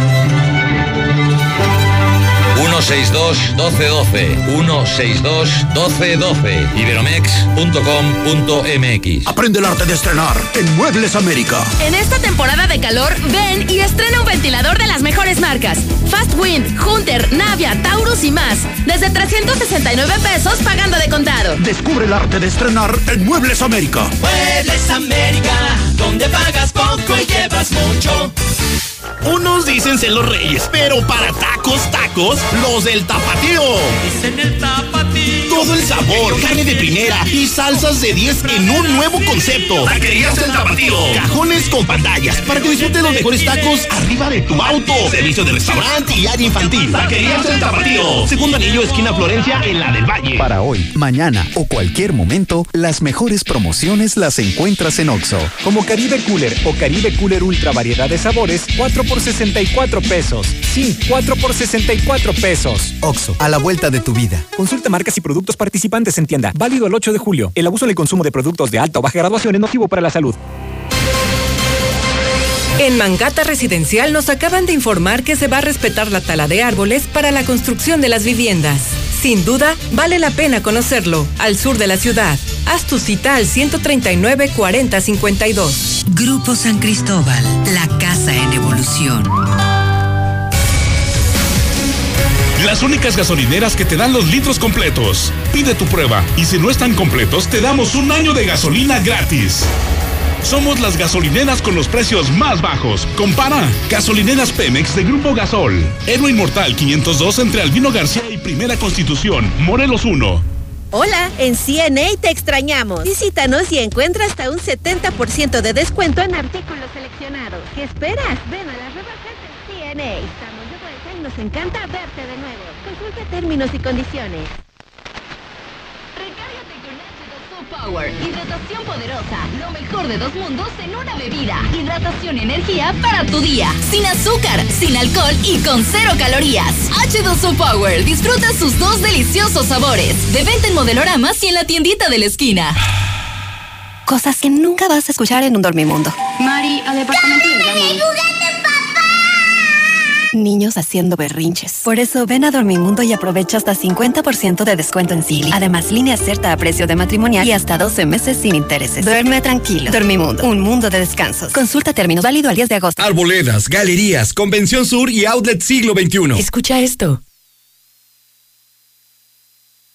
162 1212 162 1212 iberomex.com.mx Aprende el arte de estrenar en Muebles América. En esta temporada de calor, ven y estrena un ventilador de las mejores marcas. Fast Wind, Hunter, Navia, Taurus y más. Desde 369 pesos pagando de contado. Descubre el arte de estrenar en Muebles América. Muebles América, donde pagas poco y llevas mucho. Unos dicen ser los reyes, pero para tacos, tacos, los del tapatío. Dicen el tapatío. Todo el sabor, carne de primera y salsas de 10 en un nuevo concepto. Taquerías del tapatío. Cajones con pantallas para que disfrutes los mejores tacos arriba de tu auto. Servicio de restaurante y área infantil. Taquerías del tapatío. Segundo anillo, esquina Florencia, en la del Valle. Para hoy, mañana o cualquier momento, las mejores promociones las encuentras en Oxo. Como Caribe Cooler o Caribe Cooler Ultra variedad de sabores, 4 por 64 pesos. Sí, 4 por 64 pesos. Oxo, a la vuelta de tu vida. Consulta marcas y productos participantes en tienda. Válido el 8 de julio. El abuso en el consumo de productos de alta o baja graduación es nocivo para la salud. En Mangata Residencial nos acaban de informar que se va a respetar la tala de árboles para la construcción de las viviendas. Sin duda, vale la pena conocerlo. Al sur de la ciudad. Haz tu cita al 139 40 52. Grupo San Cristóbal, la casa en evolución. Las únicas gasolineras que te dan los litros completos. Pide tu prueba y si no están completos te damos un año de gasolina gratis. Somos las gasolineras con los precios más bajos. Compara. Gasolineras Pemex de Grupo Gasol. Héroe Inmortal 502 entre Albino García y Primera Constitución. Morelos 1. Hola, en CNA te extrañamos. Visítanos y encuentra hasta un 70% de descuento en artículos seleccionados. ¿Qué esperas? Ven a las rebajas de CNA. Estamos de vuelta y nos encanta verte de nuevo. Consulta términos y condiciones. Power, hidratación poderosa, lo mejor de dos mundos en una bebida. Hidratación y energía para tu día. Sin azúcar, sin alcohol y con cero calorías. H2O Power, disfruta sus dos deliciosos sabores. De venta en modeloramas y en la tiendita de la esquina. Cosas que nunca vas a escuchar en un dormimundo. Mari, al departamento de Niños haciendo berrinches. Por eso ven a Dormimundo y aprovecha hasta 50% de descuento en Silly. Además, línea cierta a precio de matrimonial y hasta 12 meses sin intereses. Duerme tranquilo. Dormimundo, un mundo de descansos. Consulta términos válido al 10 de agosto. Arboledas, galerías, Convención Sur y Outlet Siglo XXI. Escucha esto.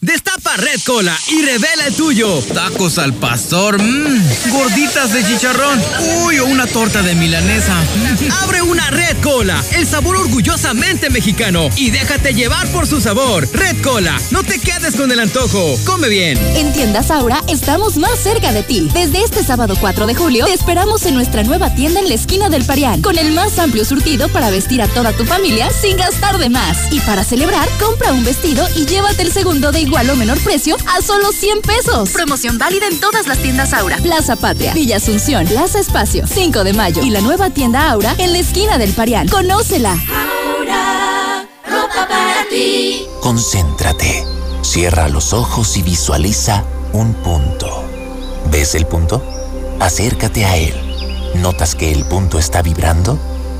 Destapa Red Cola y revela el tuyo. Tacos al pastor, mmm, gorditas de chicharrón, uy, o una torta de milanesa. *laughs* Abre una Red Cola, el sabor orgullosamente mexicano y déjate llevar por su sabor. Red Cola, no te quedes con el antojo. Come bien. En Tiendas Aura estamos más cerca de ti. Desde este sábado 4 de julio te esperamos en nuestra nueva tienda en la esquina del Parián, con el más amplio surtido para vestir a toda tu familia sin gastar de más. Y para celebrar, compra un vestido y llévate el segundo de igual o menor precio a solo 100 pesos. Promoción válida en todas las tiendas Aura. Plaza Patria, Villa Asunción, Plaza Espacio, 5 de mayo y la nueva tienda Aura en la esquina del Parián. Conócela. Aura, ropa para ti. Concéntrate. Cierra los ojos y visualiza un punto. ¿Ves el punto? Acércate a él. ¿Notas que el punto está vibrando?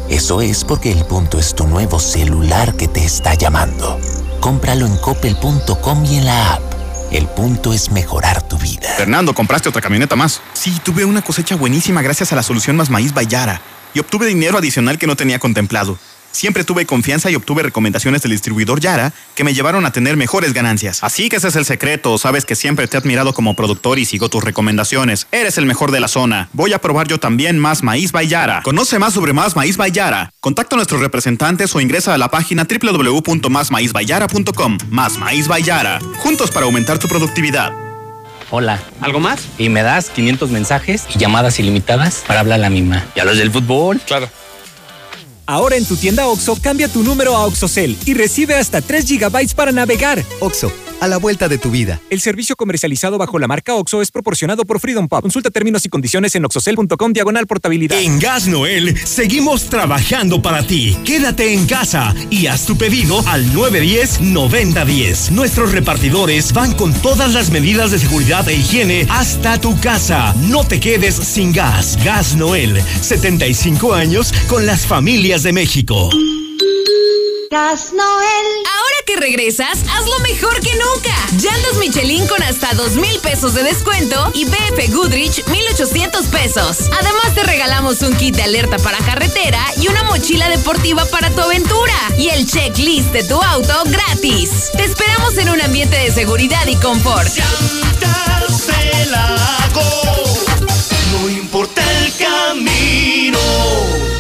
Eso es porque el punto es tu nuevo celular que te está llamando. Cómpralo en coppel.com y en la app. El punto es mejorar tu vida. Fernando, compraste otra camioneta más. Sí, tuve una cosecha buenísima gracias a la solución Más Maíz Bayara. Y obtuve dinero adicional que no tenía contemplado. Siempre tuve confianza y obtuve recomendaciones del distribuidor Yara que me llevaron a tener mejores ganancias. Así que ese es el secreto. Sabes que siempre te he admirado como productor y sigo tus recomendaciones. Eres el mejor de la zona. Voy a probar yo también Más Maíz Bayara. Conoce más sobre Más Maíz Bayara. Contacta a nuestros representantes o ingresa a la página www.másmaízbayara.com. Más Maíz Bayara. Juntos para aumentar tu productividad. Hola. ¿Algo más? Y me das 500 mensajes y llamadas ilimitadas para hablar a la misma. ¿Y a los del fútbol? Claro. Ahora en tu tienda OXO, cambia tu número a OXOCEL y recibe hasta 3 GB para navegar. OXO, a la vuelta de tu vida. El servicio comercializado bajo la marca OXO es proporcionado por Freedom Pop. Consulta términos y condiciones en oxocel.com diagonal portabilidad. En Gas Noel seguimos trabajando para ti. Quédate en casa y haz tu pedido al 910-9010. Nuestros repartidores van con todas las medidas de seguridad e higiene hasta tu casa. No te quedes sin gas. Gas Noel, 75 años con las familias de México. Gas Noel. Ahora que regresas, hazlo mejor que nunca. Llantas Michelin con hasta dos mil pesos de descuento y BF Goodrich 1800 pesos. Además te regalamos un kit de alerta para carretera y una mochila deportiva para tu aventura. Y el checklist de tu auto gratis. Te esperamos en un ambiente de seguridad y confort. No importa el camino.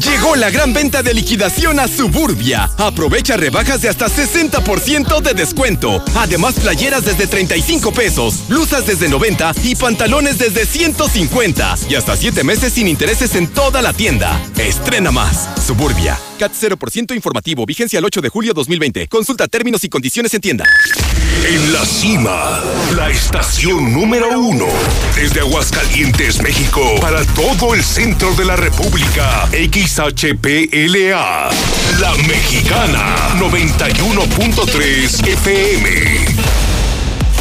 Llegó la gran venta de liquidación a Suburbia. Aprovecha rebajas de hasta 60% de descuento. Además, playeras desde 35 pesos, blusas desde 90 y pantalones desde 150. Y hasta 7 meses sin intereses en toda la tienda. Estrena más. Suburbia. CAT 0% informativo. Vigencia el 8 de julio 2020. Consulta términos y condiciones en tienda. En la cima, la estación número uno. Desde Aguascalientes, México, para todo el centro de la República. XHPLA. La Mexicana, 91.3 FM.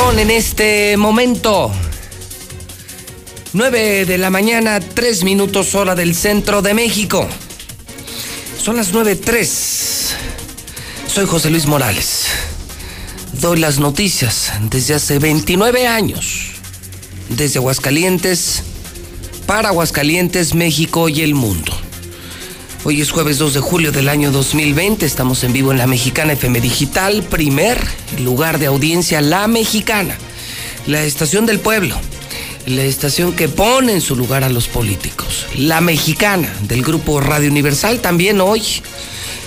Son en este momento 9 de la mañana, 3 minutos hora del centro de México. Son las 9.3. Soy José Luis Morales. Doy las noticias desde hace 29 años. Desde Aguascalientes, para Aguascalientes, México y el mundo. Hoy es jueves 2 de julio del año 2020. Estamos en vivo en la Mexicana FM Digital, primer lugar de audiencia, La Mexicana, la estación del pueblo, la estación que pone en su lugar a los políticos. La Mexicana del grupo Radio Universal. También hoy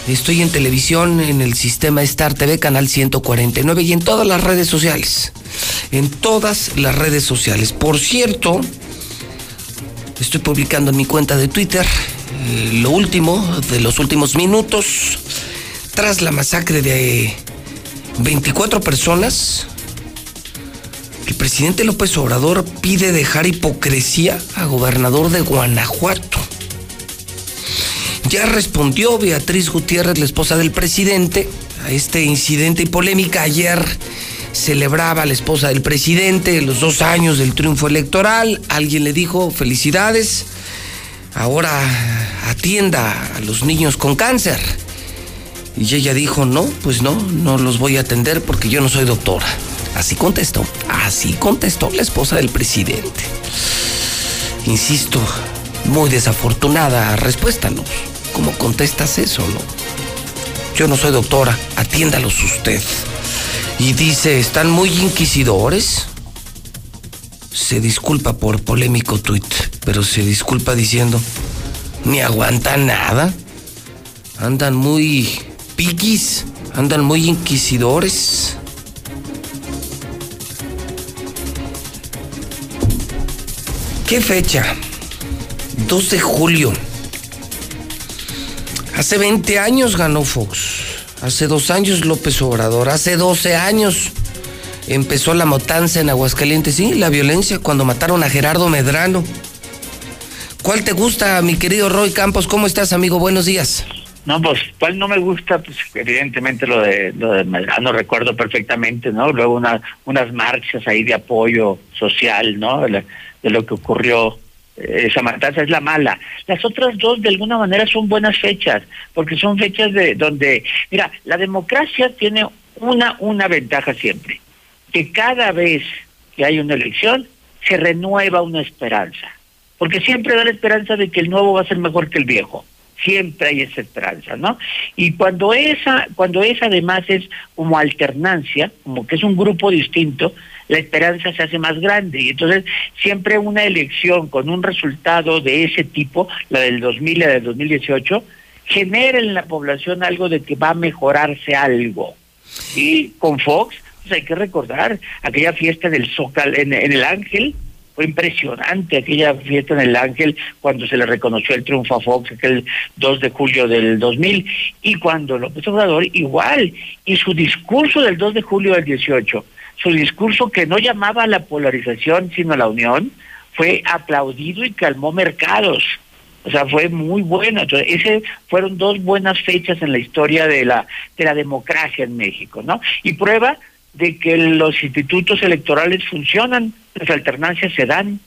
estoy en televisión en el sistema Star TV, canal 149 y en todas las redes sociales. En todas las redes sociales. Por cierto, estoy publicando en mi cuenta de Twitter lo último de los últimos minutos tras la masacre de 24 personas. El presidente López Obrador pide dejar hipocresía a gobernador de Guanajuato. Ya respondió Beatriz Gutiérrez, la esposa del presidente, a este incidente y polémica. Ayer celebraba la esposa del presidente los dos años del triunfo electoral. Alguien le dijo, felicidades, ahora atienda a los niños con cáncer. Y ella dijo, no, pues no, no los voy a atender porque yo no soy doctora. Así contestó, así contestó la esposa del presidente. Insisto, muy desafortunada respuesta. ¿Cómo contestas eso, no? Yo no soy doctora, atiéndalos usted. Y dice, ¿están muy inquisidores? Se disculpa por polémico tuit, pero se disculpa diciendo, ni aguanta nada. Andan muy piquis, andan muy inquisidores. ¿Qué fecha? 2 de julio. Hace 20 años ganó Fox. Hace dos años López Obrador. Hace 12 años empezó la matanza en Aguascalientes. Sí, la violencia cuando mataron a Gerardo Medrano. ¿Cuál te gusta, mi querido Roy Campos? ¿Cómo estás, amigo? Buenos días. No, pues, ¿cuál no me gusta? Pues, evidentemente lo de, lo de Medrano recuerdo perfectamente, ¿no? Luego una, unas marchas ahí de apoyo social, ¿no? De, de lo que ocurrió esa matanza es la mala. Las otras dos de alguna manera son buenas fechas, porque son fechas de donde, mira, la democracia tiene una una ventaja siempre, que cada vez que hay una elección se renueva una esperanza, porque siempre da la esperanza de que el nuevo va a ser mejor que el viejo. Siempre hay esa esperanza, ¿no? Y cuando esa, cuando esa además es como alternancia, como que es un grupo distinto, la esperanza se hace más grande. Y entonces siempre una elección con un resultado de ese tipo, la del 2000 y la del 2018, genera en la población algo de que va a mejorarse algo. Y con Fox, pues hay que recordar aquella fiesta del Zócal en, en el Ángel, fue impresionante aquella fiesta en el Ángel cuando se le reconoció el triunfo a Fox aquel 2 de julio del 2000 y cuando López Obrador igual y su discurso del 2 de julio del 18 su discurso que no llamaba a la polarización sino a la unión, fue aplaudido y calmó mercados. O sea, fue muy bueno. Entonces, fueron dos buenas fechas en la historia de la de la democracia en México, ¿no? Y prueba de que los institutos electorales funcionan, las alternancias se dan.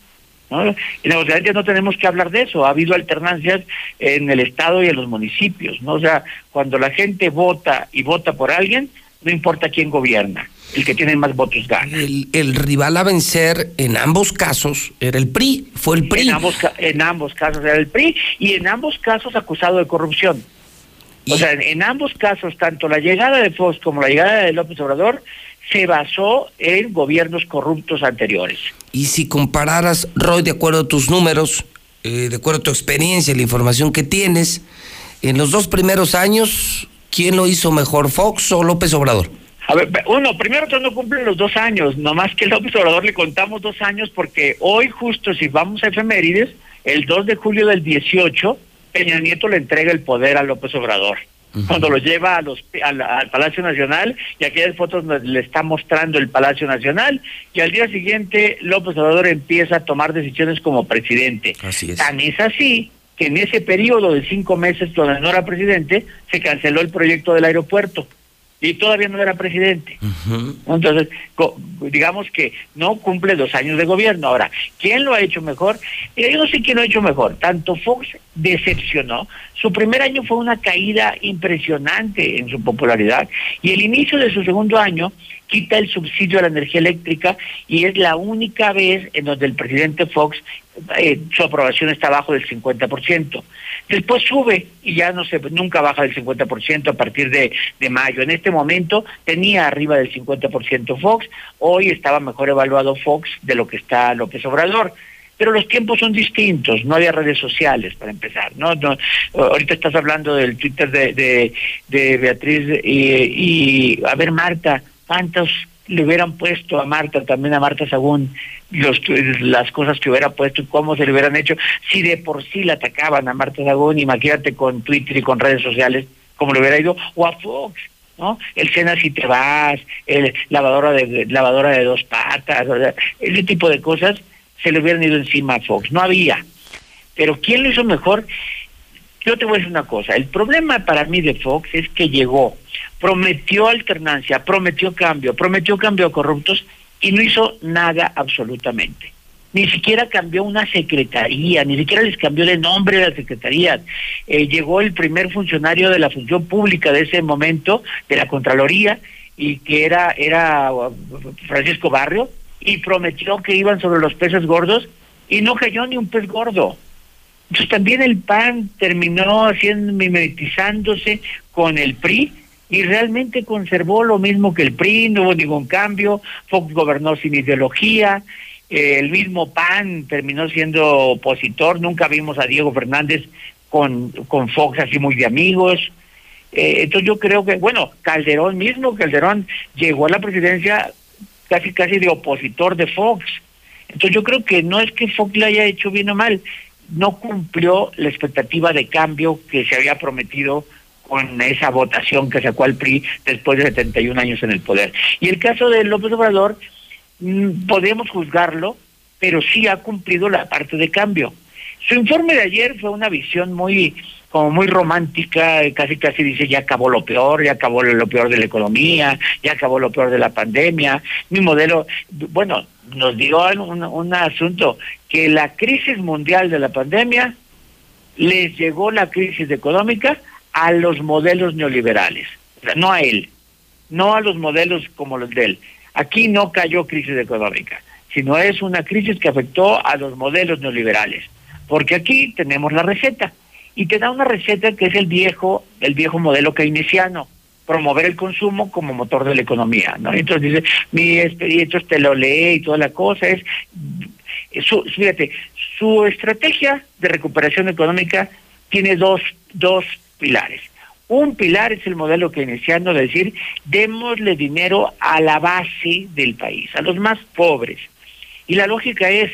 ¿no? En Aguascalientes no tenemos que hablar de eso, ha habido alternancias en el Estado y en los municipios, ¿no? O sea, cuando la gente vota y vota por alguien, no importa quién gobierna el que tiene más votos gana. El, rival a vencer en ambos casos era el PRI, fue el PRI. En ambos, en ambos casos era el PRI y en ambos casos acusado de corrupción. O sea, en, ambos casos, tanto la llegada de Fox como la llegada de López Obrador se basó en gobiernos corruptos anteriores. Y si compararas, Roy, de acuerdo a tus números, eh, de acuerdo a tu experiencia, la información que tienes, en los dos primeros años, ¿quién lo hizo mejor, Fox o López Obrador? A ver, uno, primero que no cumplen los dos años, nomás que López Obrador le contamos dos años porque hoy justo si vamos a efemérides, el 2 de julio del 18, Peña Nieto le entrega el poder a López Obrador. Cuando lo lleva a los, al, Palacio Nacional y aquellas fotos le está mostrando el Palacio Nacional y al día siguiente López Obrador empieza a tomar decisiones como presidente. Así es. Tan es así que en ese periodo de cinco meses donde no era presidente se canceló el proyecto del aeropuerto y todavía no era presidente. Entonces, digamos que no cumple dos años de gobierno. Ahora, ¿quién lo ha hecho mejor? yo no sé quién lo ha hecho mejor. Tanto Fox decepcionó. Su primer año fue una caída impresionante en su popularidad y el inicio de su segundo año quita el subsidio a la energía eléctrica y es la única vez en donde el presidente Fox eh, su aprobación está abajo del 50%. Después sube y ya no se nunca baja del 50% a partir de, de mayo. En este momento tenía arriba del 50% Fox, hoy estaba mejor evaluado Fox de lo que está López Obrador pero los tiempos son distintos, no había redes sociales para empezar, ¿no? ahorita estás hablando del Twitter de, de, de Beatriz y, y, a ver Marta, ¿cuántos le hubieran puesto a Marta, también a Marta Sagún, los, las cosas que hubiera puesto y cómo se le hubieran hecho, si de por sí la atacaban a Marta Sagún, imagínate con Twitter y con redes sociales, como le hubiera ido, o a Fox, ¿no? El cena si te vas, el lavadora de lavadora de dos patas, ese tipo de cosas se le hubieran ido encima a Fox, no había. Pero ¿quién lo hizo mejor? Yo te voy a decir una cosa, el problema para mí de Fox es que llegó, prometió alternancia, prometió cambio, prometió cambio a corruptos y no hizo nada absolutamente. Ni siquiera cambió una secretaría, ni siquiera les cambió de nombre de la secretaría. Eh, llegó el primer funcionario de la función pública de ese momento, de la Contraloría, y que era, era uh, Francisco Barrio, y prometió que iban sobre los peces gordos, y no cayó ni un pez gordo. Entonces también el PAN terminó haciendo, mimetizándose con el PRI y realmente conservó lo mismo que el PRI, no hubo ningún cambio, Fox gobernó sin ideología, el mismo PAN terminó siendo opositor, nunca vimos a Diego Fernández con, con Fox así muy de amigos. Eh, entonces yo creo que, bueno, Calderón mismo, Calderón llegó a la presidencia casi casi de opositor de Fox. Entonces yo creo que no es que Fox le haya hecho bien o mal, no cumplió la expectativa de cambio que se había prometido con esa votación que sacó al PRI después de 71 años en el poder. Y el caso de López Obrador, mm, podemos juzgarlo, pero sí ha cumplido la parte de cambio. Su informe de ayer fue una visión muy como muy romántica, casi casi dice ya acabó lo peor, ya acabó lo peor de la economía, ya acabó lo peor de la pandemia. Mi modelo, bueno, nos dio un, un asunto que la crisis mundial de la pandemia les llegó la crisis económica a los modelos neoliberales, no a él, no a los modelos como los de él. Aquí no cayó crisis económica, sino es una crisis que afectó a los modelos neoliberales, porque aquí tenemos la receta y te da una receta que es el viejo, el viejo modelo keynesiano, promover el consumo como motor de la economía, ¿no? Entonces dice, mi experiencia te lo lee y toda la cosa es, su, fíjate, su estrategia de recuperación económica tiene dos, dos pilares. Un pilar es el modelo keynesiano de decir, démosle dinero a la base del país, a los más pobres. Y la lógica es,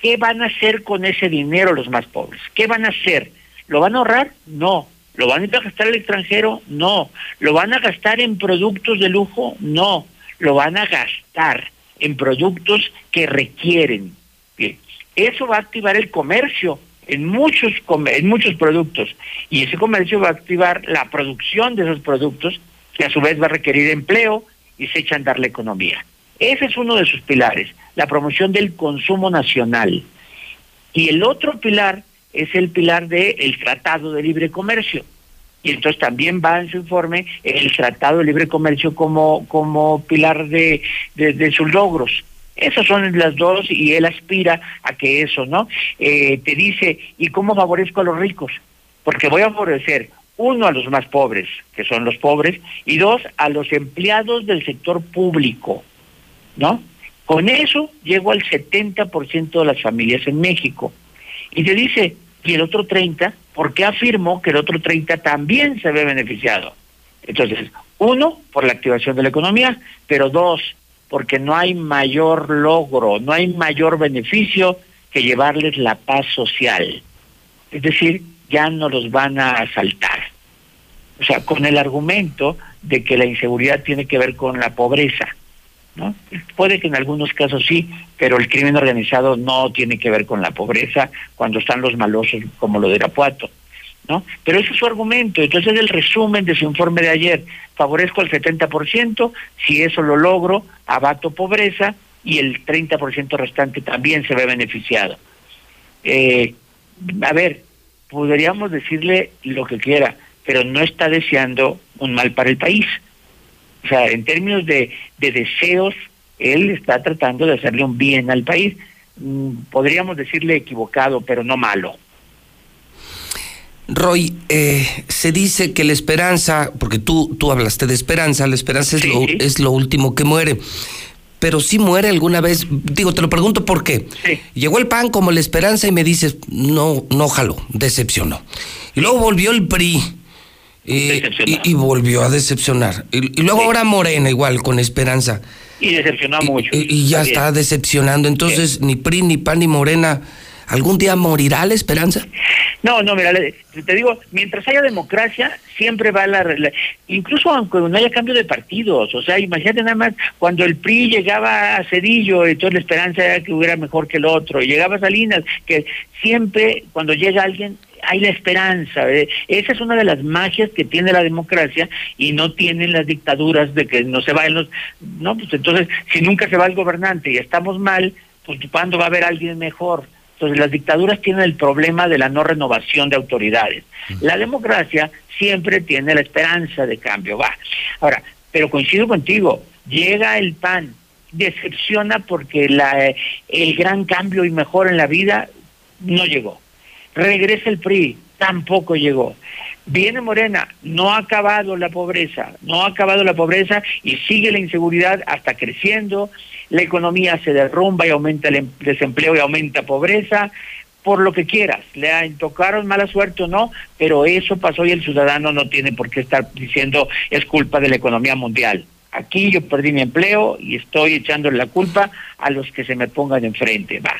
¿qué van a hacer con ese dinero los más pobres? ¿Qué van a hacer? ¿Lo van a ahorrar? No. ¿Lo van a gastar al extranjero? No. ¿Lo van a gastar en productos de lujo? No. Lo van a gastar en productos que requieren. Bien. Eso va a activar el comercio en muchos en muchos productos y ese comercio va a activar la producción de esos productos que a su vez va a requerir empleo y se echa a andar la economía. Ese es uno de sus pilares, la promoción del consumo nacional. Y el otro pilar es el pilar del Tratado de Libre Comercio. Y entonces también va en su informe el Tratado de Libre Comercio como, como pilar de, de, sus logros. Esas son las dos y él aspira a que eso, ¿no? Eh, te dice, ¿y cómo favorezco a los ricos? Porque voy a favorecer, uno, a los más pobres, que son los pobres, y dos, a los empleados del sector público, ¿no? Con eso llego al 70% de las familias en México. Y te dice, y el otro 30, ¿por qué afirmo que el otro 30 también se ve beneficiado? Entonces, uno, por la activación de la economía, pero dos, porque no hay mayor logro, no hay mayor beneficio que llevarles la paz social. Es decir, ya no los van a asaltar. O sea, con el argumento de que la inseguridad tiene que ver con la pobreza. ¿No? Puede que en algunos casos sí, pero el crimen organizado no tiene que ver con la pobreza cuando están los malosos como lo de Irapuato. ¿No? Pero ese es su argumento. Entonces, el resumen de su informe de ayer. Favorezco al 70%, si eso lo logro, abato pobreza y el 30% restante también se ve beneficiado. Eh, a ver, podríamos decirle lo que quiera, pero no está deseando un mal para el país. O sea, en términos de, deseos, él está tratando de hacerle un bien al país. Mm, podríamos decirle equivocado, pero no malo. Roy, eh, se dice que la esperanza, porque tú, tú hablaste de esperanza, la esperanza es, lo, es lo último que muere. Pero si muere alguna vez, digo, te lo pregunto por qué. Llegó el PAN como la esperanza y me dices, no, no jalo, decepcionó. Y luego volvió el PRI y, volvió a decepcionar. Y, luego ahora Morena igual, con esperanza. Y decepcionó mucho. Y, ya está decepcionando. Entonces, ni PRI, ni PAN, ni Morena, ¿algún día morirá la esperanza? No, no, mira, te digo, mientras haya democracia, siempre va la, Incluso aunque no haya cambio de partidos, o sea, imagínate nada más, cuando el PRI llegaba a Cedillo, entonces la esperanza era que hubiera mejor que el otro, y llegaba Salinas, que siempre cuando llega alguien hay la esperanza. Esa es una de las magias que tiene la democracia y no tienen las dictaduras de que no se vayan los... No, pues entonces, si nunca se va el gobernante y estamos mal, pues ¿cuándo va a haber alguien mejor? Entonces, las dictaduras tienen el problema de la no renovación de autoridades. La democracia siempre tiene la esperanza de cambio. Va. Ahora, pero coincido contigo, llega el PAN, decepciona porque la, el gran cambio y mejor en la vida no llegó. Regresa el PRI, tampoco llegó. Viene Morena, no ha acabado la pobreza, no ha acabado la pobreza y sigue la inseguridad hasta creciendo, la economía se derrumba y aumenta el em-, desempleo y aumenta pobreza, por lo que quieras, le tocaron mala suerte o no, pero eso pasó y el ciudadano no tiene por qué estar diciendo es culpa de la economía mundial. Aquí yo perdí mi empleo y estoy echándole la culpa a los que se me pongan enfrente. Va.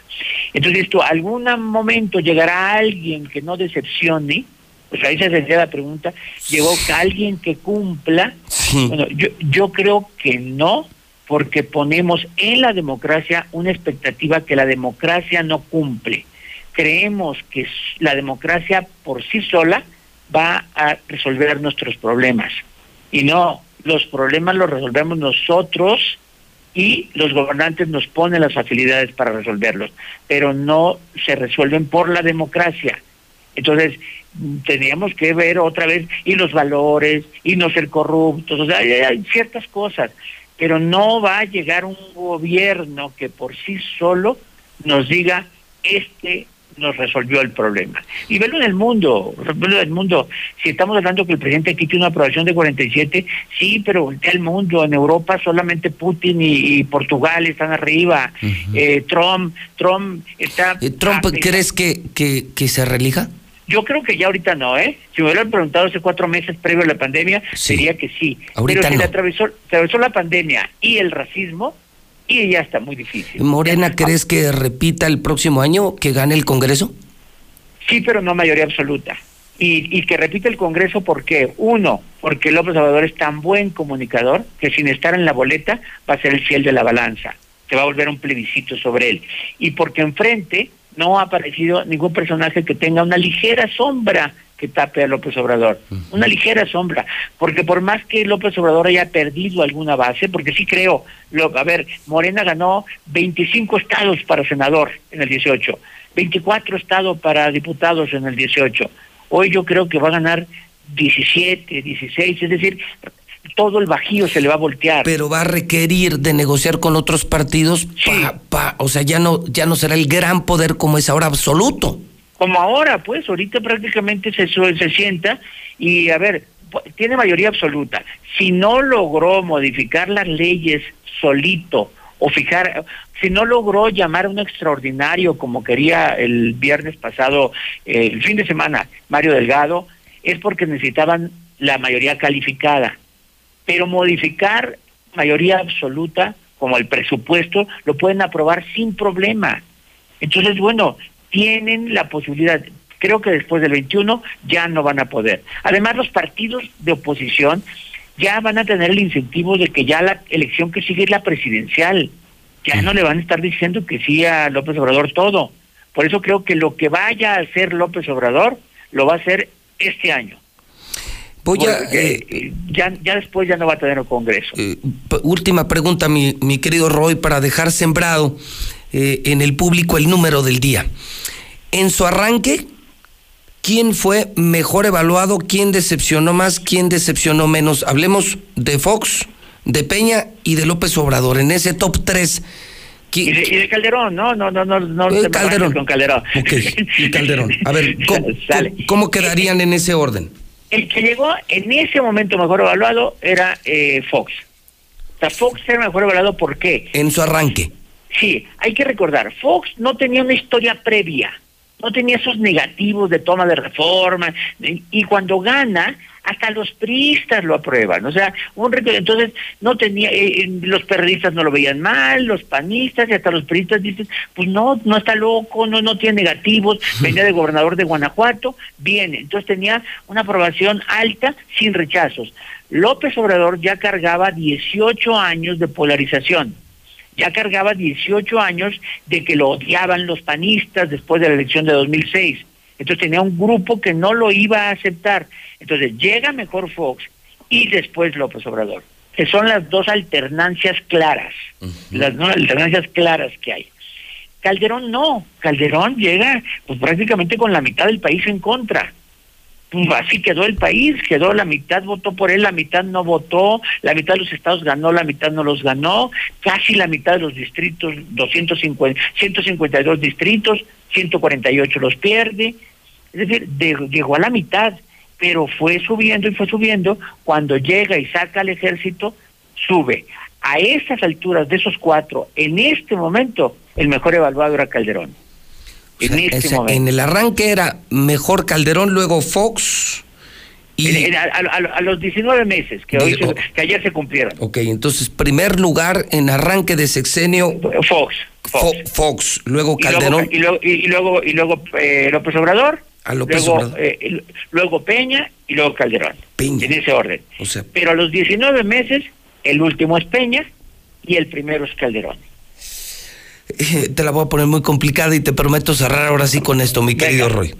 Entonces, esto, algún momento llegará alguien que no decepcione, pues ahí se tendría la pregunta, ¿llegó alguien que cumpla? Bueno, yo, yo creo que no, porque ponemos en la democracia una expectativa que la democracia no cumple. Creemos que la democracia por sí sola va a resolver nuestros problemas. Y no, los problemas los resolvemos nosotros y los gobernantes nos ponen las facilidades para resolverlos, pero no se resuelven por la democracia. Entonces, teníamos que ver otra vez y los valores y no ser corruptos, o sea, hay, ciertas cosas, pero no va a llegar un gobierno que por sí solo nos diga este nos resolvió el problema. Y verlo en el mundo, verlo en el mundo. Si estamos hablando que el presidente aquí tiene una aprobación de 47, sí, pero voltea el mundo. En Europa solamente Putin y, Portugal están arriba. eh, Trump, Trump está... Eh, ¿Trump crees que, que, que se relija? Yo creo que ya ahorita no, ¿eh? Si me hubieran preguntado hace cuatro meses previo a la pandemia, diría que sí. Pero si le atravesó, atravesó la pandemia y el racismo, y ya está muy difícil. ¿Morena crees que repita el próximo año, que gane el Congreso? Sí, pero no mayoría absoluta. Y, y que repita el Congreso porque, uno, porque López Obrador es tan buen comunicador que sin estar en la boleta va a ser el fiel de la balanza. Se va a volver un plebiscito sobre él. Y porque enfrente no ha aparecido ningún personaje que tenga una ligera sombra que tape a López Obrador. Una ligera sombra, porque por más que López Obrador haya perdido alguna base, porque sí creo, lo, a ver, Morena ganó 25 estados para senador en el 18, 24 estados para diputados en el 18. Hoy yo creo que va a ganar 17, 16, es decir, todo el bajío se le va a voltear. Pero va a requerir de negociar con otros partidos, pa, o sea, ya no, ya no será el gran poder como es ahora absoluto como ahora, pues, ahorita prácticamente se, se sienta y, a ver, tiene mayoría absoluta. Si no logró modificar las leyes solito o fijar, si no logró llamar a un extraordinario como quería el viernes pasado, el fin de semana, Mario Delgado, es porque necesitaban la mayoría calificada. Pero modificar mayoría absoluta, como el presupuesto, lo pueden aprobar sin problema. Entonces, bueno, tienen la posibilidad, creo que después del 21 ya no van a poder. Además, los partidos de oposición ya van a tener el incentivo de que ya la elección que sigue es la presidencial. Ya no le van a estar diciendo que sí a López Obrador todo. Por eso creo que lo que vaya a hacer López Obrador lo va a hacer este año. Voy a, eh, ya, ya después ya no va a tener un Congreso. Eh, última pregunta, mi, mi querido Roy, para dejar sembrado eh, en el público el número del día. En su arranque, ¿quién fue mejor evaluado? ¿Quién decepcionó más? ¿Quién decepcionó menos? Hablemos de Fox, de Peña y de López Obrador. En ese top 3. Y de, Calderón, no, no, no, no, no. Eh, Calderón. Con Calderón. Ok, y Calderón. A ver, *laughs* ¿cómo, quedarían en ese orden? El que llegó en ese momento mejor evaluado era eh, Fox. O sea, Fox era mejor evaluado, ¿por qué? En su arranque. Sí, hay que recordar, Fox no tenía una historia previa, no tenía esos negativos de toma de reforma, y cuando gana, hasta los priistas lo aprueban, o sea, un entonces no tenía, eh, eh, los periodistas no lo veían mal, los panistas y hasta los priistas dicen, pues no, no está loco, no, no tiene negativos, *laughs* venía de gobernador de Guanajuato, viene, entonces tenía una aprobación alta sin rechazos. López Obrador ya cargaba 18 años de polarización ya cargaba 18 años de que lo odiaban los panistas después de la elección de 2006. Entonces tenía un grupo que no lo iba a aceptar. Entonces llega mejor Fox y después López Obrador, que son las dos alternancias claras, las dos alternancias claras que hay. Calderón no, Calderón llega pues prácticamente con la mitad del país en contra. Pues así quedó el país, quedó la mitad votó por él, la mitad no votó, la mitad de los estados ganó, la mitad no los ganó, casi la mitad de los distritos, 250, 152 distritos, 148 los pierde, es decir, llegó a la mitad, pero fue subiendo y fue subiendo, cuando llega y saca al ejército, sube. A estas alturas de esos cuatro, en este momento, el mejor evaluado era Calderón. En, este momento. en el arranque era mejor Calderón, luego Fox. Y... a, los 19 meses que, hoy que ayer se cumplieron. Ok, entonces, primer lugar en arranque de sexenio. Fox. Fox, luego Calderón. Y luego, y luego, y luego, eh, López Obrador. A López luego, Obrador. Eh, luego Peña y luego Calderón. Peña. En ese orden. O sea, Pero a los 19 meses, el último es Peña y el primero es Calderón. Eh, te la voy a poner muy complicada y te prometo cerrar ahora sí con esto, mi querido Roy.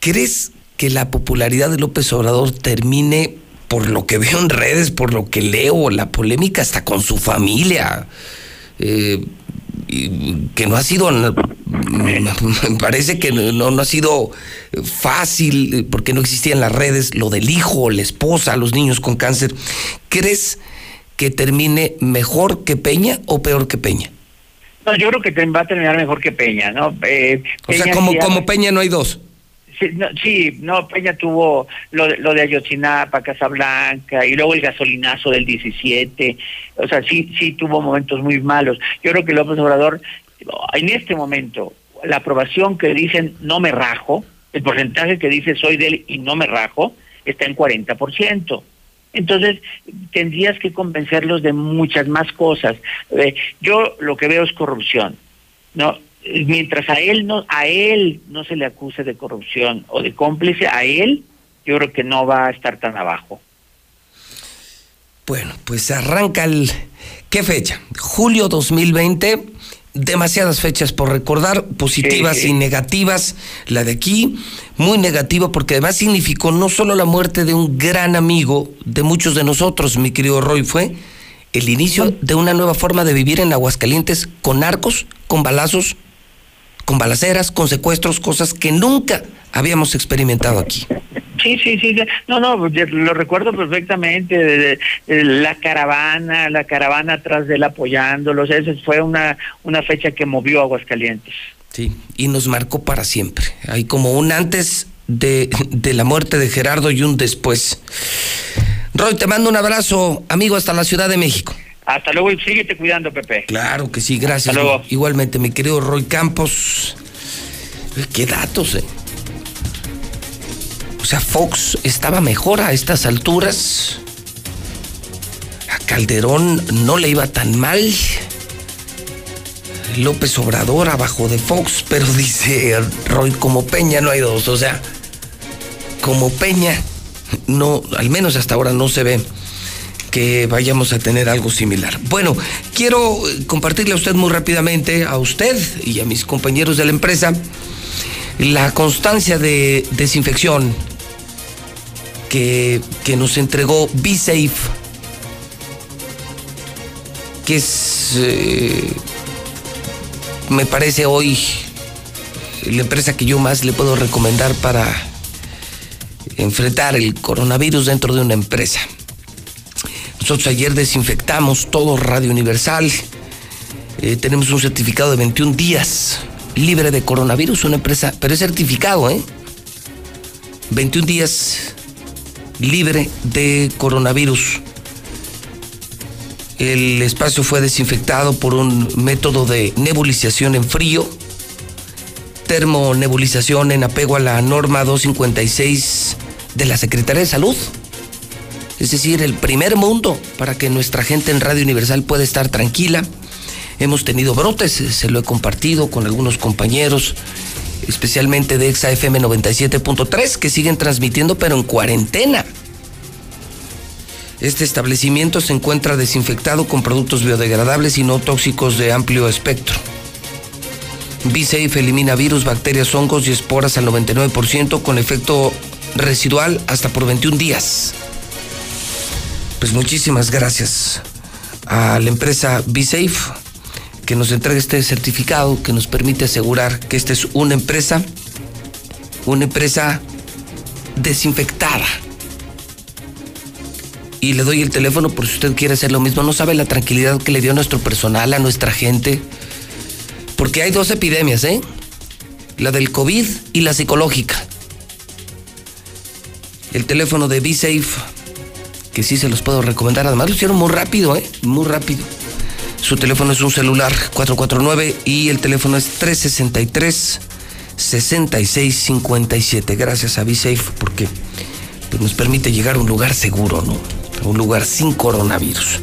¿Crees que la popularidad de López Obrador termine por lo que veo en redes, por lo que leo, la polémica hasta con su familia? Eh, que no ha sido, me parece que no, no ha sido fácil porque no existían las redes, lo del hijo, la esposa, los niños con cáncer. ¿Crees que termine mejor que Peña o peor que Peña? No, yo creo que va a terminar mejor que Peña, ¿no? Eh, o sea, como, como Peña no hay dos. Sí no, Peña tuvo lo de, lo de Ayotzinapa, Casablanca, y luego el gasolinazo del 17. O sea, sí, sí tuvo momentos muy malos. Yo creo que López Obrador, en este momento, la aprobación que dicen no me rajo, el porcentaje que dice soy de él y no me rajo, está en 40%. Entonces, tendrías que convencerlos de muchas más cosas. Eh, yo lo que veo es corrupción. No, mientras a él no a él no se le acuse de corrupción o de cómplice, a él yo creo que no va a estar tan abajo. Bueno, pues arranca el ¿qué fecha? Julio 2020 demasiadas fechas por recordar, positivas y negativas. La de aquí, muy negativa, porque además significó no solo la muerte de un gran amigo de muchos de nosotros, mi querido Roy, fue el inicio de una nueva forma de vivir en Aguascalientes con arcos, con balazos, con balaceras, con secuestros, cosas que nunca habíamos experimentado aquí. Sí, sí, sí. No, no, lo recuerdo perfectamente. La caravana, la caravana atrás de él apoyándolos. Esa fue una, una fecha que movió Aguascalientes. Sí, y nos marcó para siempre. Hay como un antes de, de la muerte de Gerardo y un después. Roy, te mando un abrazo, amigo, hasta la Ciudad de México. Hasta luego y síguete cuidando, Pepe. Claro que sí, gracias. Hasta luego. Igualmente, mi querido Roy Campos. Qué datos, eh. O sea, Fox estaba mejor a estas alturas. A Calderón no le iba tan mal. López Obrador abajo de Fox, pero *laughs* dice Roy, como Peña no hay dos. O sea, como Peña, no, al menos hasta ahora no se ve que vayamos a tener algo similar. Bueno, quiero compartirle a usted muy rápidamente, a usted y a mis compañeros de la empresa, la constancia de desinfección que, que nos entregó BeSafe, que es, eh, me parece hoy, la empresa que yo más le puedo recomendar para enfrentar el coronavirus dentro de una empresa. Nosotros ayer desinfectamos todo Radio Universal. Eh, tenemos un certificado de 21 días libre de coronavirus, una empresa, pero es certificado, ¿eh? 21 días libre de coronavirus. El espacio fue desinfectado por un método de nebulización en frío, termonebulización en apego a la norma 256 de la Secretaría de Salud. Es decir, el primer mundo para que nuestra gente en Radio Universal pueda estar tranquila. Hemos tenido brotes, se lo he compartido con algunos compañeros, especialmente de ExaFM 97.3, que siguen transmitiendo, pero en cuarentena. Este establecimiento se encuentra desinfectado con productos biodegradables y no tóxicos de amplio espectro. B-Safe elimina virus, bacterias, hongos y esporas al 99% con efecto residual hasta por 21 días. Pues muchísimas gracias a la empresa B-Safe que nos entrega este certificado que nos permite asegurar que esta es una empresa, una empresa desinfectada. Y le doy el teléfono por si usted quiere hacer lo mismo. No sabe la tranquilidad que le dio a nuestro personal, a nuestra gente. Porque hay dos epidemias, ¿eh? La del COVID y la psicológica. El teléfono de B-Safe, que sí se los puedo recomendar. Además lo hicieron muy rápido, ¿eh? Muy rápido. Su teléfono es un celular 449 y el teléfono es 363 6657. Gracias a B-Safe porque pues, nos permite llegar a un lugar seguro, ¿no? A un lugar sin coronavirus.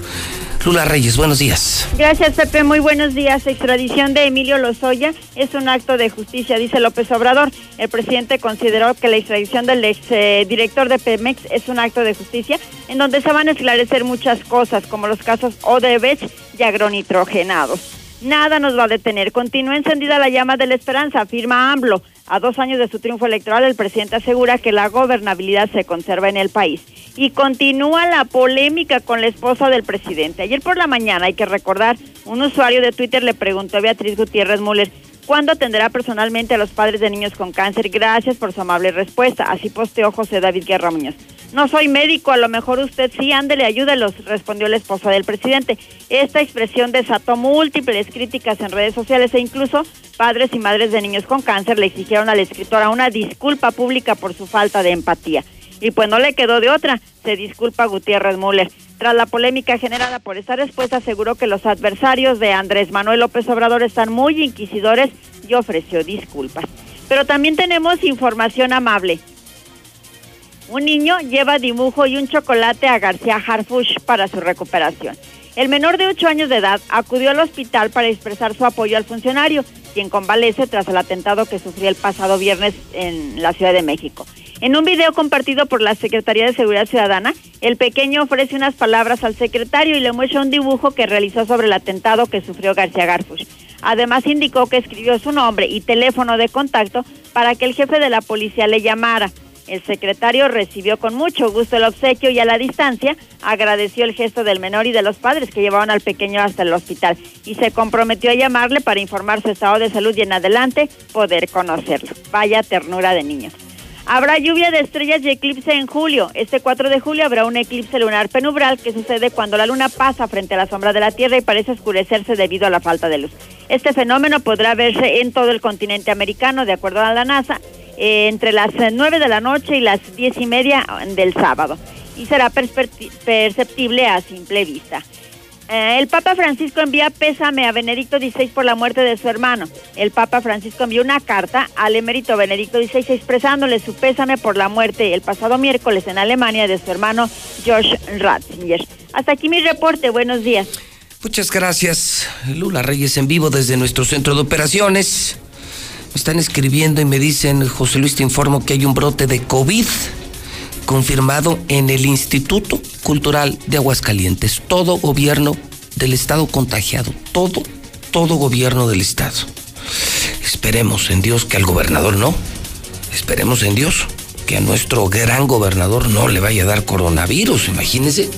Lula Reyes, buenos días. Gracias, Pepe. Muy buenos días. Extradición de Emilio Lozoya es un acto de justicia, dice López Obrador. El presidente consideró que la extradición del ex eh, director de Pemex es un acto de justicia en donde se van a esclarecer muchas cosas, como los casos Odebrecht y agronitrogenados. Nada nos va a detener. Continúa encendida la llama de la esperanza, afirma AMLO. A dos años de su triunfo electoral, el presidente asegura que la gobernabilidad se conserva en el país. Y continúa la polémica con la esposa del presidente. Ayer por la mañana, hay que recordar, un usuario de Twitter le preguntó a Beatriz Gutiérrez Müller cuándo atenderá personalmente a los padres de niños con cáncer. Gracias por su amable respuesta. Así posteó José David Guerra Muñoz. No soy médico, a lo mejor usted sí, ándele, ayúdelos, respondió la esposa del presidente. Esta expresión desató múltiples críticas en redes sociales e incluso padres y madres de niños con cáncer le exigieron a la escritora una disculpa pública por su falta de empatía. Y pues no le quedó de otra, se disculpa Gutiérrez Müller. Tras la polémica generada por esta respuesta, aseguró que los adversarios de Andrés Manuel López Obrador están muy inquisidores y ofreció disculpas. Pero también tenemos información amable. Un niño lleva dibujo y un chocolate a García Harfush para su recuperación. El menor de 8 años de edad acudió al hospital para expresar su apoyo al funcionario, quien convalece tras el atentado que sufrió el pasado viernes en la Ciudad de México. En un video compartido por la Secretaría de Seguridad Ciudadana, el pequeño ofrece unas palabras al secretario y le muestra un dibujo que realizó sobre el atentado que sufrió García Garfush. Además indicó que escribió su nombre y teléfono de contacto para que el jefe de la policía le llamara. El secretario recibió con mucho gusto el obsequio y a la distancia agradeció el gesto del menor y de los padres que llevaban al pequeño hasta el hospital y se comprometió a llamarle para informar su estado de salud y en adelante poder conocerlo. Vaya ternura de niños. Habrá lluvia de estrellas y eclipse en julio. Este 4 de julio habrá un eclipse lunar penumbral que sucede cuando la luna pasa frente a la sombra de la Tierra y parece oscurecerse debido a la falta de luz. Este fenómeno podrá verse en todo el continente americano, de acuerdo a la NASA, eh, entre las 9 de la noche y las 10 y media del sábado y será perceptible a simple vista. Eh, el Papa Francisco envía pésame a Benedicto XVI por la muerte de su hermano. El Papa Francisco envió una carta al emérito Benedicto XVI expresándole su pésame por la muerte el pasado miércoles en Alemania de su hermano George Ratzinger. Hasta aquí mi reporte. Buenos días. Muchas gracias, Lula Reyes, en vivo desde nuestro centro de operaciones. Están escribiendo y me dicen, José Luis, te informo que hay un brote de COVID confirmado en el Instituto Cultural de Aguascalientes. Todo gobierno del estado contagiado. Todo, todo gobierno del estado. Esperemos en Dios que al gobernador no. Esperemos en Dios que a nuestro gran gobernador no le vaya a dar coronavirus. Imagínense.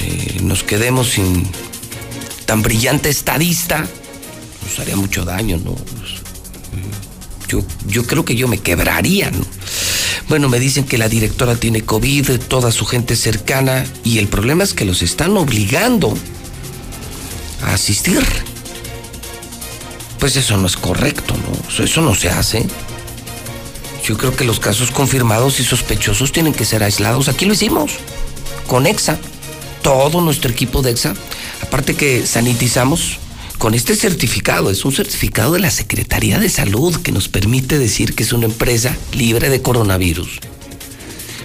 Eh, nos quedemos sin tan brillante estadista. Nos haría mucho daño, ¿no? Yo, yo creo que yo me quebraría, ¿no? Bueno, me dicen que la directora tiene COVID, toda su gente cercana, y el problema es que los están obligando a asistir. Pues eso no es correcto, ¿no? Eso no se hace. Yo creo que los casos confirmados y sospechosos tienen que ser aislados. Aquí lo hicimos, con EXA. Todo nuestro equipo de EXA. Aparte que sanitizamos con este certificado. Es un certificado de la Secretaría de Salud que nos permite decir que es una empresa libre de coronavirus.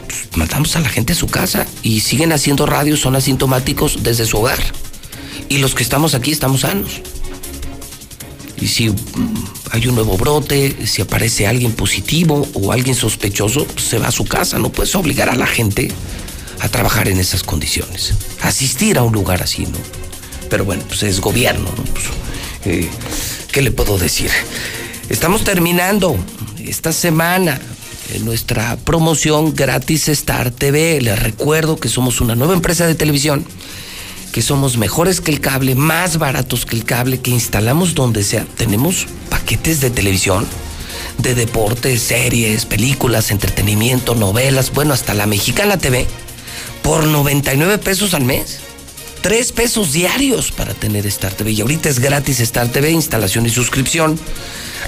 Pues, mandamos a la gente a su casa y siguen haciendo radio, son asintomáticos desde su hogar. Y los que estamos aquí estamos sanos. Y si mm, hay un nuevo brote, si aparece alguien positivo o alguien sospechoso, pues, se va a su casa. No puedes obligar a la gente a trabajar en esas condiciones. Asistir a un lugar así, ¿no? Pero bueno, pues es gobierno, ¿no? Pues, eh, ¿Qué le puedo decir? Estamos terminando esta semana en nuestra promoción gratis Star TV. Les recuerdo que somos una nueva empresa de televisión, que somos mejores que el cable, más baratos que el cable, que instalamos donde sea. Tenemos paquetes de televisión, de deportes, series, películas, entretenimiento, novelas, bueno, hasta la mexicana TV, por 99 pesos al mes. 3 pesos diarios para tener Star TV. Y ahorita es gratis Star TV, instalación y suscripción.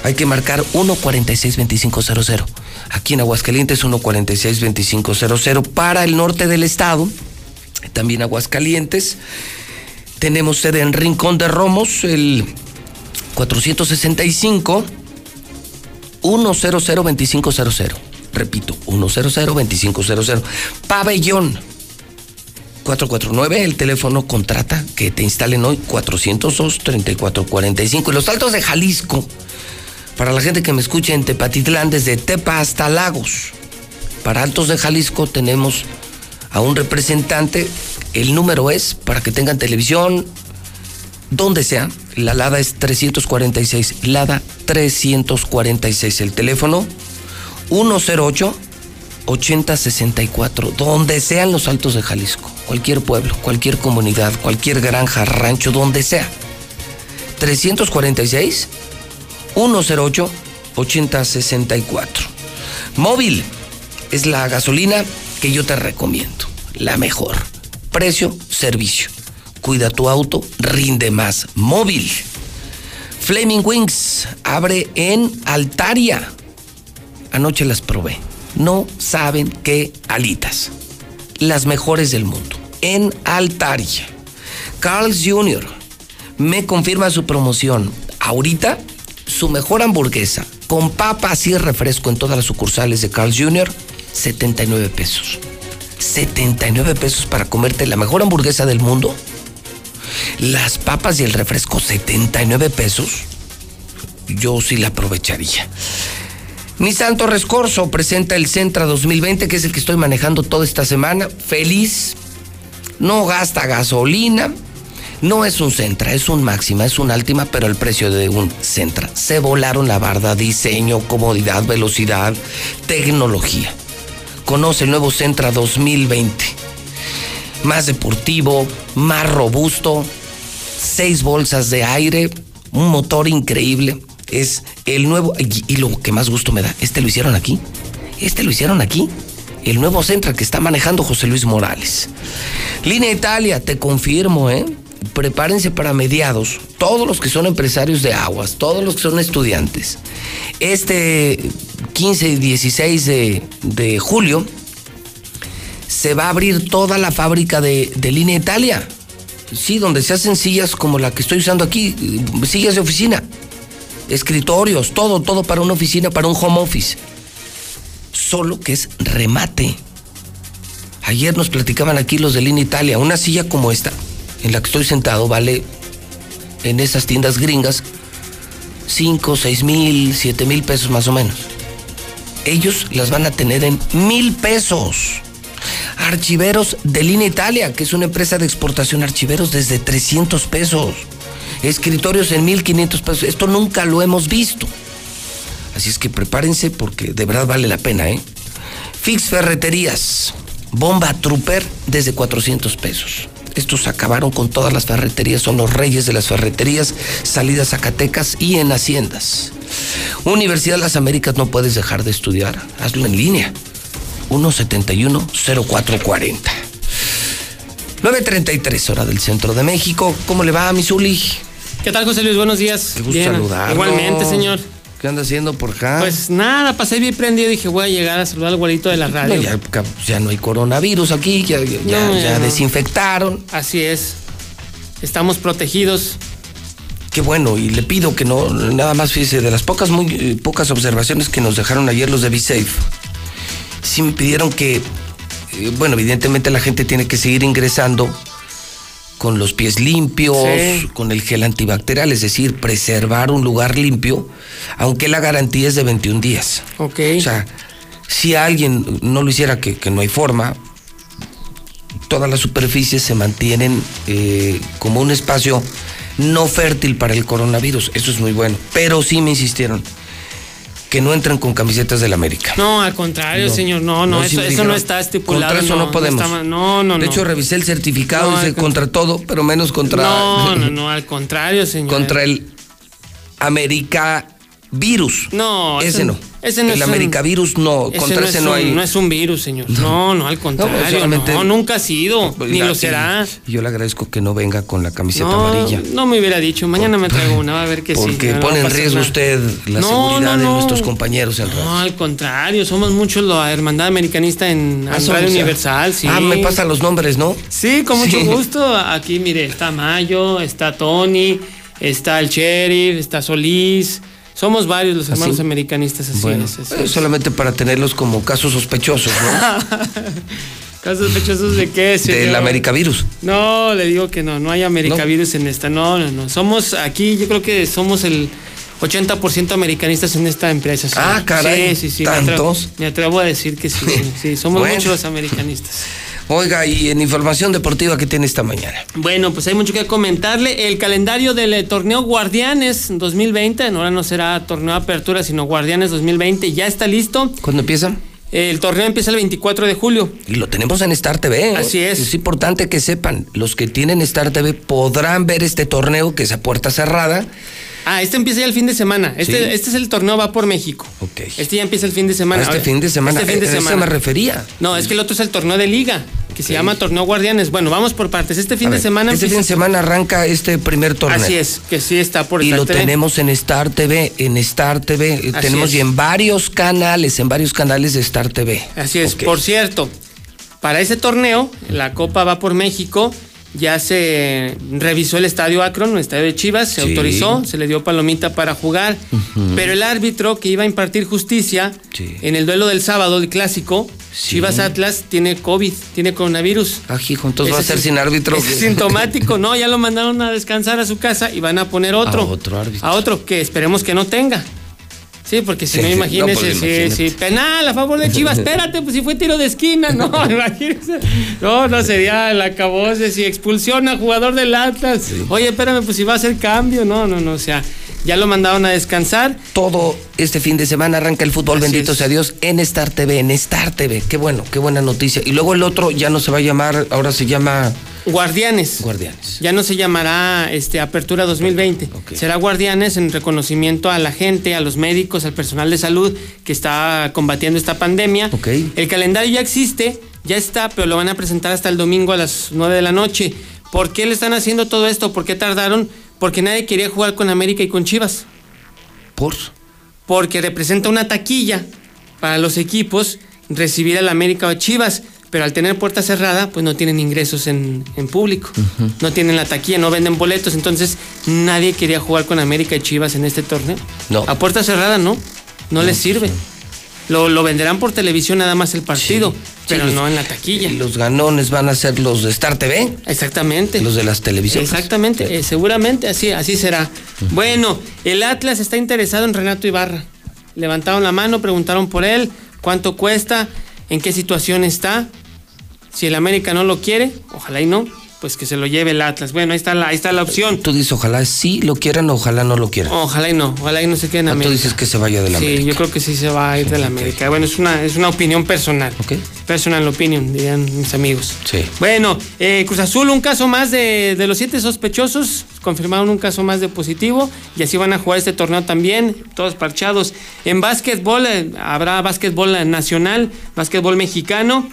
Hay que marcar 146-2500. Aquí en Aguascalientes 146-2500. Para el norte del estado, también Aguascalientes. Tenemos sede en Rincón de Romos, el 465 100-2500. Repito, 100-2500. Pabellón 449, el teléfono contrata que te instalen hoy 402-3445. Y los altos de Jalisco, para la gente que me escucha en Tepatitlán, desde Tepa hasta Lagos. Para Altos de Jalisco tenemos a un representante. El número es para que tengan televisión, donde sea. La LADA es 346. LADA 346. El teléfono 108 8064. Donde sean los Altos de Jalisco. Cualquier pueblo, cualquier comunidad, cualquier granja, rancho, donde sea. 346 108 8064. Móvil es la gasolina que yo te recomiendo. La mejor. Precio, servicio. Cuida tu auto, rinde más. Móvil. Flaming Wings abre en Altaria. Anoche las probé. No saben qué alitas. Las mejores del mundo. En Altaria. Carl's Jr. me confirma su promoción. Ahorita, su mejor hamburguesa con papas y refresco en todas las sucursales de Carl's Jr. 79 pesos. 79 pesos para comerte la mejor hamburguesa del mundo. Las papas y el refresco, 79 pesos. Yo sí la aprovecharía. Nissan Torres Corso presenta el Centra 2020, que es el que estoy manejando toda esta semana. Feliz. No gasta gasolina. No es un Centra, es un Máxima, es un Altima, pero el precio de un Centra. Se volaron la barda, diseño, comodidad, velocidad, tecnología. Conoce el nuevo Centra 2020. Más deportivo, más robusto, seis bolsas de aire, un motor increíble. Es el nuevo, y, lo que más gusto me da, este lo hicieron aquí. Este lo hicieron aquí. El nuevo Centra que está manejando José Luis Morales. Línea Italia, te confirmo, ¿eh? Prepárense para mediados, todos los que son empresarios de aguas, todos los que son estudiantes. Este 15 y 16 de, de julio se va a abrir toda la fábrica de, de Línea Italia. Sí, donde se hacen sillas como la que estoy usando aquí, sillas de oficina, escritorios, todo, todo para una oficina, para un home office. Solo que es remate. Ayer nos platicaban aquí los de Línea Italia, una silla como esta, en la que estoy sentado, vale en esas tiendas gringas 5, 6 mil, 7 mil pesos más o menos. Ellos las van a tener en mil pesos. Archiveros de Línea Italia, que es una empresa de exportación archiveros desde 300 pesos. Escritorios en 1500 pesos. Esto nunca lo hemos visto. Así es que prepárense porque de verdad vale la pena, ¿eh? Fix Ferreterías. Bomba Trooper desde 400 pesos. Estos acabaron con todas las ferreterías, son los reyes de las ferreterías, salidas Zacatecas y en Haciendas. Universidad de las Américas no puedes dejar de estudiar, hazlo en línea. 171-0440. 9.33 hora del centro de México. ¿Cómo le va a Misuli? ¿Qué tal, José Luis? Buenos días. Qué gusto saludarlo. Igualmente, señor. ¿Qué anda haciendo por acá? Pues nada, pasé bien prendido. Dije, voy a llegar a saludar al güerito de la radio. No, ya, ya no hay coronavirus aquí, ya, ya, No, ya ya no. desinfectaron. Así es. Estamos protegidos. Qué bueno, y le pido que no, nada más fíjese, de las pocas, muy eh, pocas observaciones que nos dejaron ayer los de BeSafe, sí me pidieron que, eh, bueno, evidentemente la gente tiene que seguir ingresando con los pies limpios, Sí. con el gel antibacterial, es decir, preservar un lugar limpio, aunque la garantía es de 21 días. Ok. O sea, si alguien no lo hiciera, que, que no hay forma, todas las superficies se mantienen eh, como un espacio no fértil para el coronavirus. Eso es muy bueno. Pero sí me insistieron que no entren con camisetas del América. No, al contrario, No. señor. No, no, eso, me eso dijeron, no está estipulado. Contra eso no, podemos. está- no, no, no. De hecho, revisé el certificado No, dice contra todo, pero menos contra. No, *laughs* no, no, al contrario, señor. Contra el América virus. No, ese ese- no. ese no el es un- América virus no. Ese contra no ese es no un- hay. No es un virus, señor. No, no, al contrario. No, nunca ha sido, ni Oiga, lo será. Yo le agradezco que no venga con la camiseta amarilla. no me hubiera dicho. Mañana me traigo una, va a ver que sí. Porque pone en riesgo nada. usted la seguridad de nuestros compañeros en radio. No, al contrario, somos muchos la Hermandad Americanista en, Ah, en Radio. Universal, sí. Ah, me pasan los nombres, ¿no? Sí, con mucho Sí. gusto. Aquí, mire, está Mayo, está Tony, está el Sheriff, está Solís. Somos varios los hermanos ¿Así? americanistas, así Bueno, es, así eh, es. solamente para tenerlos como casos sospechosos, ¿no? *laughs* ¿Casos sospechosos de qué, señor? Del Americavirus. No, le digo que no, no hay Americavirus en esta. No, no, no. Somos aquí, yo creo que somos el 80% americanistas en esta empresa. señor. Ah, caray, Sí, sí, sí. me atrevo- ¿tantos? Me atrevo, a decir que sí. *laughs* Sí, somos Bueno. muchos los americanistas. *laughs* Oiga, y en información deportiva que tiene esta mañana. Bueno, pues hay mucho que comentarle. El calendario del eh, torneo Guardianes 2020, ahora no será torneo Apertura, sino Guardianes 2020, ya está listo. ¿Cuándo empieza? El torneo empieza el 24 de julio. Y lo tenemos en Star TV. ¿eh? Así es. Es importante que sepan, los que tienen Star TV podrán ver este torneo que es a puerta cerrada. Ah, este empieza ya el fin de semana. Este, Sí. este es el torneo Va por México. Ok. Este ya empieza el fin de semana. A este Ahora, fin de semana. Este fin de eh, a eso semana. me refería. No, es que el otro es el torneo de liga, que se llama Torneo Guardianes. Bueno, vamos por partes. Este fin de semana Este fin de semana arranca este primer torneo. Así es, que sí está por Y Star lo TV. tenemos en Star TV, en Star TV. eh, Así tenemos es. y en varios canales, en varios canales de Star TV. Así es. Por cierto, para ese torneo, la Copa va por México. Ya se revisó el estadio Akron, el estadio de Chivas, se Sí. autorizó, se le dio palomita para jugar. Pero el árbitro que iba a impartir justicia en el duelo del sábado, el clásico, Chivas Atlas, tiene COVID, tiene coronavirus. Ah, hijo, entonces va a ser sin árbitro. Es sintomático, *laughs* no, ya lo mandaron a descansar a su casa y van a poner otro. A otro árbitro. A otro que esperemos que no tenga. Sí, porque si Sí, no, sí, imagínese, no, pues, sí, sí, penal a favor de Chivas, *laughs* espérate, pues si fue tiro de esquina, no, *laughs* imagínese. No, no sería el acabose, si expulsión a jugador del Atlas. Oye, espérame, pues si va a hacer cambio, no, no, no, o sea, ya lo mandaron a descansar. Todo este fin de semana arranca el fútbol, Así bendito es. sea Dios, en Star TV, en Star TV. Qué bueno, qué buena noticia. Y luego el otro ya no se va a llamar, ahora se llama Guardianes. Guardianes. Ya no se llamará este, Apertura 2020. Será Guardianes en reconocimiento a la gente, a los médicos, al personal de salud que está combatiendo esta pandemia. El calendario ya existe, ya está, pero lo van a presentar hasta el domingo a las 9 de la noche. ¿Por qué le están haciendo todo esto? ¿Por qué tardaron? Porque nadie quería jugar con América y con Chivas. ¿Por? Porque representa una taquilla para los equipos recibir al América o a Chivas. Pero al tener puerta cerrada, pues no tienen ingresos en, en público. No tienen la taquilla, no venden boletos. Entonces nadie quería jugar con América y Chivas en este torneo. No. A puerta cerrada no. No, les sirve. Lo, lo venderán por televisión nada más el partido, pero los- no en la taquilla. Los ganones van a ser los de Star TV. Exactamente. Los de las televisiones. Exactamente, eh, seguramente así, así será. Bueno, el Atlas está interesado en Renato Ibarra. Levantaron la mano, preguntaron por él, cuánto cuesta, en qué situación está. Si el América no lo quiere, ojalá y no, pues que se lo lleve el Atlas. Bueno, ahí está la, ahí está la opción. Tú dices, ojalá sí lo quieran, ojalá no lo quieran. Ojalá y no, ojalá y no se quede en Ah, América. tú dices que se vaya de la Sí, América. yo creo que sí se va a ir de la América. Bueno, es una, es una opinión personal. Personal opinion, dirían mis amigos. Sí. Bueno, eh, Cruz Azul, un caso más de, de los siete sospechosos, confirmaron un caso más de positivo y así van a jugar este torneo también, todos parchados. En básquetbol, eh, habrá básquetbol nacional, básquetbol mexicano.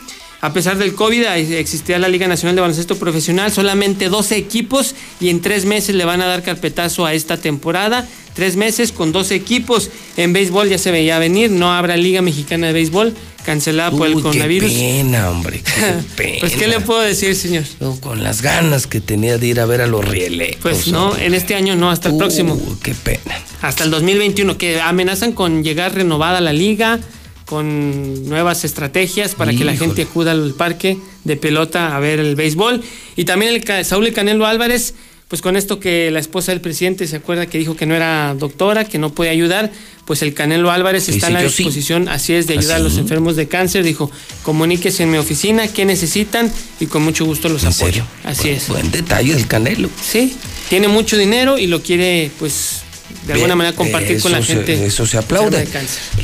A pesar del COVID, existía la Liga Nacional de Baloncesto Profesional, solamente 12 equipos y en tres meses le van a dar carpetazo a esta temporada. Tres meses con 12 equipos. En béisbol ya se veía venir, no habrá Liga Mexicana de Béisbol, cancelada por el coronavirus. Qué pena, hombre. Qué pena. *laughs* Pues, ¿qué le puedo decir, señor? Yo con las ganas que tenía de ir a ver a los rielecos. Pues no, en este año no, hasta el próximo. Qué pena. Hasta el 2021, que amenazan con llegar renovada la liga, con nuevas estrategias para que la gente acuda al parque de pelota a ver el béisbol. Y también el Saúl El Canelo Álvarez, pues con esto que la esposa del presidente se acuerda que dijo que no era doctora, que no puede ayudar, pues el Canelo Álvarez está en la disposición, así es, de ¿Ah, ayudar a los enfermos de cáncer. Dijo, comuníquese en mi oficina, qué necesitan y con mucho gusto los ¿En apoyo. serio? Así es. Buen detalle del Canelo. Sí, tiene mucho dinero y lo quiere, pues, de alguna manera compartir con la se- gente. eso se aplaude.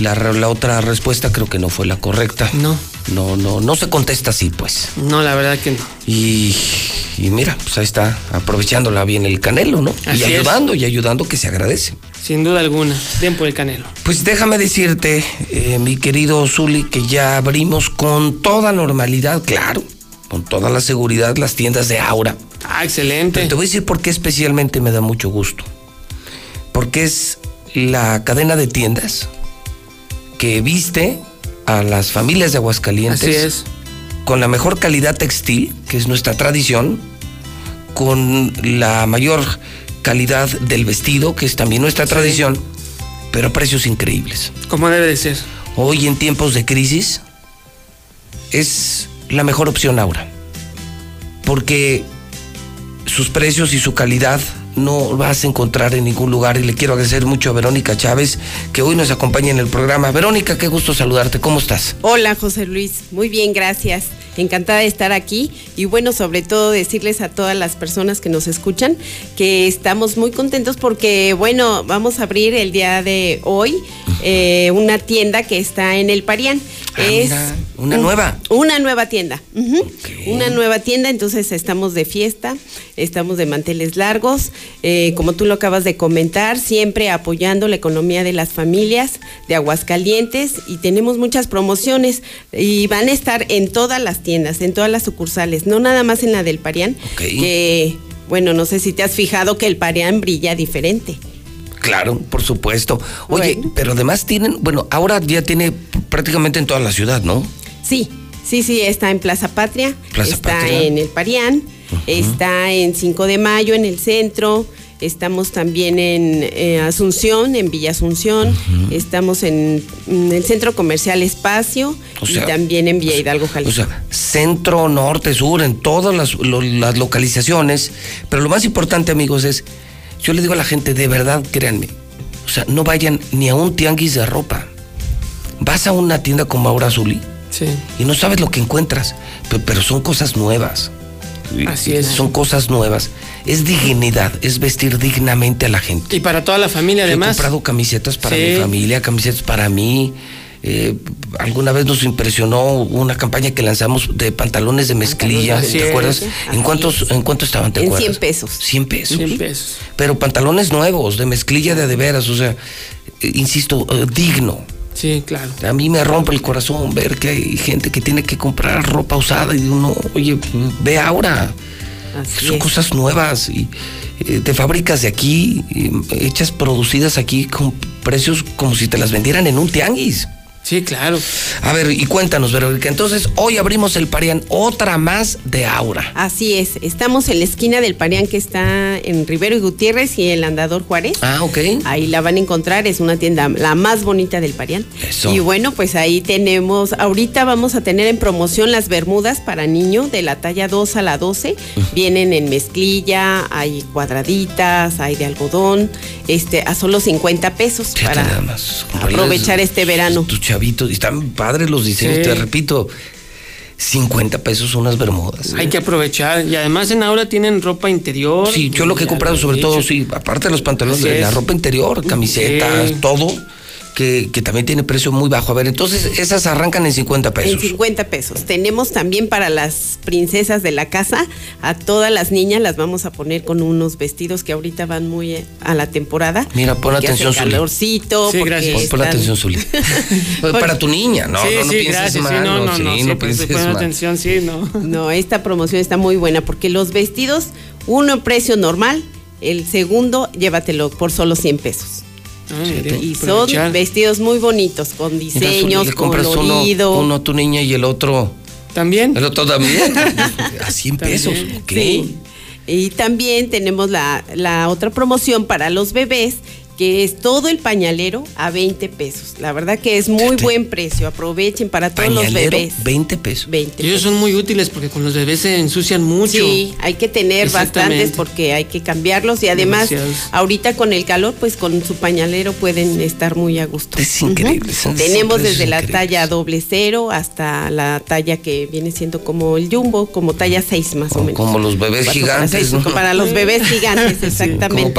La, otra respuesta creo que no fue la correcta. No. No, no, no se contesta así, pues. No, la verdad que no. Y, y mira, pues ahí está, aprovechándola bien el canelo, ¿no? Así y es. ayudando, y ayudando que se agradece. Sin duda alguna. Bien por el canelo. Pues déjame decirte, eh, mi querido Zuli, que ya abrimos con toda normalidad, claro, con toda la seguridad, las tiendas de Aura. Ah, excelente. Pero te voy a decir por qué especialmente me da mucho gusto. Porque es la cadena de tiendas que viste a las familias de Aguascalientes Así es. con la mejor calidad textil, que es nuestra tradición, con la mayor calidad del vestido, que es también nuestra tradición, pero a precios increíbles. Como debe de ser. Hoy en tiempos de crisis es la mejor opción ahora. Porque sus precios y su calidad no vas a encontrar en ningún lugar y le quiero agradecer mucho a Verónica Chávez que hoy nos acompaña en el programa. Verónica, qué gusto saludarte. ¿Cómo estás? Hola José Luis, muy bien, gracias. Encantada de estar aquí y bueno, sobre todo decirles a todas las personas que nos escuchan que estamos muy contentos porque bueno, vamos a abrir el día de hoy eh, una tienda que está en el Parián. es Ah, una un- nueva. Una nueva tienda. Una nueva tienda, entonces estamos de fiesta, estamos de manteles largos, eh, como tú lo acabas de comentar, siempre apoyando la economía de las familias de Aguascalientes y tenemos muchas promociones y van a estar en todas las tiendas, en todas las sucursales, no nada más en la del Parián, que bueno, no sé si te has fijado que el Parián brilla diferente. Claro, por supuesto. Oye, pero además tienen, bueno, ahora ya tiene prácticamente en toda la ciudad, ¿no? Sí, sí, sí, está en Plaza Patria, Plaza está Patria. en el Parián, está en 5 de mayo en el centro, estamos también en eh, Asunción, en Villa Asunción, estamos en, el centro comercial Espacio O sea, y también en Villa Hidalgo, O Jalisco. sea, centro, norte, sur, en todas las, lo- las localizaciones. Pero lo más importante, amigos, es, yo le digo a la gente, de verdad, créanme, o sea, no vayan ni a un tianguis de ropa. Vas a una tienda como Aura Azuli Sí. y no sabes lo que encuentras, pero, pero son cosas nuevas. Así es. Son cosas nuevas. Es dignidad, es vestir dignamente a la gente. Y para toda la familia, Yo he además. comprado camisetas para Sí. mi familia, camisetas para mí. Eh, alguna vez nos impresionó una campaña que lanzamos de pantalones de mezclilla, ¿te acuerdas? ¿En cuántos, ¿En cuánto estaban? ¿Te En acuerdas? 100 pesos. 100 pesos. 100 pesos. Pero pantalones nuevos, de mezclilla de de veras, o sea, eh, insisto, eh, digno. Sí, claro. A mí me rompe el corazón ver que hay gente que tiene que comprar ropa usada y uno, oye, ve ahora. Son cosas nuevas y eh, de fábricas de aquí, eh, hechas, producidas aquí con precios como si te las vendieran en un tianguis. Sí, claro. A ver, y cuéntanos, Verónica. Entonces, hoy abrimos el Parián, otra más de Aura. Así es, estamos en la esquina del Parián que está en Rivero y Gutiérrez y el Andador Juárez. Ah, ok. Ahí la van a encontrar, es una tienda la más bonita del Parián. Eso. Y bueno, pues ahí tenemos, ahorita vamos a tener en promoción las bermudas para niño de la talla 2 a la 12. Vienen en mezclilla, hay cuadraditas, hay de algodón, este, a solo 50 pesos Fíjate para nada más. aprovechar este verano. Chavitos, y están padres los diseños, Sí. te repito. 50 pesos unas bermudas. Hay que aprovechar. Y además en Aura tienen ropa interior. Sí, yo lo que he comprado sobre todo, sí, aparte de los pantalones, la ropa interior, camisetas, Sí. todo, que, que también tiene precio muy bajo. A ver, entonces esas arrancan en 50 En pesos. 50 pesos. Tenemos también para las princesas de la casa, a todas las niñas las vamos a poner con unos vestidos que ahorita van muy eh, a la temporada. Mira, pon atención, Zuli. calorcito. Sí, gracias. Pon, pon están- atención, Zuli. *laughs* Pues para tu niña, no, sí, no, no sí, pienses gracias. mal. sí, no, no, sí, no, no siempre pienses mal. atención, sí, no. *laughs* No, esta promoción está muy buena porque los vestidos, uno en precio normal, el segundo llévatelo por solo 100 pesos. Ah, mire, Y son aprovechar. vestidos muy bonitos, con Mira, diseños, uno, colorido. uno a tu niña y el otro. ¿También? El otro también. *laughs* a 100 pesos. ok. Sí. Y también tenemos la, la otra promoción para los bebés que es todo el pañalero a 20 pesos. La verdad que es muy buen precio. Aprovechen para todos los bebés. 20 pesos. 20 Y ellos son muy útiles porque con los bebés se ensucian mucho. Sí, hay que tener Exactamente. bastantes porque hay que cambiarlos y además Demasiados. ahorita con el calor pues con su pañalero pueden estar muy a gusto. Es increíble. son Tenemos desde la increíbles. talla doble cero hasta la talla que viene siendo como el jumbo, como talla 6 más o menos. Como los bebés Cuatro para gigantes, seis, ¿no? Para los bebés gigantes, *laughs* Como exactamente.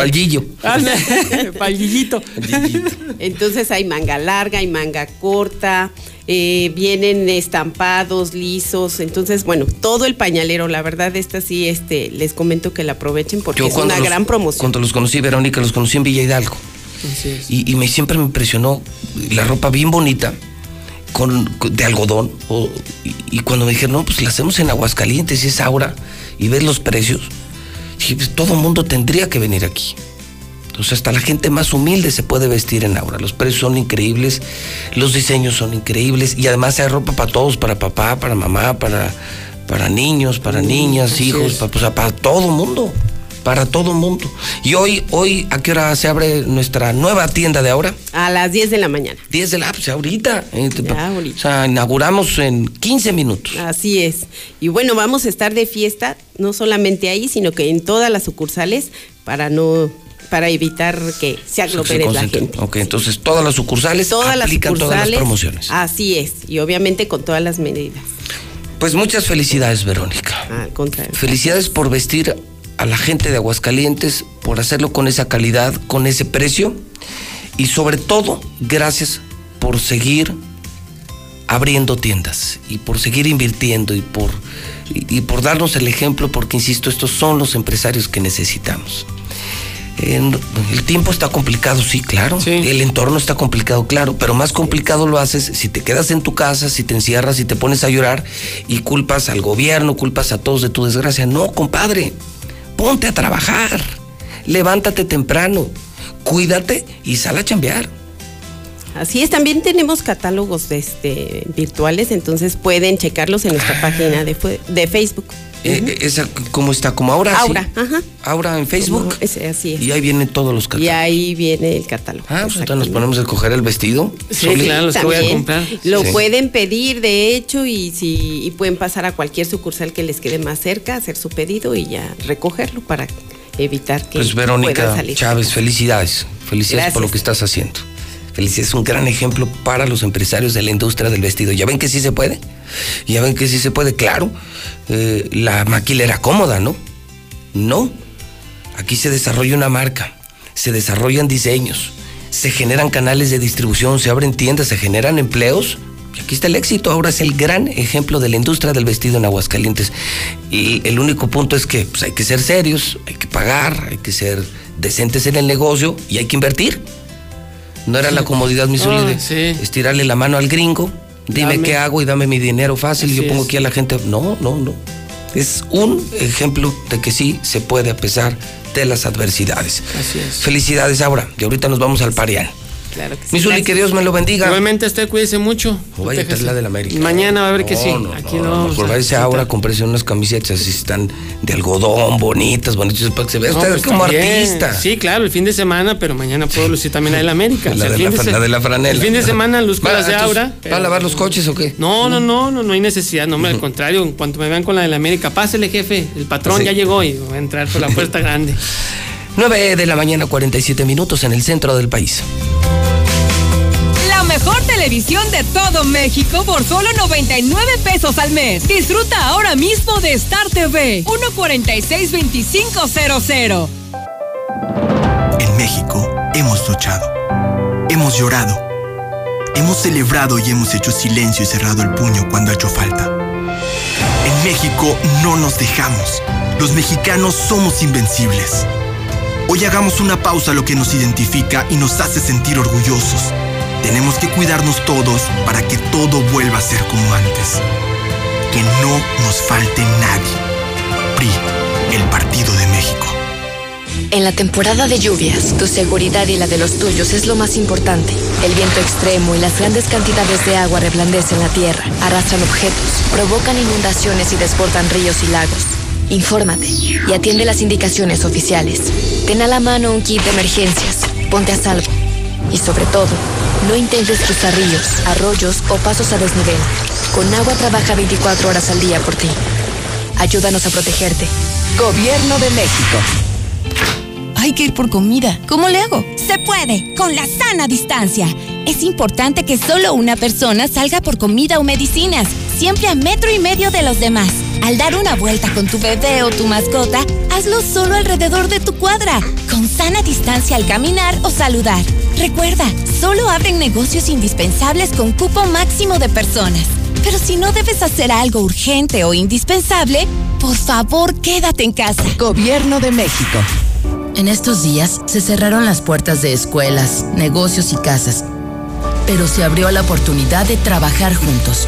*laughs* *laughs* palillo. Palillito. Entonces hay manga larga, hay manga corta, eh, vienen estampados, lisos. Entonces, bueno, todo el pañalero, la verdad, esta sí, este, les comento que la aprovechen porque es una los- gran promoción. Cuando los conocí, Verónica, los conocí en Villa Hidalgo. Y, y me siempre me impresionó la ropa bien bonita, con, con- de algodón. o- y, y cuando me dijeron, no, pues la hacemos en Aguascalientes y es Aura, y ves los precios, dije, pues todo el mundo tendría que venir aquí. Entonces hasta la gente más humilde se puede vestir en Aura. Los precios son increíbles, los diseños son increíbles y además hay ropa para todos, para papá, para mamá, para, para niños, para niñas, así hijos, para, pues, para todo mundo. Para todo mundo. Y hoy, hoy, ¿a qué hora se abre nuestra nueva tienda de Aura? A las 10 de la mañana. 10 de la, pues ahorita. eh, Ya, ahorita. O sea, inauguramos en 15 minutos. Así es. Y bueno, vamos a estar de fiesta, no solamente ahí, sino que en todas las sucursales para no para evitar que se Se aglomere la gente. Ok, entonces todas las sucursales Todas las aplican sucursales. todas las promociones. Así es. Y obviamente con todas las medidas. Pues muchas felicidades, Verónica. Contrario. Felicidades por vestir a la gente de Aguascalientes, por hacerlo con esa calidad, con ese precio y sobre todo, gracias por seguir abriendo tiendas y por seguir invirtiendo y por, y, y por darnos el ejemplo, porque insisto, estos son los empresarios que necesitamos. El tiempo está complicado, sí, claro. El entorno está complicado, claro. Pero más complicado lo haces si te quedas en tu casa, si te encierras, si te pones a llorar y culpas al gobierno, culpas a todos de tu desgracia. No, compadre. Ponte a trabajar. Levántate temprano. Cuídate y sal a chambear. Así es, también tenemos catálogos de este, virtuales, entonces pueden checarlos en Ah. nuestra página de, de Facebook. Eh, esa, ¿Cómo está? ¿Como ahora? sí? Aura, ajá. Aura en Facebook. Como ese, así es. Y ahí vienen todos los Y catálogos. ahí viene el catálogo. Ah, pues entonces nos ponemos a escoger el vestido. Soli. También Lo Sí. pueden pedir, de hecho, y si y pueden pasar a cualquier sucursal que les quede más cerca, hacer su pedido y ya recogerlo para evitar que Pues puedan Verónica salir. Chávez, felicidades. Felicidades por lo que estás haciendo. Felicidades, es un gran ejemplo para los empresarios de la industria del vestido. ¿Ya ven que sí se puede? ¿Ya ven que sí se puede? Claro. eh, la maquilera cómoda, ¿no? No. Aquí se desarrolla una marca, se desarrollan diseños, se generan canales de distribución, se abren tiendas, se generan empleos. Aquí está el éxito. Ahora es el gran ejemplo de la industria del vestido en Aguascalientes. Y el único punto es que pues, hay que ser serios, hay que pagar, hay que ser decentes en el negocio y hay que invertir. No era la comodidad, mi Zuli, de Ah, sí. estirarle la mano al gringo, dime Dame. qué hago y dame mi dinero fácil. yo pongo es. aquí a la gente. No, no, no. Es un ejemplo de que sí se puede a pesar de las adversidades. Así es. Felicidades, Aura. Y ahorita nos vamos al Parián. Claro que sí. Mi Zuli, que Dios me lo bendiga. Igualmente usted cuídese mucho. O vaya a la del América. Mañana va a ver que No, sí. no, Aquí no, lo vamos Mejor a váyase visitar. ahora, cómprese unas camisetas y están de algodón, bonitas, bonitas, para que se vea No, usted pues como también. artista. Sí, claro, el fin de semana, pero mañana puedo lucir también la del América. *laughs* La O sea, de el la se- la de la franela. El fin de semana luzco las de Aura. ¿Va a lavar los coches o qué? No, no, no, no, no hay necesidad, no, al contrario, en cuanto me vean con la del América, pásele, jefe, el patrón ya llegó y voy a entrar por la puerta *laughs* grande. 9 de la mañana, 47 minutos en el centro del país. Mejor televisión de todo México por solo 99 pesos al mes. Disfruta ahora mismo de Star TV 1462500. En México hemos luchado, hemos llorado, hemos celebrado y hemos hecho silencio y cerrado el puño cuando ha hecho falta. En México no nos dejamos. Los mexicanos somos invencibles. Hoy hagamos una pausa a lo que nos identifica y nos hace sentir orgullosos. Tenemos que cuidarnos todos para que todo vuelva a ser como antes. Que no nos falte nadie. PRI, el Partido de México. En la temporada de lluvias, tu seguridad y la de los tuyos es lo más importante. El viento extremo y las grandes cantidades de agua reblandecen la tierra, arrastran objetos, provocan inundaciones y desbordan ríos y lagos. Infórmate y atiende las indicaciones oficiales. Ten a la mano un kit de emergencias. ponte a salvo. Y sobre todo, no intentes cruzar ríos, arroyos o pasos a desnivel. Con agua trabaja 24 horas al día por ti. Ayúdanos a protegerte. Gobierno de México. Hay que ir por comida. ¿Cómo le hago? Se puede, con la sana distancia. Es importante que solo una persona salga por comida o medicinas, siempre a metro y medio de los demás. Al dar una vuelta con tu bebé o tu mascota, hazlo solo alrededor de tu cuadra, con sana distancia al caminar o saludar. Recuerda, solo abren negocios indispensables con cupo máximo de personas. Pero si no debes hacer algo urgente o indispensable, por favor quédate en casa. Gobierno de México. En estos días se cerraron las puertas de escuelas, negocios y casas, pero se abrió la oportunidad de trabajar juntos.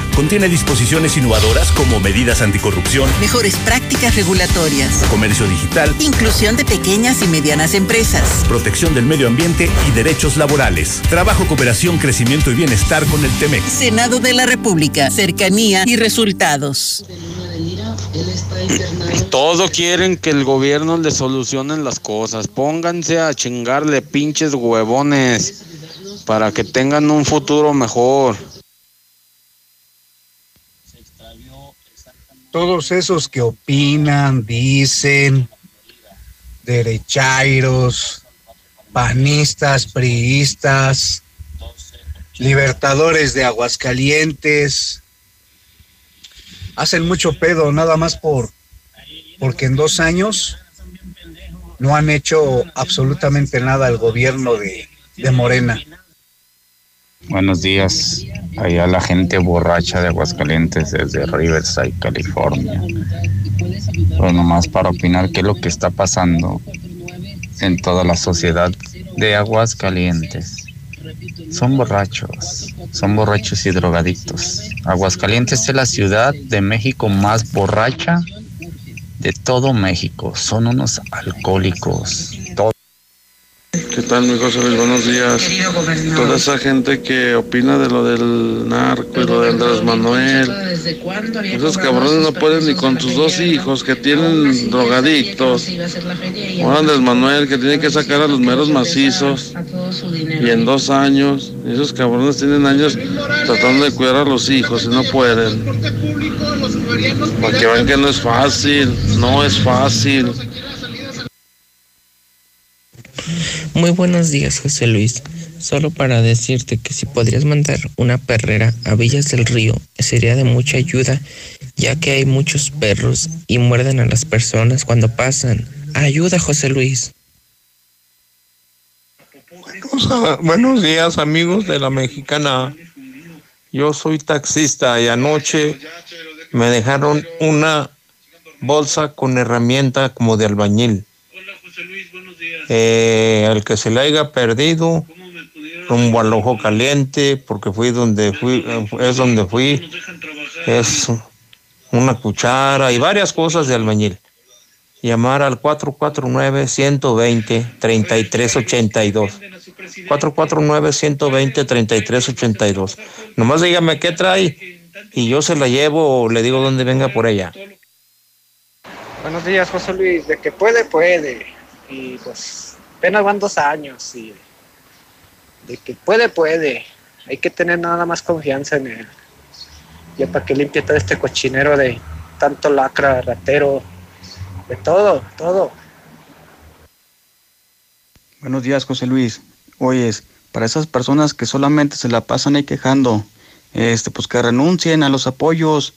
contiene disposiciones innovadoras como medidas anticorrupción, mejores prácticas regulatorias, comercio digital, inclusión de pequeñas y medianas empresas, protección del medio ambiente y derechos laborales, trabajo, cooperación, crecimiento y bienestar con el TEMEC. Senado de la República, cercanía y resultados. Todo quieren que el gobierno le solucionen las cosas. Pónganse a chingarle pinches huevones para que tengan un futuro mejor. Todos esos que opinan, dicen, derechairos, panistas, priistas, libertadores de Aguascalientes, hacen mucho pedo nada más por porque en dos años no han hecho absolutamente nada el gobierno de Morena. Buenos días, allá la gente borracha de Aguascalientes desde Riverside, California. Pues nomás para opinar qué es lo que está pasando en toda la sociedad de Aguascalientes. Son borrachos, son borrachos y drogadictos. Aguascalientes es la ciudad de México más borracha de todo México. Son unos alcohólicos. ¿Qué tal, mi José Luis? Buenos días. Toda esa gente que opina de lo del narco y lo de Andrés Manuel. Esos cabrones no pueden ni con sus dos hijos que tienen drogadictos. O Andrés Manuel que tiene que sacar a los meros macizos. Y en dos años, esos cabrones tienen años tratando de cuidar a los hijos y no pueden. Para que vean que no es fácil, no es fácil. Muy buenos días, José Luis. Solo para decirte que si podrías mandar una perrera a Villas del Río, sería de mucha ayuda, ya que hay muchos perros y muerden a las personas cuando pasan. Ayuda, José Luis. Buenos días, amigos de la mexicana. Yo soy taxista y anoche me dejaron una bolsa con herramienta como de albañil. Eh, al que se le haya perdido rumbo al ojo caliente porque fui donde fui es donde fui es una cuchara y varias cosas de albañil llamar al 449 120 3382 449 120 3382 nomás dígame qué trae y yo se la llevo o le digo dónde venga por ella Buenos días, José Luis. De que puede, puede. Y pues apenas van dos años. Y de que puede, puede. Hay que tener nada más confianza en él. Ya para que limpie todo este cochinero de tanto lacra, ratero, de todo, todo. Buenos días, José Luis. Oyes, para esas personas que solamente se la pasan ahí quejando, este, pues que renuncien a los apoyos,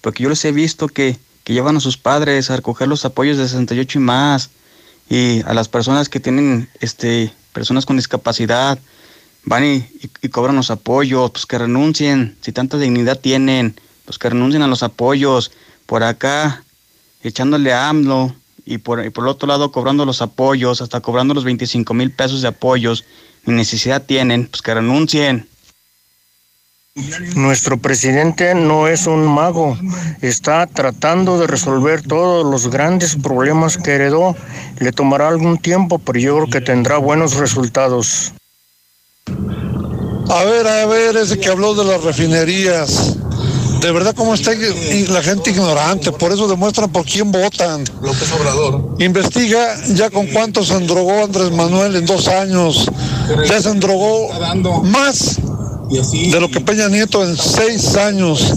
porque yo les he visto que que llevan a sus padres a recoger los apoyos de 68 y más, y a las personas que tienen, este, personas con discapacidad, van y, cobran los apoyos, pues que renuncien, si tanta dignidad tienen, pues que renuncien a los apoyos, por acá, echándole a AMLO y por, y por el otro lado cobrando los apoyos, hasta cobrando los 25 mil pesos de apoyos, y necesidad tienen, pues que renuncien. Nuestro presidente no es un mago, está tratando de resolver todos los grandes problemas que heredó. Le tomará algún tiempo, pero yo creo que tendrá buenos resultados. A ver, a ver, ese que habló de las refinerías. De verdad, ¿cómo está la gente ignorante? Por eso demuestran por quién votan. López Obrador. Investiga ya con cuánto se endrogó Andrés Manuel en dos años. Ya se endrogó más de lo que Peña Nieto en seis años.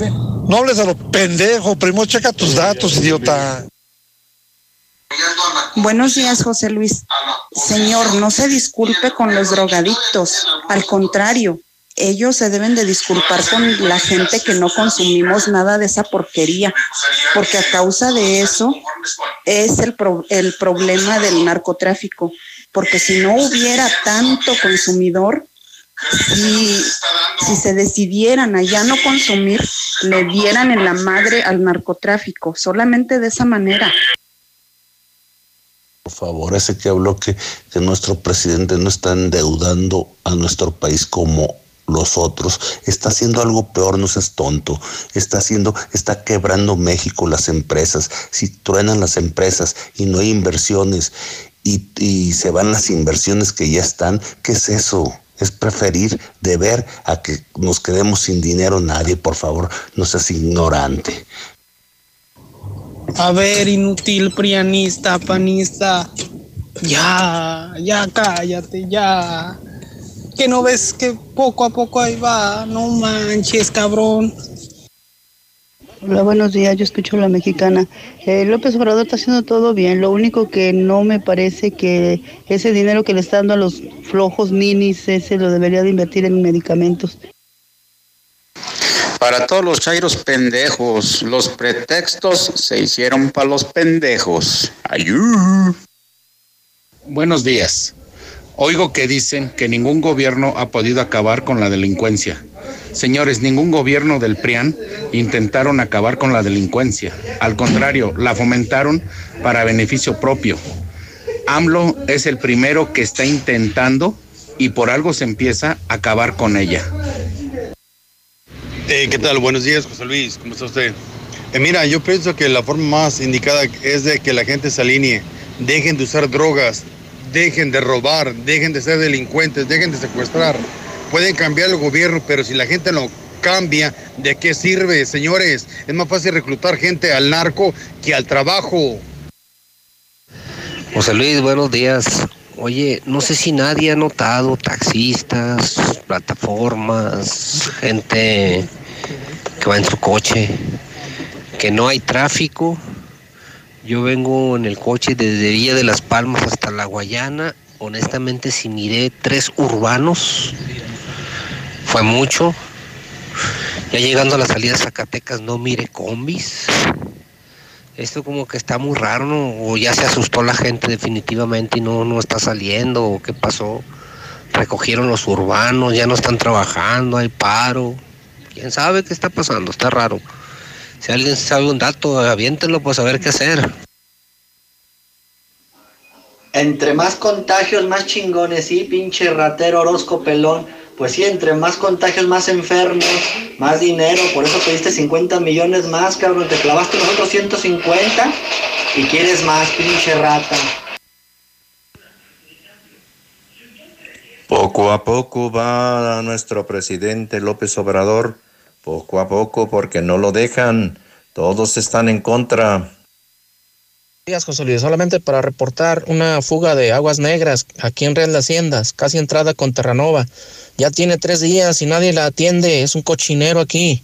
No hables a lo pendejo, primo, checa tus datos, idiota. Buenos días, José Luis. Señor, no se disculpe con los drogadictos. Al contrario, ellos se deben de disculpar con la gente que no consumimos nada de esa porquería, porque a causa de eso es el, el problema del narcotráfico, porque si no hubiera tanto consumidor, si, se decidieran a ya no consumir, le dieran en la madre al narcotráfico, solamente de esa manera. Por favor, ese que habló que, que nuestro presidente no está endeudando a nuestro país como los otros, está haciendo algo peor, no seas tonto, está haciendo, está quebrando México las empresas, si truenan las empresas y no hay inversiones y se van las inversiones que ya están, ¿qué es eso? Es preferir de ver a que nos quedemos sin dinero nadie, por favor, no seas ignorante. A ver, inútil, prianista, panista. Ya, ya cállate, ya. Que no ves que poco a poco ahí va. No manches, cabrón. Hola, buenos días. Yo escucho a la mexicana. Eh, López Obrador está haciendo todo bien. Lo único que no me parece que ese dinero que le está dando a los flojos minis, ese lo debería de invertir en medicamentos. Para todos los chairos pendejos, los pretextos se hicieron para los pendejos. Ayú. Buenos días. Oigo que dicen que ningún gobierno ha podido acabar con la delincuencia. Señores, ningún gobierno del PRIAN intentaron acabar con la delincuencia. Al contrario, la fomentaron para beneficio propio. AMLO es el primero que está intentando y por algo se empieza a acabar con ella. Eh, ¿Qué tal? Buenos días, José Luis. ¿Cómo está usted? Eh, mira, yo pienso que la forma más indicada es de que la gente se alinee. Dejen de usar drogas, dejen de robar, dejen de ser delincuentes, dejen de secuestrar. Pueden cambiar el gobierno, pero si la gente no cambia, ¿de qué sirve, señores? Es más fácil reclutar gente al narco que al trabajo. José Luis, buenos días. Oye, no sé si nadie ha notado taxistas, plataformas, gente que va en su coche, que no hay tráfico. Yo vengo en el coche desde Villa de las Palmas hasta La Guayana. Honestamente, si miré tres urbanos, fue mucho. Ya llegando a la salida de Zacatecas, no mire combis. Esto como que está muy raro, ¿no? O ya se asustó la gente definitivamente y no, no está saliendo, o qué pasó. Recogieron los urbanos, ya no están trabajando, hay paro. ¿Quién sabe qué está pasando? Está raro. Si alguien sabe un dato, aviéntenlo pues a ver qué hacer. Entre más contagios, más chingones, sí, pinche ratero Orozco pelón. Pues sí, entre más contagios, más enfermos, más dinero. Por eso pediste 50 millones más, cabrón. Te clavaste nosotros 150 y quieres más, pinche rata. Poco a poco va nuestro presidente López Obrador, poco a poco porque no lo dejan, todos están en contra. Días, José Luis, solamente para reportar una fuga de aguas negras aquí en Real de Haciendas, casi entrada con Terranova. Ya tiene tres días y nadie la atiende, es un cochinero aquí.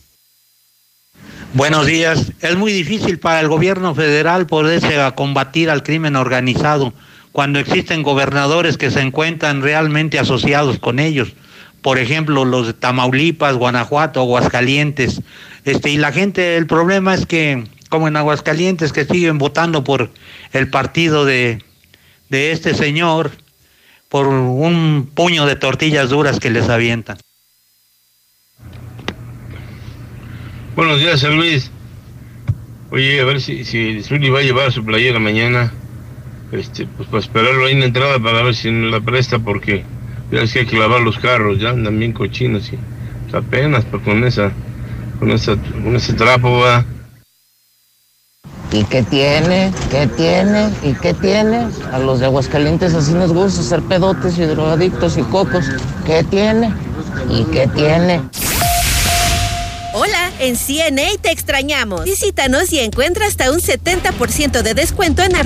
Buenos días. Es muy difícil para el gobierno federal poderse a combatir al crimen organizado cuando existen gobernadores que se encuentran realmente asociados con ellos. Por ejemplo, los de Tamaulipas, Guanajuato, Aguascalientes. Este, y la gente, el problema es que, como en Aguascalientes, que siguen votando por el partido de, de este señor, por un puño de tortillas duras que les avientan. Buenos días, San Luis. Oye, a ver si, si Zuli va a llevar su playera mañana. este, pues para esperarlo ahí en la entrada para ver si me la presta porque ya es que hay que lavar los carros, ya andan bien cochinos y apenas pues, con esa, con esa, con ese trapo va. ¿Y qué tiene? ¿Qué tiene? ¿Y qué tiene? A los de Aguascalientes así nos gusta ser pedotes y drogadictos y cocos. ¿Qué tiene? ¿Y qué tiene? Hola, en CNA te extrañamos. Visítanos y encuentra hasta un 70% de descuento en artículos